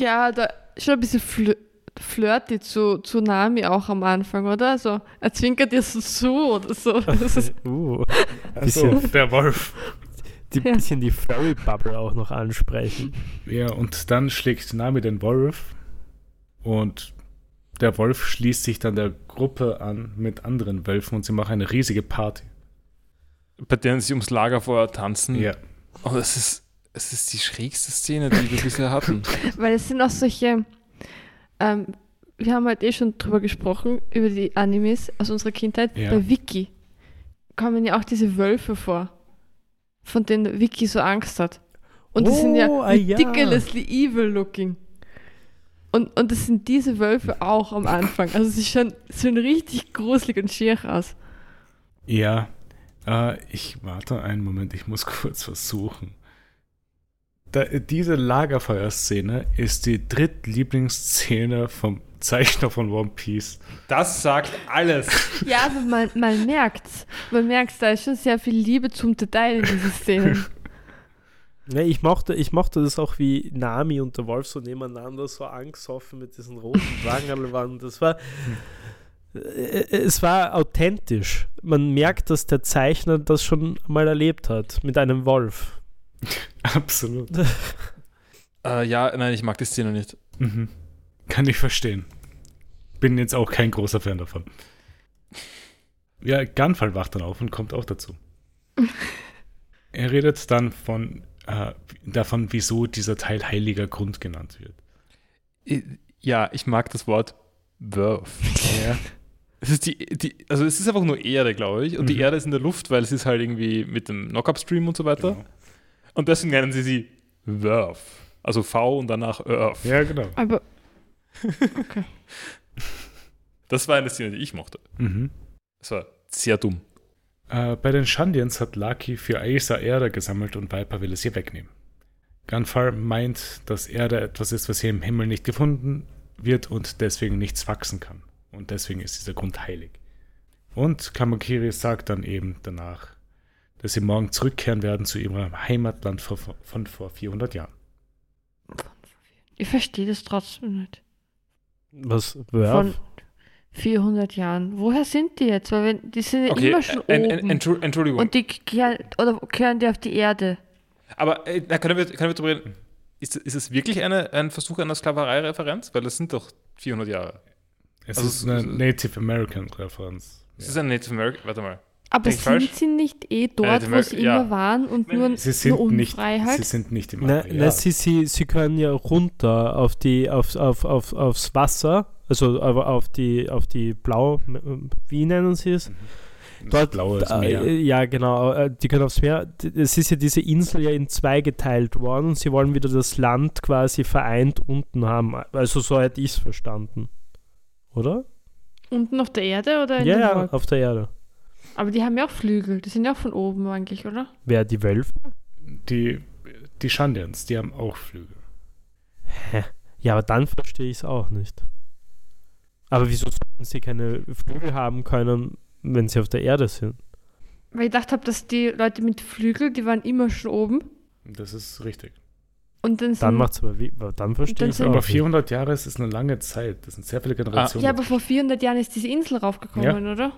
ja, da schon ein bisschen fl flirty zu, zu Nami auch am Anfang, oder? Also, er zwinkert ihr so zu oder so. Das ist, Uh, Also, Bisschen. der Wolf. die Ja. bisschen die Furry-Bubble auch noch ansprechen. Ja, und dann schlägt Nami den Wolf und der Wolf schließt sich dann der Gruppe an mit anderen Wölfen und sie machen eine riesige Party. bei denen sie ums Lagerfeuer tanzen. Ja. Und es ist, es ist die schrägste Szene, die wir bisher hatten. weil es sind auch solche, ähm, wir haben halt eh schon drüber gesprochen, über die Animes aus unserer Kindheit. Ja. Bei Vicky kommen ja auch diese Wölfe vor, von denen Vicky so Angst hat. Und die sind ja Oh, ah, ja. ridiculously evil looking. Und, und das sind diese Wölfe auch am Anfang. Also sie schauen, sehen richtig gruselig und schier aus. Ja, äh, ich warte einen Moment, ich muss kurz versuchen. Da, diese Lagerfeuerszene ist die drittlieblingsszene vom Zeichner von One Piece. Das sagt alles. Ja, aber man, man merkt's. Man merkt's, da ist schon sehr viel Liebe zum Detail in diesen Szenen. Ja, ich, mochte, ich mochte das auch, wie Nami und der Wolf so nebeneinander so angesoffen mit diesen roten Wangerl waren. Das war. äh, Es war authentisch. Man merkt, dass der Zeichner das schon mal erlebt hat mit einem Wolf. Absolut. äh, ja, nein, ich mag die Szene nicht. Mhm. Kann ich verstehen. Bin jetzt auch kein großer Fan davon. Ja, Gunfall wacht dann auf und kommt auch dazu. er redet dann von, äh, davon, wieso dieser Teil heiliger Grund genannt wird. Ja, ich mag das Wort Wurf. Ja. Es ist die, die, also es ist einfach nur Erde, glaube ich. Und die Mhm. Erde ist in der Luft, weil es ist halt irgendwie mit dem Knock-Up-Stream und so weiter. Genau. Und deswegen nennen sie sie Wurf. Also V und danach Earth. Ja, genau. Aber okay. Das war eine Szene, die ich mochte. Mhm. Das war sehr dumm. Äh, bei den Shandians hat Lucky für Aisa Erde gesammelt und Viper will es ihr wegnehmen. Gunfire meint, dass Erde etwas ist, was hier im Himmel nicht gefunden wird und deswegen nichts wachsen kann. Und deswegen ist dieser Grund heilig. Und Kamakiri sagt dann eben danach, dass sie morgen zurückkehren werden zu ihrem Heimatland vor, von vor 400 Jahren. Ich verstehe das trotzdem nicht. Was? Wolf? Von 400 Jahren. Woher sind die jetzt? Weil wenn, die sind ja Okay, immer schon äh, oben. Entschuldigung. Entschuldigung. und die kehren, oder kehren die auf die Erde. Aber äh, na, können, wir, können wir darüber reden? Ist, ist es wirklich eine, ein Versuch einer Sklaverei-Referenz? Weil das sind doch 400 Jahre. Es Also ist eine Native American Referenz. Es ist ein Native American. Warte mal. Aber sind falsch? sie nicht eh dort, Native wo sie ja. immer waren und nur, Sie sind, nur nicht, Unfreiheit? sie sind nicht im Na, Areal. na, sie, sie, sie können ja runter auf die, auf, auf, auf, aufs Wasser, also auf, auf die, auf die Blau, wie nennen sie es? Dort, blaues äh, Meer. Ja, genau. äh, Die können aufs Meer. Es ist ja diese Insel ja in zwei geteilt worden und sie wollen wieder das Land quasi vereint unten haben. Also so hätte ich es verstanden. Oder? Unten auf der Erde oder in Ja, ja, auf der Erde. Aber die haben ja auch Flügel. Die sind ja auch von oben eigentlich, oder? Wer die Wölfe? Die, die Shandians, die haben auch Flügel. Hä? Ja, aber dann verstehe ich es auch nicht. Aber wieso sollten sie keine Flügel haben können, wenn sie auf der Erde sind? Weil ich gedacht habe, dass die Leute mit Flügel, die waren immer schon oben. Das ist richtig. Und dann sind, Dann macht's aber wie, dann verstehe ich es. Aber nicht. 400 Jahre ist ist eine lange Zeit. Das sind sehr viele Generationen. Ja, aber vor 400 Jahren ist diese Insel raufgekommen, oder?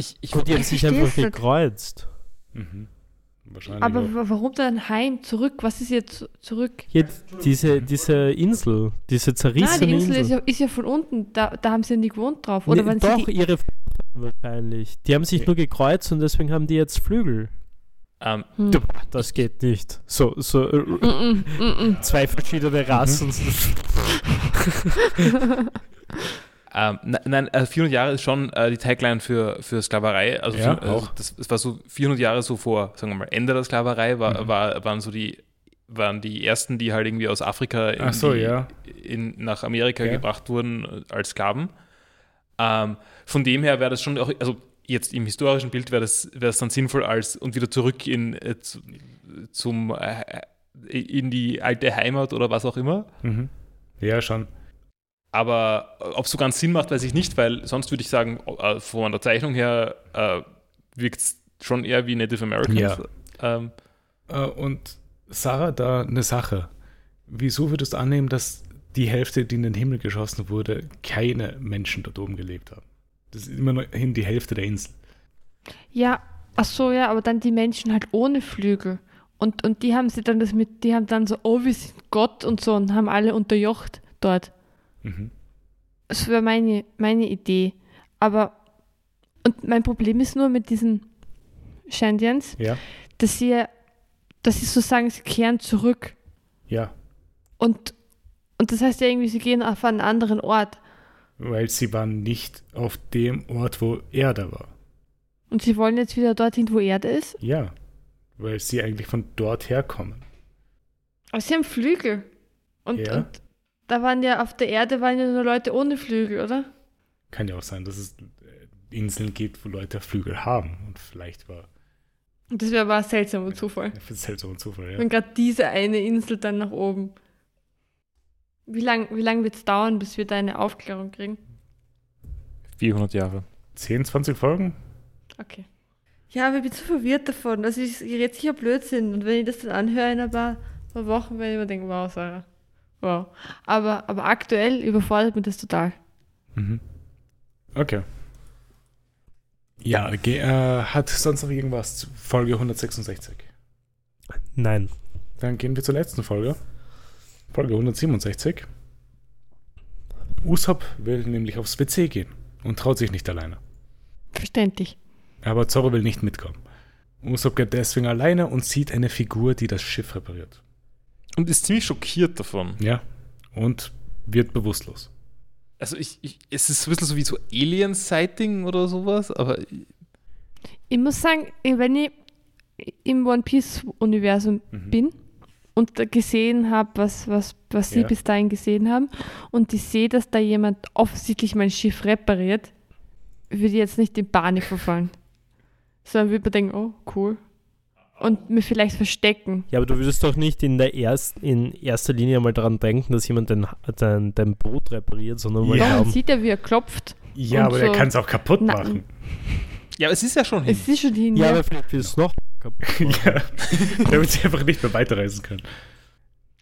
Ich, ich, Gut, die haben Ich sich einfach nicht. gekreuzt. Mhm. Wahrscheinlich. Aber auch. wa- warum dann heim, zurück? Was ist jetzt zurück? Hier, diese, diese Insel, diese Nein, zerrissene die Insel Insel. ist ja, ist ja von unten. Da, da haben sie ja nie gewohnt drauf. Oder Nee, doch, ihre wahrscheinlich. Die haben sich Nee. nur gekreuzt und deswegen haben die jetzt Flügel. ähm, hm. Das geht nicht. So, so äh, Mm -mm, mm -mm. zwei verschiedene Rassen. Ähm, ne- nein, äh, 400 Jahre ist schon äh, die Tagline für, für Sklaverei. Also, Ja, für, also das, das war so 400 Jahre so vor, sagen wir mal, Ende der Sklaverei war, Mhm. war, waren so die waren die ersten, die halt irgendwie aus Afrika in so, die, ja. in, nach Amerika Ja. gebracht wurden äh, als Sklaven. Ähm, von dem her wäre das schon auch, also jetzt im historischen Bild wäre das, wäre das dann sinnvoll als und wieder zurück in, äh, zu, zum, äh, in die alte Heimat oder was auch immer. Mhm. Ja, schon. Aber ob es so ganz Sinn macht, weiß ich nicht, weil sonst würde ich sagen, äh, von der Zeichnung her äh, wirkt es schon eher wie Native Americans. Ja. Ähm, Äh, und Sarah, da eine Sache. Wieso würdest du annehmen, dass die Hälfte, die in den Himmel geschossen wurde, keine Menschen dort oben gelebt haben? Das ist immer noch hin die Hälfte der Insel. Ja, ach so, ja, aber dann die Menschen halt ohne Flügel. Und, und die haben sie dann das mit, die haben dann so, oh, wir sind Gott und so und haben alle unterjocht dort. Mhm. Das wäre meine, meine Idee. Aber, und mein Problem ist nur mit diesen Shandians, Ja, dass sie, dass sie so sagen, sie kehren zurück. ja. Und, und das heißt ja irgendwie, sie gehen auf einen anderen Ort. Weil sie waren nicht auf dem Ort, wo Erde war. Und sie wollen jetzt wieder dorthin, wo Erde ist. Ja. Weil sie eigentlich von dort herkommen. Aber sie haben Flügel. Und, Ja. und da waren ja auf der Erde waren ja nur Leute ohne Flügel, oder? Kann ja auch sein, dass es äh, Inseln gibt, wo Leute Flügel haben. Und vielleicht war Und das wäre aber ein seltsamer Zufall. ist seltsamer Zufall, ja. Wenn gerade diese eine Insel dann nach oben. Wie lange wie lang wird es dauern, bis wir da eine Aufklärung kriegen? 400 Jahre. 10, 20 Folgen? Okay. Ja, aber ich bin zu verwirrt davon. Also ich, ich rede sicher Blödsinn. Und wenn ich das dann anhöre in ein paar, paar Wochen, werde ich mir denken, wow, Sarah. Wow. Aber, aber aktuell überfordert mich das total. Mhm. Okay. Ja, ge- äh, hat sonst noch irgendwas zu Folge 166? Nein. Dann gehen wir zur letzten Folge. Folge 167. Usopp will nämlich aufs WC gehen und traut sich nicht alleine. Verständlich. Aber Zorro will nicht mitkommen. Usopp geht deswegen alleine und sieht eine Figur, die das Schiff repariert. Und ist ziemlich schockiert davon. Ja. Und wird bewusstlos. Also ich, ich es ist ein bisschen so wie so Alien-Sighting oder sowas, aber Ich muss sagen, wenn ich im One Piece-Universum Mhm. bin und da gesehen habe, was, was, was sie Ja. bis dahin gesehen haben, und ich sehe, dass da jemand offensichtlich mein Schiff repariert, würde ich jetzt nicht in Panik verfallen. Sondern würde mir denken, oh, cool. Und mir vielleicht verstecken. Ja, aber du würdest doch nicht in, der erst, in erster Linie mal daran denken, dass jemand dein, dein, dein Boot repariert, sondern mal Ja. Man sieht ja, wie er klopft. Ja, aber der so kann es auch kaputt Na- machen. ja, aber es ist ja schon hin. Es ist schon hin. ja, Ja, aber vielleicht wird es noch kaputt. machen. ja. Damit sie einfach nicht mehr weiterreisen können.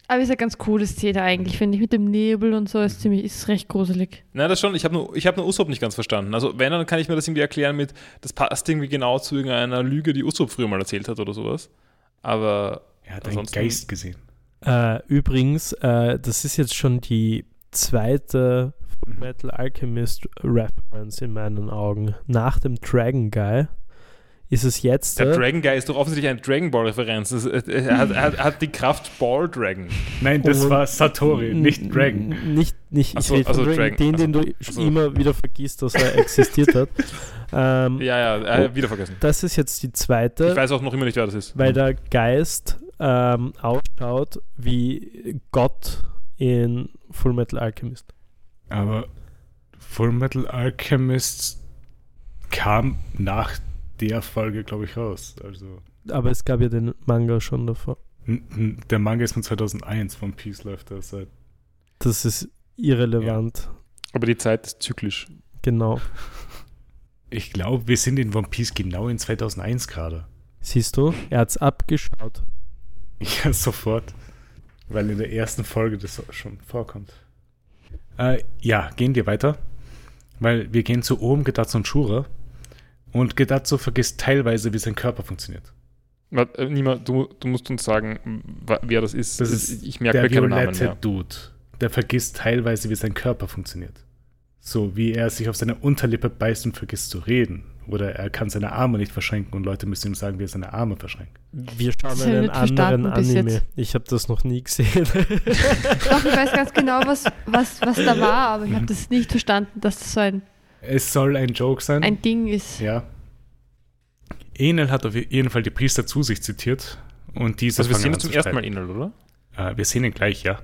Aber ist ja ganz coole Szene eigentlich, finde ich. Mit dem Nebel und so ist ziemlich, ist recht gruselig. Na, das schon. Ich habe nur, ich hab nur Usopp nicht ganz verstanden. Also, wenn, dann kann ich mir das irgendwie erklären mit, das passt irgendwie genau zu irgendeiner Lüge, die Usopp früher mal erzählt hat oder sowas. Aber Er hat einen Geist gesehen. Äh, übrigens, äh, das ist jetzt schon die zweite Mhm. Metal Alchemist Reference in meinen Augen. Nach dem Dragon Guy ist es jetzt. Der Dragon Guy ist doch offensichtlich eine Dragon Ball-Referenz. Das- äh, Er hat, er hat, hat die Kraft Ball Dragon. Nein, das Und- war Satori, nicht Dragon. Nicht, nicht ich so, rede also von Dragon, Dragon, den, den du also- immer wieder vergisst, dass er existiert hat. Ähm, Ja, ja, äh, wieder vergessen. Das ist jetzt die Ich zweite, weiß auch noch immer nicht, wer das ist. weil der Geist ähm, ausschaut wie Gott in Full Metal Alchemist. Aber Full Metal Alchemist kam nach der Folge, glaube ich, raus. Also Aber es gab ja den Manga schon davor. der Manga ist von 2001, von Peace läuft er seit. Das ist irrelevant. Aber die Zeit ist zyklisch. Genau. Ich glaube, wir sind in One Piece genau in 2001 gerade. Siehst du, er hat's abgeschaut. Ja, sofort. Weil in der ersten Folge das schon vorkommt. Äh, ja, gehen wir weiter. Weil wir gehen zu Ohm, Gedatsu und Shura. Und Gedatsu vergisst teilweise, wie sein Körper funktioniert. Äh, Nima, du, du musst uns sagen, wer das ist. Das ist ich merke der Namen violette mehr. Dude. Der vergisst teilweise, wie sein Körper funktioniert. So wie er sich auf seine Unterlippe beißt und vergisst zu reden. Oder er kann seine Arme nicht verschränken und Leute müssen ihm sagen, wie er seine Arme verschränkt. Wir schauen einen anderen Anime. Ich habe das noch nie gesehen. Doch, ich weiß ganz genau, was, was, was da war, aber ich habe das nicht verstanden, dass das so ein, Es soll ein Joke sein. ein Ding ist. ja. Enel hat auf jeden Fall die Priester zu sich zitiert. Und diese Also wir sehen das zum zu ersten Mal. Inhalt, oder? Äh, wir sehen ihn gleich, ja.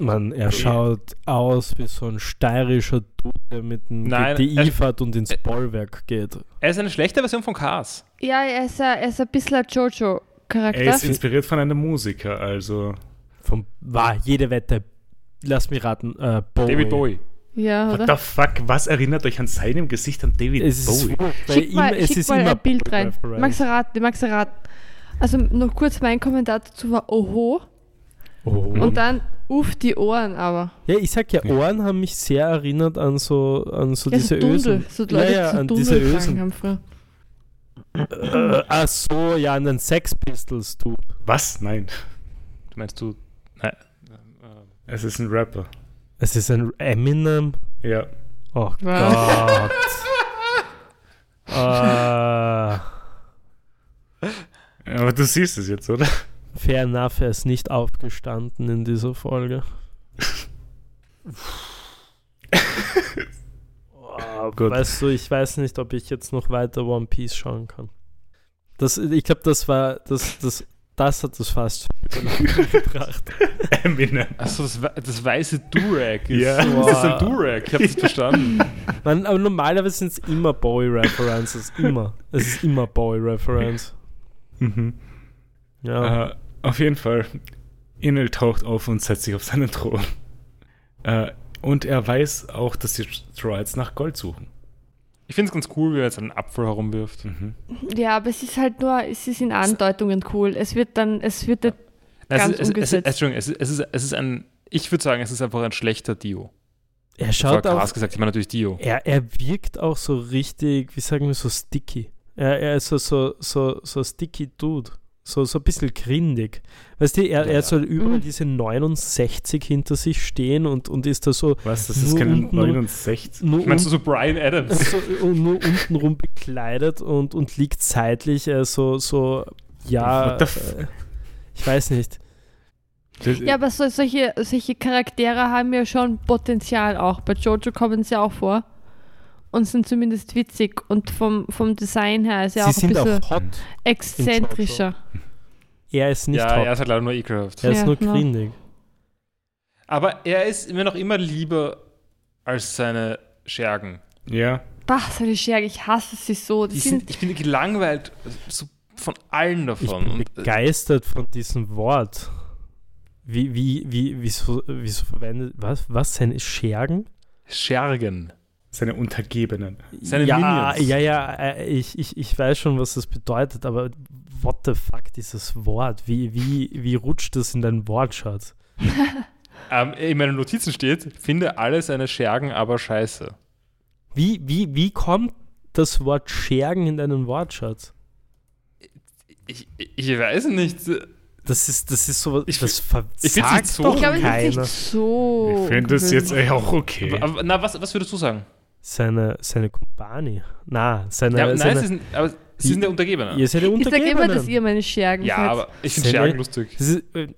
Mann, er schaut aus wie so ein steirischer Dude, der mit einem Nein, GTI er- fährt und ins Bollwerk geht. Er ist eine schlechte Version von Cars. Ja, er ist, ein- er ist ein bisschen ein Er Jojo-Charakter. ist inspiriert von einem Musiker, also. Vom, war jede Wette. Lass mich raten. Äh, Bowie. David Bowie. Ja, What oder? the fuck? Was erinnert euch an seinem Gesicht an David Es ist, Bowie? weil Schick mal, immer, es schick ist mal immer ein Bild rein. Magst du raten? Magst du raten? Also noch kurz mein Kommentar dazu war Oho Oh. und dann uff die Ohren aber. Ja, ich sag ja, Ohren haben mich sehr erinnert an so, an so Ja, diese so Dundel, Ösen. so Leute, ja, ja, so an diese Ösen. haben früher. Äh, ach so, ja, an den Sex Pistols, du. Was? Nein. Du meinst du. Nein. Es ist ein Rapper. Es ist ein Eminem. Ja. Oh Was? Gott. äh, Aber du siehst es jetzt, oder? fair enough, er ist nicht aufgestanden in dieser Folge. oh, Gut. weißt du, ich weiß nicht, ob ich jetzt noch weiter One Piece schauen kann. Das, ich glaube, das war, das, das, das hat das fast gebracht. Eminem. Achso, das, das weiße Durag ist. Ja. Das ist ein Durag, ich habe das verstanden. Man, aber normalerweise sind es immer Bowie-References. Immer. Es ist immer Bowie-Reference. Mhm. Ja. Äh, auf jeden Fall. Enel taucht auf und setzt sich auf seinen Thron. Äh, und er weiß auch, dass die Droids nach Gold suchen. Ich finde es ganz cool, wie er jetzt einen Apfel herumwirft. Mhm. Ja, aber es ist halt nur, es ist in Andeutungen cool. Es wird dann, es wird Nein, Ganz es, ist- es, es, umgesetzt. Entschuldigung, es, ist, es, ist, es ist ein, ich würde sagen, es ist einfach ein schlechter Dio. er schaut auch Gras gesagt, ich meine natürlich Dio. Er, er wirkt auch so richtig, wie sagen wir, so sticky. Er, er ist so, so, so, so sticky Dude. So, so ein bisschen grindig. Weißt du, er, Ja, er soll über Mhm. diese 69 hinter sich stehen und, und ist da so Was? Das ist Nur kein unten- 69? nur, meinst du so Brian Adams? so, und nur untenrum bekleidet und, und liegt seitlich äh, so, so, ja, What the f- äh, ich weiß nicht. Das- Ja, aber so, solche, solche Charaktere haben ja schon Potenzial auch. Bei Jojo kommen sie auch vor und sind zumindest witzig und vom, vom Design her ist er Sie auch ein sind bisschen auch hot. exzentrischer. Er ist nicht ja, hot. er ist halt leider nur ekelhaft. er ist Ja, nur genau. grindig. Aber er ist mir noch immer lieber als seine Schergen. ja. Bah, seine Scherge, ich hasse sie so. Die, Die sind, sind, ich bin gelangweilt so von allen Ich davon. bin Und, äh, begeistert von diesem Wort. Wie, wie, wie, wieso, wieso verwendet, was, was, seine Schergen? Schergen. Seine Untergebenen. Seine ja, Minions. Ja, ja, äh, ich, ich, ich weiß schon, was das bedeutet, aber what the fuck, dieses Wort, wie, wie, wie rutscht das in deinen Wortschatz? Ähm, in meinen Notizen steht, finde alle seine Schergen aber scheiße. Wie, wie, wie kommt das Wort Schergen in deinen Wortschatz? Ich, ich weiß nicht. Das ist, das ist so, Ich das ich nicht so- doch ich glaube, es ist nicht so. ich finde es jetzt auch okay. Aber, aber, na, was, was würdest du sagen? Seine, seine Kumpani. Na, seine, Ja, nein, seine ist, ein- aber Sie sind der Untergebene. Ihr seid ja Ich sag immer, dass ihr meine Schergen ja, seid. aber ich finde Schergen lustig. Das ist, äh,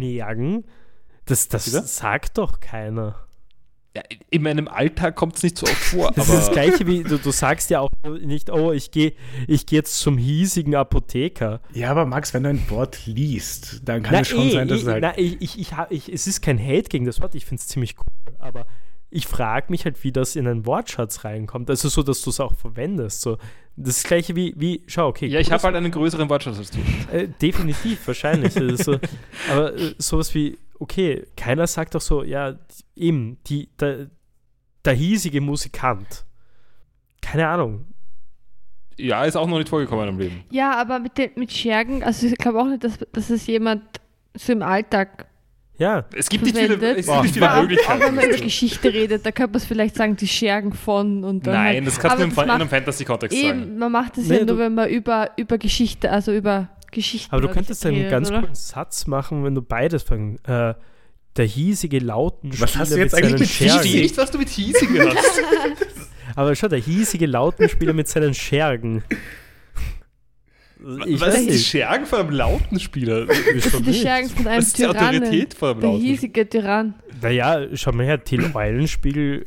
Schergen? Das, das sagt doch keiner. Ja, in meinem Alltag kommt es nicht so oft vor, Das ist das aber gleiche wie, du, du sagst ja auch nicht, oh, ich gehe ich geh jetzt zum hiesigen Apotheker. Ja, aber Max, wenn du ein Wort liest, dann kann Na, es schon eh, sein, dass eh, es halt. na, ich, ich, ich, ich, es ist kein Hate gegen das Wort, ich finde es ziemlich cool, aber ich frage mich halt, wie das in einen Wortschatz reinkommt. Also so, dass du es auch verwendest. So. Das gleiche wie, wie schau, okay. ja, ich habe halt einen größeren Wortschatz als du. Äh, definitiv, wahrscheinlich. Ist so, aber äh, sowas wie, okay, keiner sagt doch so, ja, eben, die, der, der hiesige Musikant. Keine Ahnung. Ja, ist auch noch nicht vorgekommen im Leben. Ja, aber mit, den, mit Schergen, also ich glaube auch nicht, dass, dass es jemand so im Alltag Ja, Es gibt nicht viele, es gibt nicht viele Aber auch, Möglichkeiten. wenn man über Geschichte redet, da könnte man es vielleicht sagen, die Schergen von und dann Nein, halt, das kannst du in einem Fantasy-Kontext sagen. Eben, man macht es Nee, ja nur, wenn man über, über Geschichte, also über Geschichte. aber du könntest einen ganz oder? coolen Satz machen, wenn du beides fangen. Äh, der hiesige Lautenspieler Was hast du jetzt mit eigentlich mit Ich verstehe Schergen. nicht, was du mit hiesigen hast. Aber schau, der hiesige Lautenspieler mit seinen Schergen. Ich was ist die. Schergen von einem Lautenspieler? Das sind die Schergen von einem Was ist die Tyrannen. Autorität von einem Der hiesige Tyrann. Naja, schau mal her, Till Eulenspiegel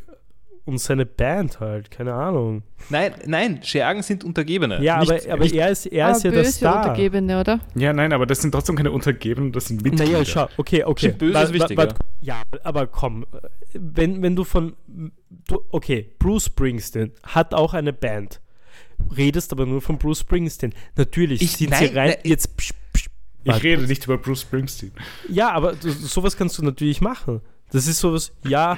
und seine Band halt, keine Ahnung. Nein, nein, Schergen sind Untergebene. Ja, Nicht- aber, aber nicht- er ist, er aber ist ja der böse Star. Untergebene, oder? Ja, nein, aber das sind trotzdem keine Untergebenen, das sind Mitglieder. Naja, schau, okay, okay. Böse Wa- ist wichtiger. Ja, aber komm, wenn, wenn du von, du, okay, Bruce Springsteen hat auch eine Band, redest aber nur von Bruce Springsteen. Natürlich Ich- sind nein, sie rein, nein, ich- jetzt, psch, psch, Ich warte. rede nicht über Bruce Springsteen. ja, aber du, sowas kannst du natürlich machen. Das ist sowas, ja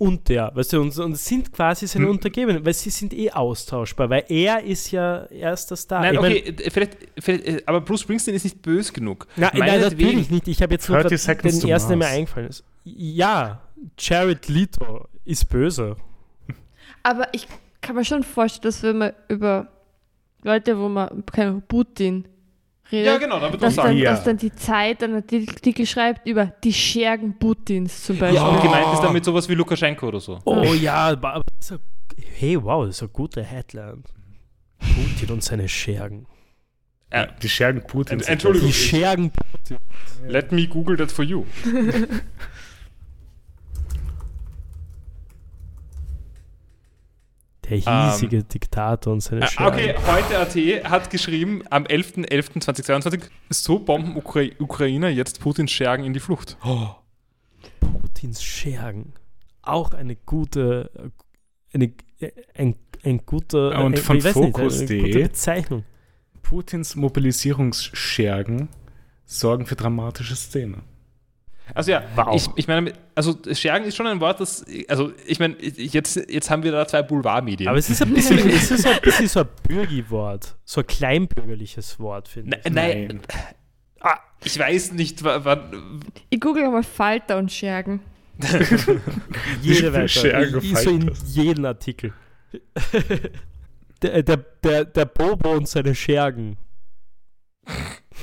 und der, weißt du, und, und sind quasi seine Hm. Untergebenen, weil sie sind eh austauschbar, weil er ist ja erster Star. Nein, Ich mein- okay, äh, vielleicht, vielleicht, äh, aber Bruce Springsteen ist nicht böse genug. Na, nein, natürlich nicht. Ich habe jetzt nur 30 grad Seconds den ersten, der mir eingefallen ist. Ja, Jared Leto ist böse. Aber ich kann mir schon vorstellen, dass wenn man über Leute, wo man, keine Putin redet, Ja, genau, man dass, sagen. dann, Ja. dass dann die Zeit einen Artikel schreibt über die Schergen Putins zum Beispiel. Ja, und gemeint ist damit sowas wie Lukaschenko oder so. Oh ja, ein, hey, wow, das ist eine gute Headline. Putin und seine Schergen. Äh, Die Schergen Putin. Ent- Entschuldigung. Die Schergen Putin. Let me google that for you. Der hiesige Diktator und seine Äh, Schergen. okay, heute AT hat geschrieben, am 11.11.2022, so bomben Ukra Ukrainer jetzt Putins Schergen in die Flucht. Oh, Putins Schergen. Auch eine gute, eine, ein, ein guter, Und ein, von ich weiß nicht, Focus.de. eine gute Bezeichnung. Putins Mobilisierungsschergen sorgen für dramatische Szenen. Also ja, Wow. ich, ich meine, also Schergen ist schon ein Wort, das, also ich meine, jetzt, jetzt haben wir da zwei Boulevardmedien. Aber es ist ein bisschen, es ist ein bisschen so ein Bürgi-Wort, so ein kleinbürgerliches Wort, finde ich. nein, ah, ich weiß nicht, wa- wann, Ich google mal Falter und Schergen. Jede Wie weiter. Schergen Ich- so in jedem Artikel. der, der, der, der Bobo und seine Schergen.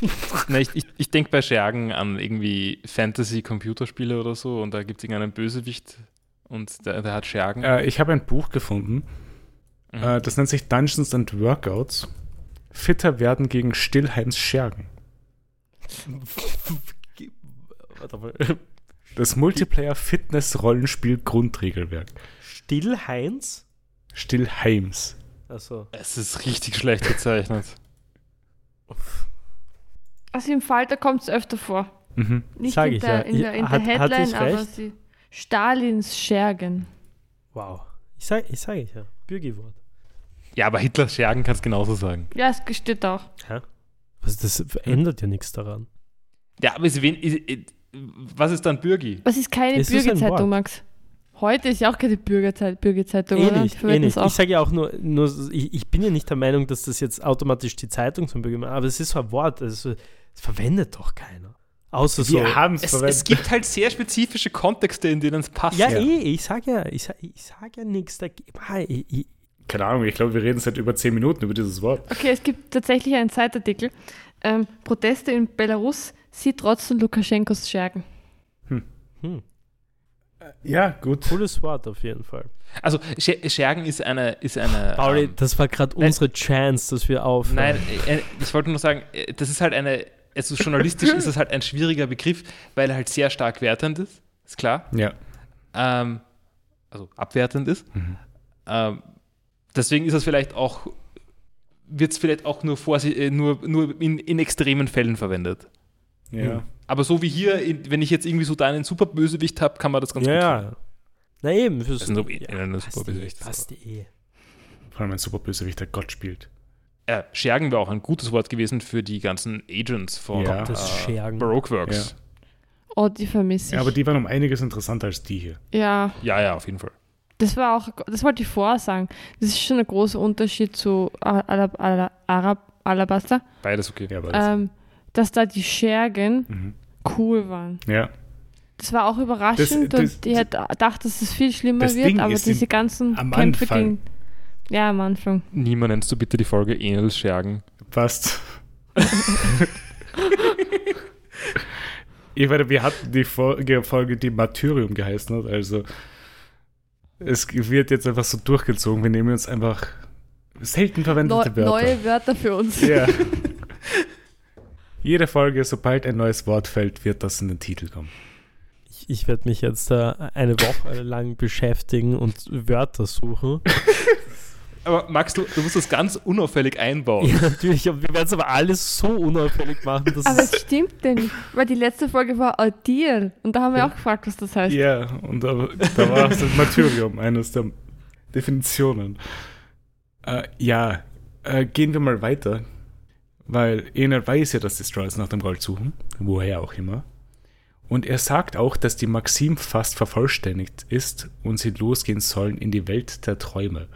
Na, ich, ich, ich denke bei Schergen an irgendwie Fantasy-Computerspiele oder so und da gibt es irgendeinen Bösewicht und der, der hat Schergen. Äh, ich habe ein Buch gefunden, Mhm. äh, das nennt sich Dungeons and Workouts. Fitter werden gegen Stillheims Schergen. Warte mal. Das Multiplayer-Fitness-Rollenspiel-Grundregelwerk. Stillheinz? Stillheims. Achso. Es ist richtig schlecht gezeichnet. Also im Falter kommt es öfter vor. Mhm. Nicht Sag in, ich der, ja. in der, in der Hat- hatte Headline, aber recht? sie. Stalins Schergen. Wow. Ich sage ich sag ich ja. Bürgi-Wort. Ja, aber Hitlers Schergen kannst du genauso sagen. Ja, es steht auch. Was, das ändert ja nichts daran. Ja, aber ist, wen, ist, ist, was ist dann Bürgi? Was ist keine Es. Bürgerzeitung, Max? Heute ist ja auch keine Bürgerzeit, Bürgerzeitung, Eh oder? nicht, eh nicht. Ich sage ja auch nur, nur ich, ich bin ja nicht der Meinung, dass das jetzt automatisch die Zeitung zum Bürger macht, aber es ist so ein Wort, also, das verwendet doch keiner. Außer so. Wir haben es Es, verwendet. es gibt halt sehr spezifische Kontexte, in denen es passt. ja, Ja. eh, ich sage ja, ich sage ich sag ja nichts dagegen. Ah, Keine Ahnung, ich glaube, wir reden seit über 10 Minuten über dieses Wort. Okay, es gibt tatsächlich einen Zeitartikel. Ähm, Proteste in Belarus sieht trotzdem Lukaschenkos Schergen. hm. Ja, gut. Cooles Wort auf jeden Fall. Also Scher- Schergen ist eine, ist eine. Pauli, ähm, das war gerade nein. unsere Chance, dass wir aufhören. Nein, äh, ich wollte nur sagen, äh, das ist halt eine, also journalistisch ist das halt ein schwieriger Begriff, weil er halt sehr stark wertend ist, ist klar. Ja. Ähm, also abwertend ist. Mhm. Ähm, deswegen ist es vielleicht auch, wird es vielleicht auch nur, vorsi- äh, nur, nur in, in extremen Fällen verwendet. Ja. Aber so wie hier, in, wenn ich jetzt irgendwie so da einen Superbösewicht habe, kann man das ganz ja, gut ja. Na eben. Fürs, Also ja, passt Superbösewicht. eh, passt eh. Vor allem ein super Bösewicht, der Gott spielt. Äh, Schergen wäre auch ein gutes Wort gewesen für die ganzen Agents von Ja. Das äh, Schergen. Baroque Works. Oh, die vermisse ich. Ja, aber die waren um einiges interessanter als die hier. ja, Ja, ja, auf jeden Fall. das war auch, das wollte ich vorher sagen. Das ist schon ein großer Unterschied zu Arab, Arab, Arab, Alabaster, Beides okay. Ja, aber das, ähm, dass da die Schergen mhm. cool waren. ja. Das war auch überraschend Das- das- und ich hätte gedacht, dass es viel schlimmer Das wird, Ding aber diese ganzen am Kämpfe Anfang- gegen. Ja, am Anfang. Niemand nennst du bitte die Folge Enels Schergen. Passt. ich meine, wir hatten die Folge, Folge, die Martyrium geheißen hat, also es wird jetzt einfach so durchgezogen. Wir nehmen uns einfach selten Neu, verwendete Wörter. neue Wörter für uns. Ja. Jede Folge, sobald ein neues Wort fällt, wird das in den Titel kommen. Ich, ich werde mich jetzt äh, eine Woche lang beschäftigen und Wörter suchen. Aber Max, du, du musst das ganz unauffällig einbauen. Ja, natürlich, aber wir werden es aber alles so unauffällig machen, dass Aber es stimmt denn nicht, weil die letzte Folge war Aldir und da haben wir auch gefragt, was das heißt. Ja, und da, da war es das Martyrium, eines der Definitionen. Äh, ja, äh, gehen wir mal weiter, weil Ener weiß ja, dass die Strauß nach dem Gold suchen, woher auch immer. Und er sagt auch, dass die Maxim fast vervollständigt ist und sie losgehen sollen in die Welt der Träume.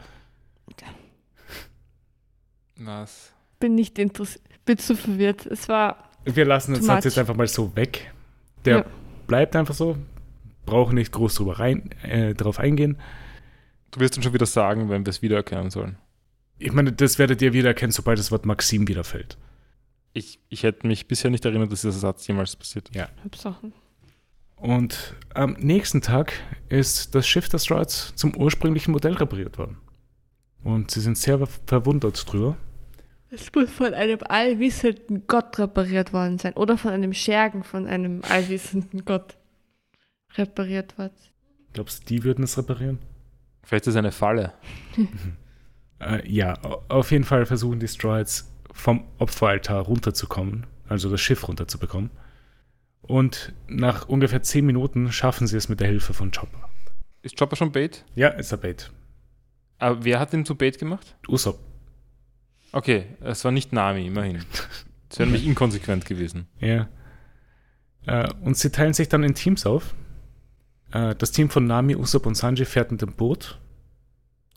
Was? Bin nicht interessiert, bin zu verwirrt. Es war, Wir lassen den Satz jetzt einfach mal so weg. Der Ja. bleibt einfach so, brauchen nicht groß drüber rein, äh, drauf eingehen. Du wirst uns schon wieder sagen, wenn wir es wiedererkennen sollen. Ich meine, das werdet ihr wiedererkennen, sobald das Wort Maxim wieder fällt. Ich, ich hätte mich bisher nicht erinnert, dass dieser Satz jemals passiert. Hauptsache. Und am nächsten Tag ist das Schiff der Strats zum ursprünglichen Modell repariert worden. Und sie sind sehr ver- verwundert drüber. Es muss von einem allwissenden Gott repariert worden sein. Oder von einem Schergen von einem allwissenden Gott repariert worden. Glaubst du, die würden es reparieren? Vielleicht ist es eine Falle. Äh, ja, au- auf jeden Fall versuchen die Strides vom Opferaltar runterzukommen, also das Schiff runterzubekommen. Und nach ungefähr 10 Minuten schaffen sie es mit der Hilfe von Chopper. Ist Chopper schon Bait? Ja, ist ein Bait. Aber wer hat ihn zu Bait gemacht? Usopp. Okay, es war nicht Nami, immerhin. Das wäre nämlich inkonsequent gewesen. Ja. Äh, und sie teilen sich dann in Teams auf. Äh, das Team von Nami, Usopp und Sanji fährt mit dem Boot.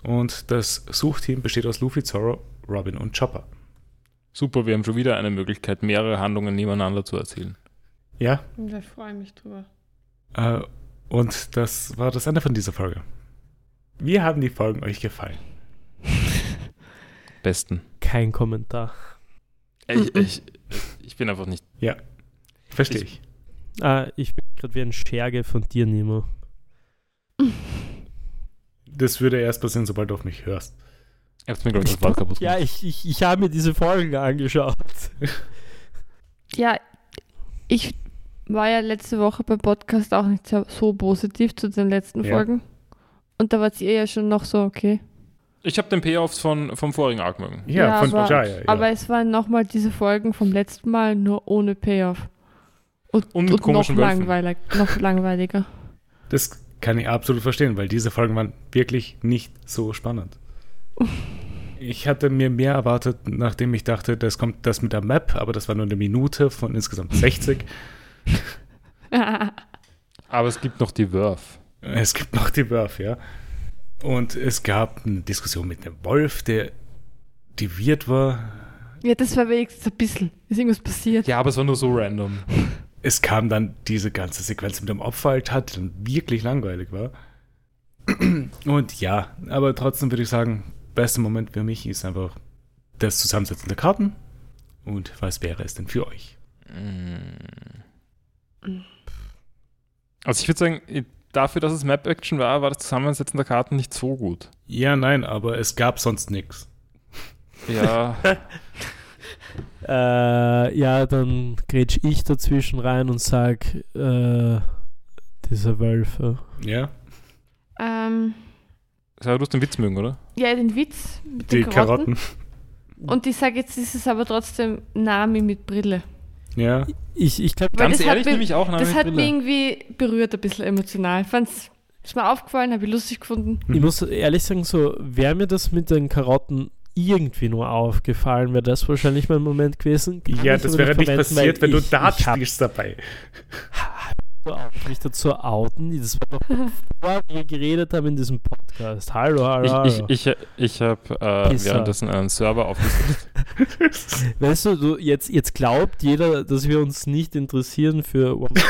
Und das Suchteam besteht aus Luffy, Zoro, Robin und Chopper. Super, wir haben schon wieder eine Möglichkeit, mehrere Handlungen nebeneinander zu erzählen. Ja, Da freue ich mich drüber. äh, und das war das Ende von dieser Folge. Wie haben die Folgen euch gefallen? Besten. Kein Kommentar. Ich, ich, ich bin einfach nicht. Verstehe Ich- ich. Ah, ich bin gerade wie ein Scherge von dir, Nemo. Das würde erst passieren, sobald du auf mich hörst. Mir, ich, das Wort kaputt Ja, ich, ich, ich habe mir diese Folgen angeschaut. Ja, ich war ja letzte Woche beim Podcast auch nicht so, so positiv zu den letzten Ja. Folgen. Und da wart ihr ja schon noch so, okay. Ich habe den Payoffs von, vom vorigen Arc mögen. Ja, von aber, Jaya. Ja. aber es waren nochmal diese Folgen vom letzten Mal, nur ohne Payoff. Und, Und mit und noch, langweilig, noch langweiliger. das kann ich absolut verstehen, weil diese Folgen waren wirklich nicht so spannend. Ich hatte mir mehr erwartet, nachdem ich dachte, das kommt das mit der Map, aber das war nur eine Minute von insgesamt 60. Aber es gibt noch die Wurf. Es gibt noch die Wurf, ja. Und es gab eine Diskussion mit einem Wolf, der diviert war. ja, das war wenigstens ein bisschen. Ist irgendwas passiert? Ja, aber es war nur so random. Es kam dann diese ganze Sequenz mit dem Opferaltar, die dann wirklich langweilig war. Und ja, aber trotzdem würde ich sagen, bester Moment für mich ist einfach das Zusammensetzen der Karten. Und was wäre es denn für euch? Also ich würde sagen, dafür, dass es Map-Action war, war das Zusammensetzen der Karten nicht so gut. Ja, nein, aber es gab sonst nichts. Ja, Äh, ja, dann grätsch ich dazwischen rein und sag, äh, diese Wölfe. Ja, Ähm, Sarah, du hast den Witz mögen, oder? ja, den Witz mit die den Karotten. Karotten. Und ich sage jetzt, ist es aber trotzdem Nami mit Brille. Ja, Ich, ich glaube, Ganz das hat ehrlich, nehme ich auch das hat Brille. mich irgendwie berührt, ein bisschen emotional. Fand's, ist mir aufgefallen, habe ich lustig gefunden. ich muss ehrlich sagen, so wäre mir das mit den Karotten irgendwie nur aufgefallen, wäre das wahrscheinlich mein Moment gewesen. Kann ja das wäre nicht verwenden, passiert, wenn du ich- Dart ich hab spielst dabei. Auf, mich dazu outen. Das war noch bevor wir geredet haben in diesem Podcast. Hallo, hallo. Ich, ich, ich, ich habe äh, währenddessen einen Server aufgesetzt. Weißt du, du jetzt, jetzt glaubt jeder, dass wir uns nicht interessieren für One Piece.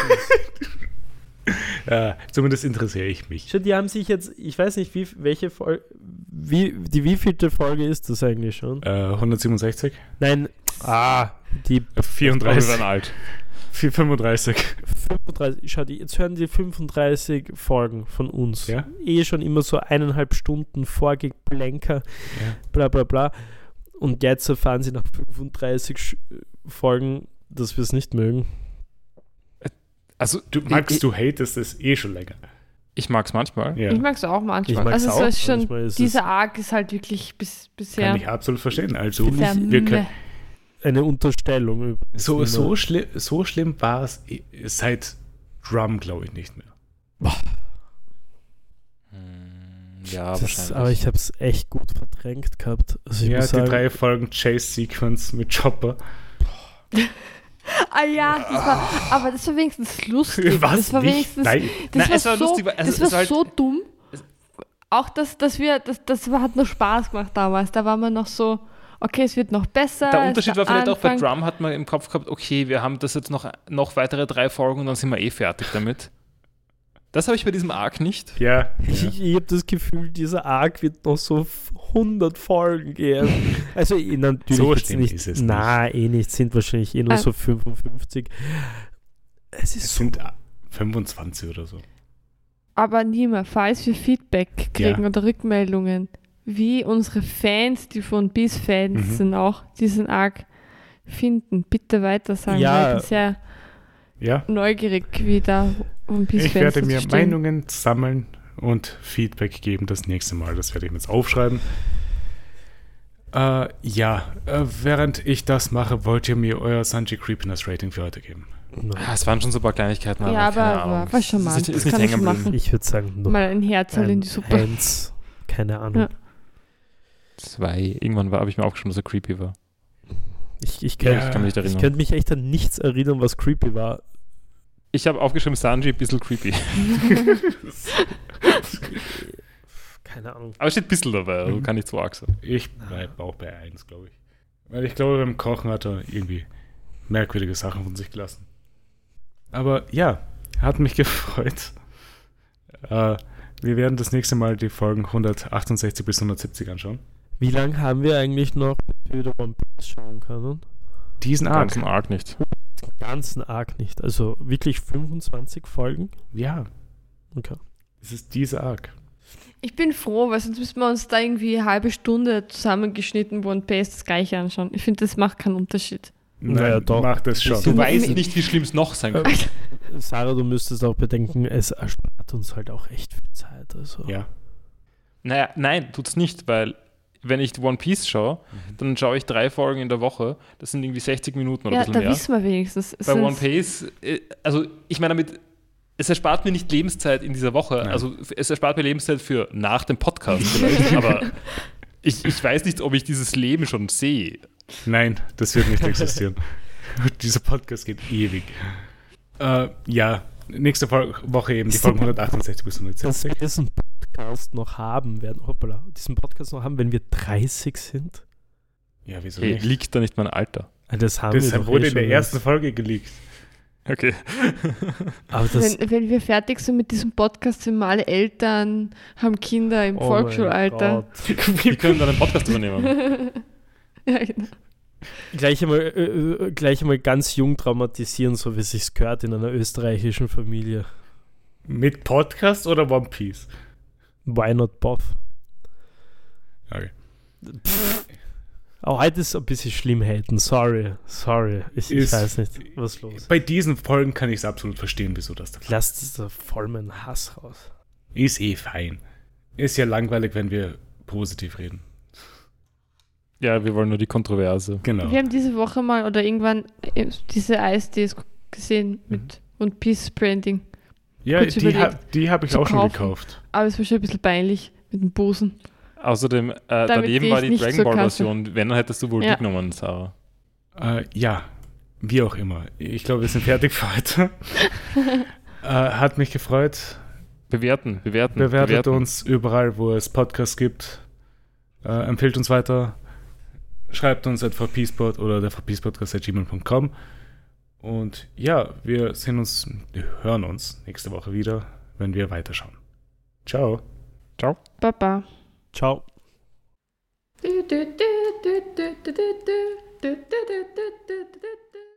Ja, zumindest interessiere ich mich. Schau, die haben sich jetzt, ich weiß nicht, wie, welche Folge, wie, die wievielte Folge ist das eigentlich schon? Äh, 167? Nein, ah, die Äh, Wir 34? werden alt. 35? 35, schau, jetzt hören die 35 Folgen von uns. Ja? Eh schon immer so eineinhalb Stunden Vorgeplänker, Ja. bla bla bla. Und jetzt erfahren sie nach 35 Sch- Folgen, dass wir es nicht mögen. Also, Du magst, ich, du hatest es eh schon länger. ich mag es manchmal. Ja. Ich mag es auch manchmal. Ich mag's also auch, schon, manchmal dieser Arc ist halt wirklich bis, bisher Kann ich absolut verstehen. Also, wir können. Eine Unterstellung so, so, schli so schlimm war es seit Drum, glaube ich, nicht mehr. Hm, Ja, Das, aber ich habe es echt gut verdrängt gehabt. Also ich Ja, muss die sagen, drei Folgen Chase-Sequence mit Chopper. Ah ja, das war, aber das war wenigstens lustig. Was? das war nicht? wenigstens, Nein. das Nein, war, es war so, lustig, also das es war halt- so dumm. es- Auch das, dass wir, das, das hat noch Spaß gemacht damals. Da war man noch so, okay, es wird noch besser. der Unterschied war vielleicht auch bei Anfang. Drum hat man im Kopf gehabt, okay, wir haben das jetzt noch, noch weitere drei Folgen und dann sind wir eh fertig damit. Das habe ich bei diesem Arc nicht. Ja. Ich, ja. ich habe das Gefühl, dieser Arc wird noch so f- 100 Folgen gehen. Also natürlich So jetzt nicht, ist es na, eh nicht, sind wahrscheinlich eh nur Ah. so 55. Es ist Es so, sind 25 oder so. Aber Nima, falls wir Feedback kriegen Ja. oder Rückmeldungen, wie unsere Fans, die von Beast-Fans Mhm. sind, auch diesen Arc finden, bitte weiter sagen. Ja. weil Ich bin sehr Ja. neugierig, wie da One Piece Ich Fans werde mir stehen. Meinungen sammeln und Feedback geben das nächste Mal. Das werde ich mir jetzt aufschreiben. Äh, ja, äh, während ich das mache, wollt ihr mir euer Sanji Creepiness Rating für heute geben? Ah, es waren schon so ein paar Kleinigkeiten. Ja, keine aber- Ahnung. aber war schon mal. Das ist nicht kann ich machen. ich würde sagen, noch Mal ein Herz in die Suppe. Eins, keine Ahnung. Ja. Zwei. Irgendwann war- habe ich mir aufgeschrieben, dass er creepy war. Ich, ich, kann, Ja, Ich kann mich nicht ich erinnern. könnte mich echt an nichts erinnern, was creepy war. Ich habe aufgeschrieben, Sanji ein bisschen creepy. Keine Ahnung. Aber es steht ein bisschen dabei, also Mhm. kann nicht so arg sein. Ich bleibe auch bei 1, glaube ich. Weil ich glaube, beim Kochen hat er irgendwie merkwürdige Sachen von sich gelassen. Aber ja, hat mich gefreut. Äh, wir werden das nächste Mal die Folgen 168 bis 170 anschauen. Wie lange haben wir eigentlich noch, bis wir wieder One Piece schauen können? Diesen Arc. ganzen Arc nicht. Den ganzen Arc nicht. Also wirklich 25 Folgen? Ja, Okay. es ist dieser Arc. Ich bin froh, weil sonst müssen wir uns da irgendwie eine halbe Stunde zusammengeschnitten One Piece das gleiche anschauen. Ich finde, das macht keinen Unterschied. Naja, doch. Macht es Du schon. weißt Mir- nicht, wie schlimm es noch sein Äh, könnte. Sarah, du müsstest auch bedenken, es erspart uns halt auch echt viel Zeit. Also. Ja. Naja, nein, tut's nicht, weil wenn ich One Piece schaue, dann schaue ich drei Folgen in der Woche. Das sind irgendwie 60 Minuten oder Ja, ein da bisschen mehr. wissen wir wenigstens. Bei One Piece, äh, also ich meine damit, es erspart mir nicht Lebenszeit in dieser Woche. Nein. Also es erspart mir Lebenszeit für nach dem Podcast vielleicht, aber ich, ich weiß nicht, ob ich dieses Leben schon sehe. Nein, das wird nicht existieren. Dieser Podcast geht ewig. Äh, ja, nächste Woche eben die Folgen 168 bis Dass 170. wir diesen Podcast noch haben werden, hoppala, diesen Podcast noch haben, wenn wir 30 sind. Ja, wieso Hey, nicht? liegt da nicht mein Alter? Ah, Das haben Das wir wurde eh in der ersten. Folge geleakt. Okay. Aber das, wenn, wenn wir fertig sind mit diesem Podcast, sind wir alle Eltern, haben Kinder im oh Volksschulalter. Wir können dann einen Podcast übernehmen. ja, genau. Gleich einmal, äh, äh, gleich einmal ganz jung traumatisieren, so wie es sich gehört in einer österreichischen Familie. Mit Podcast oder One Piece? Why not both? Okay. Auch heute ist ein bisschen schlimm haten. Sorry, sorry. Ich, ich Ist- weiß nicht, was los. Bei diesen Folgen kann ich es absolut verstehen, wieso das da Lass das da voll meinen Hass raus. ist. eh fein. Ist ja langweilig, wenn wir positiv reden. Ja, wir wollen nur die Kontroverse. Genau. Wir haben diese Woche mal oder irgendwann äh, diese Eisdees gesehen mit und Peace Branding. Ja, kurz die, ha die habe ich auch schon kaufen. gekauft. Aber es war schon ein bisschen peinlich mit dem Busen. Außerdem, äh, daneben war die Dragon Ball. Version. Wenn, dann hättest du wohl Ja. die genommen, Sarah. Äh, ja, wie auch immer. Ich glaube, wir sind fertig für heute. äh, hat mich gefreut. Bewerten, bewerten. Bewertet bewerten. uns überall, wo es Podcasts gibt. Äh, empfiehlt uns weiter. Schreibt uns at vpspot oder der vpspodcast.gmail.com. Und ja, wir sehen uns, hören uns nächste Woche wieder, wenn wir weiterschauen. Ciao. Ciao. Baba. Ciao. Du, du, du,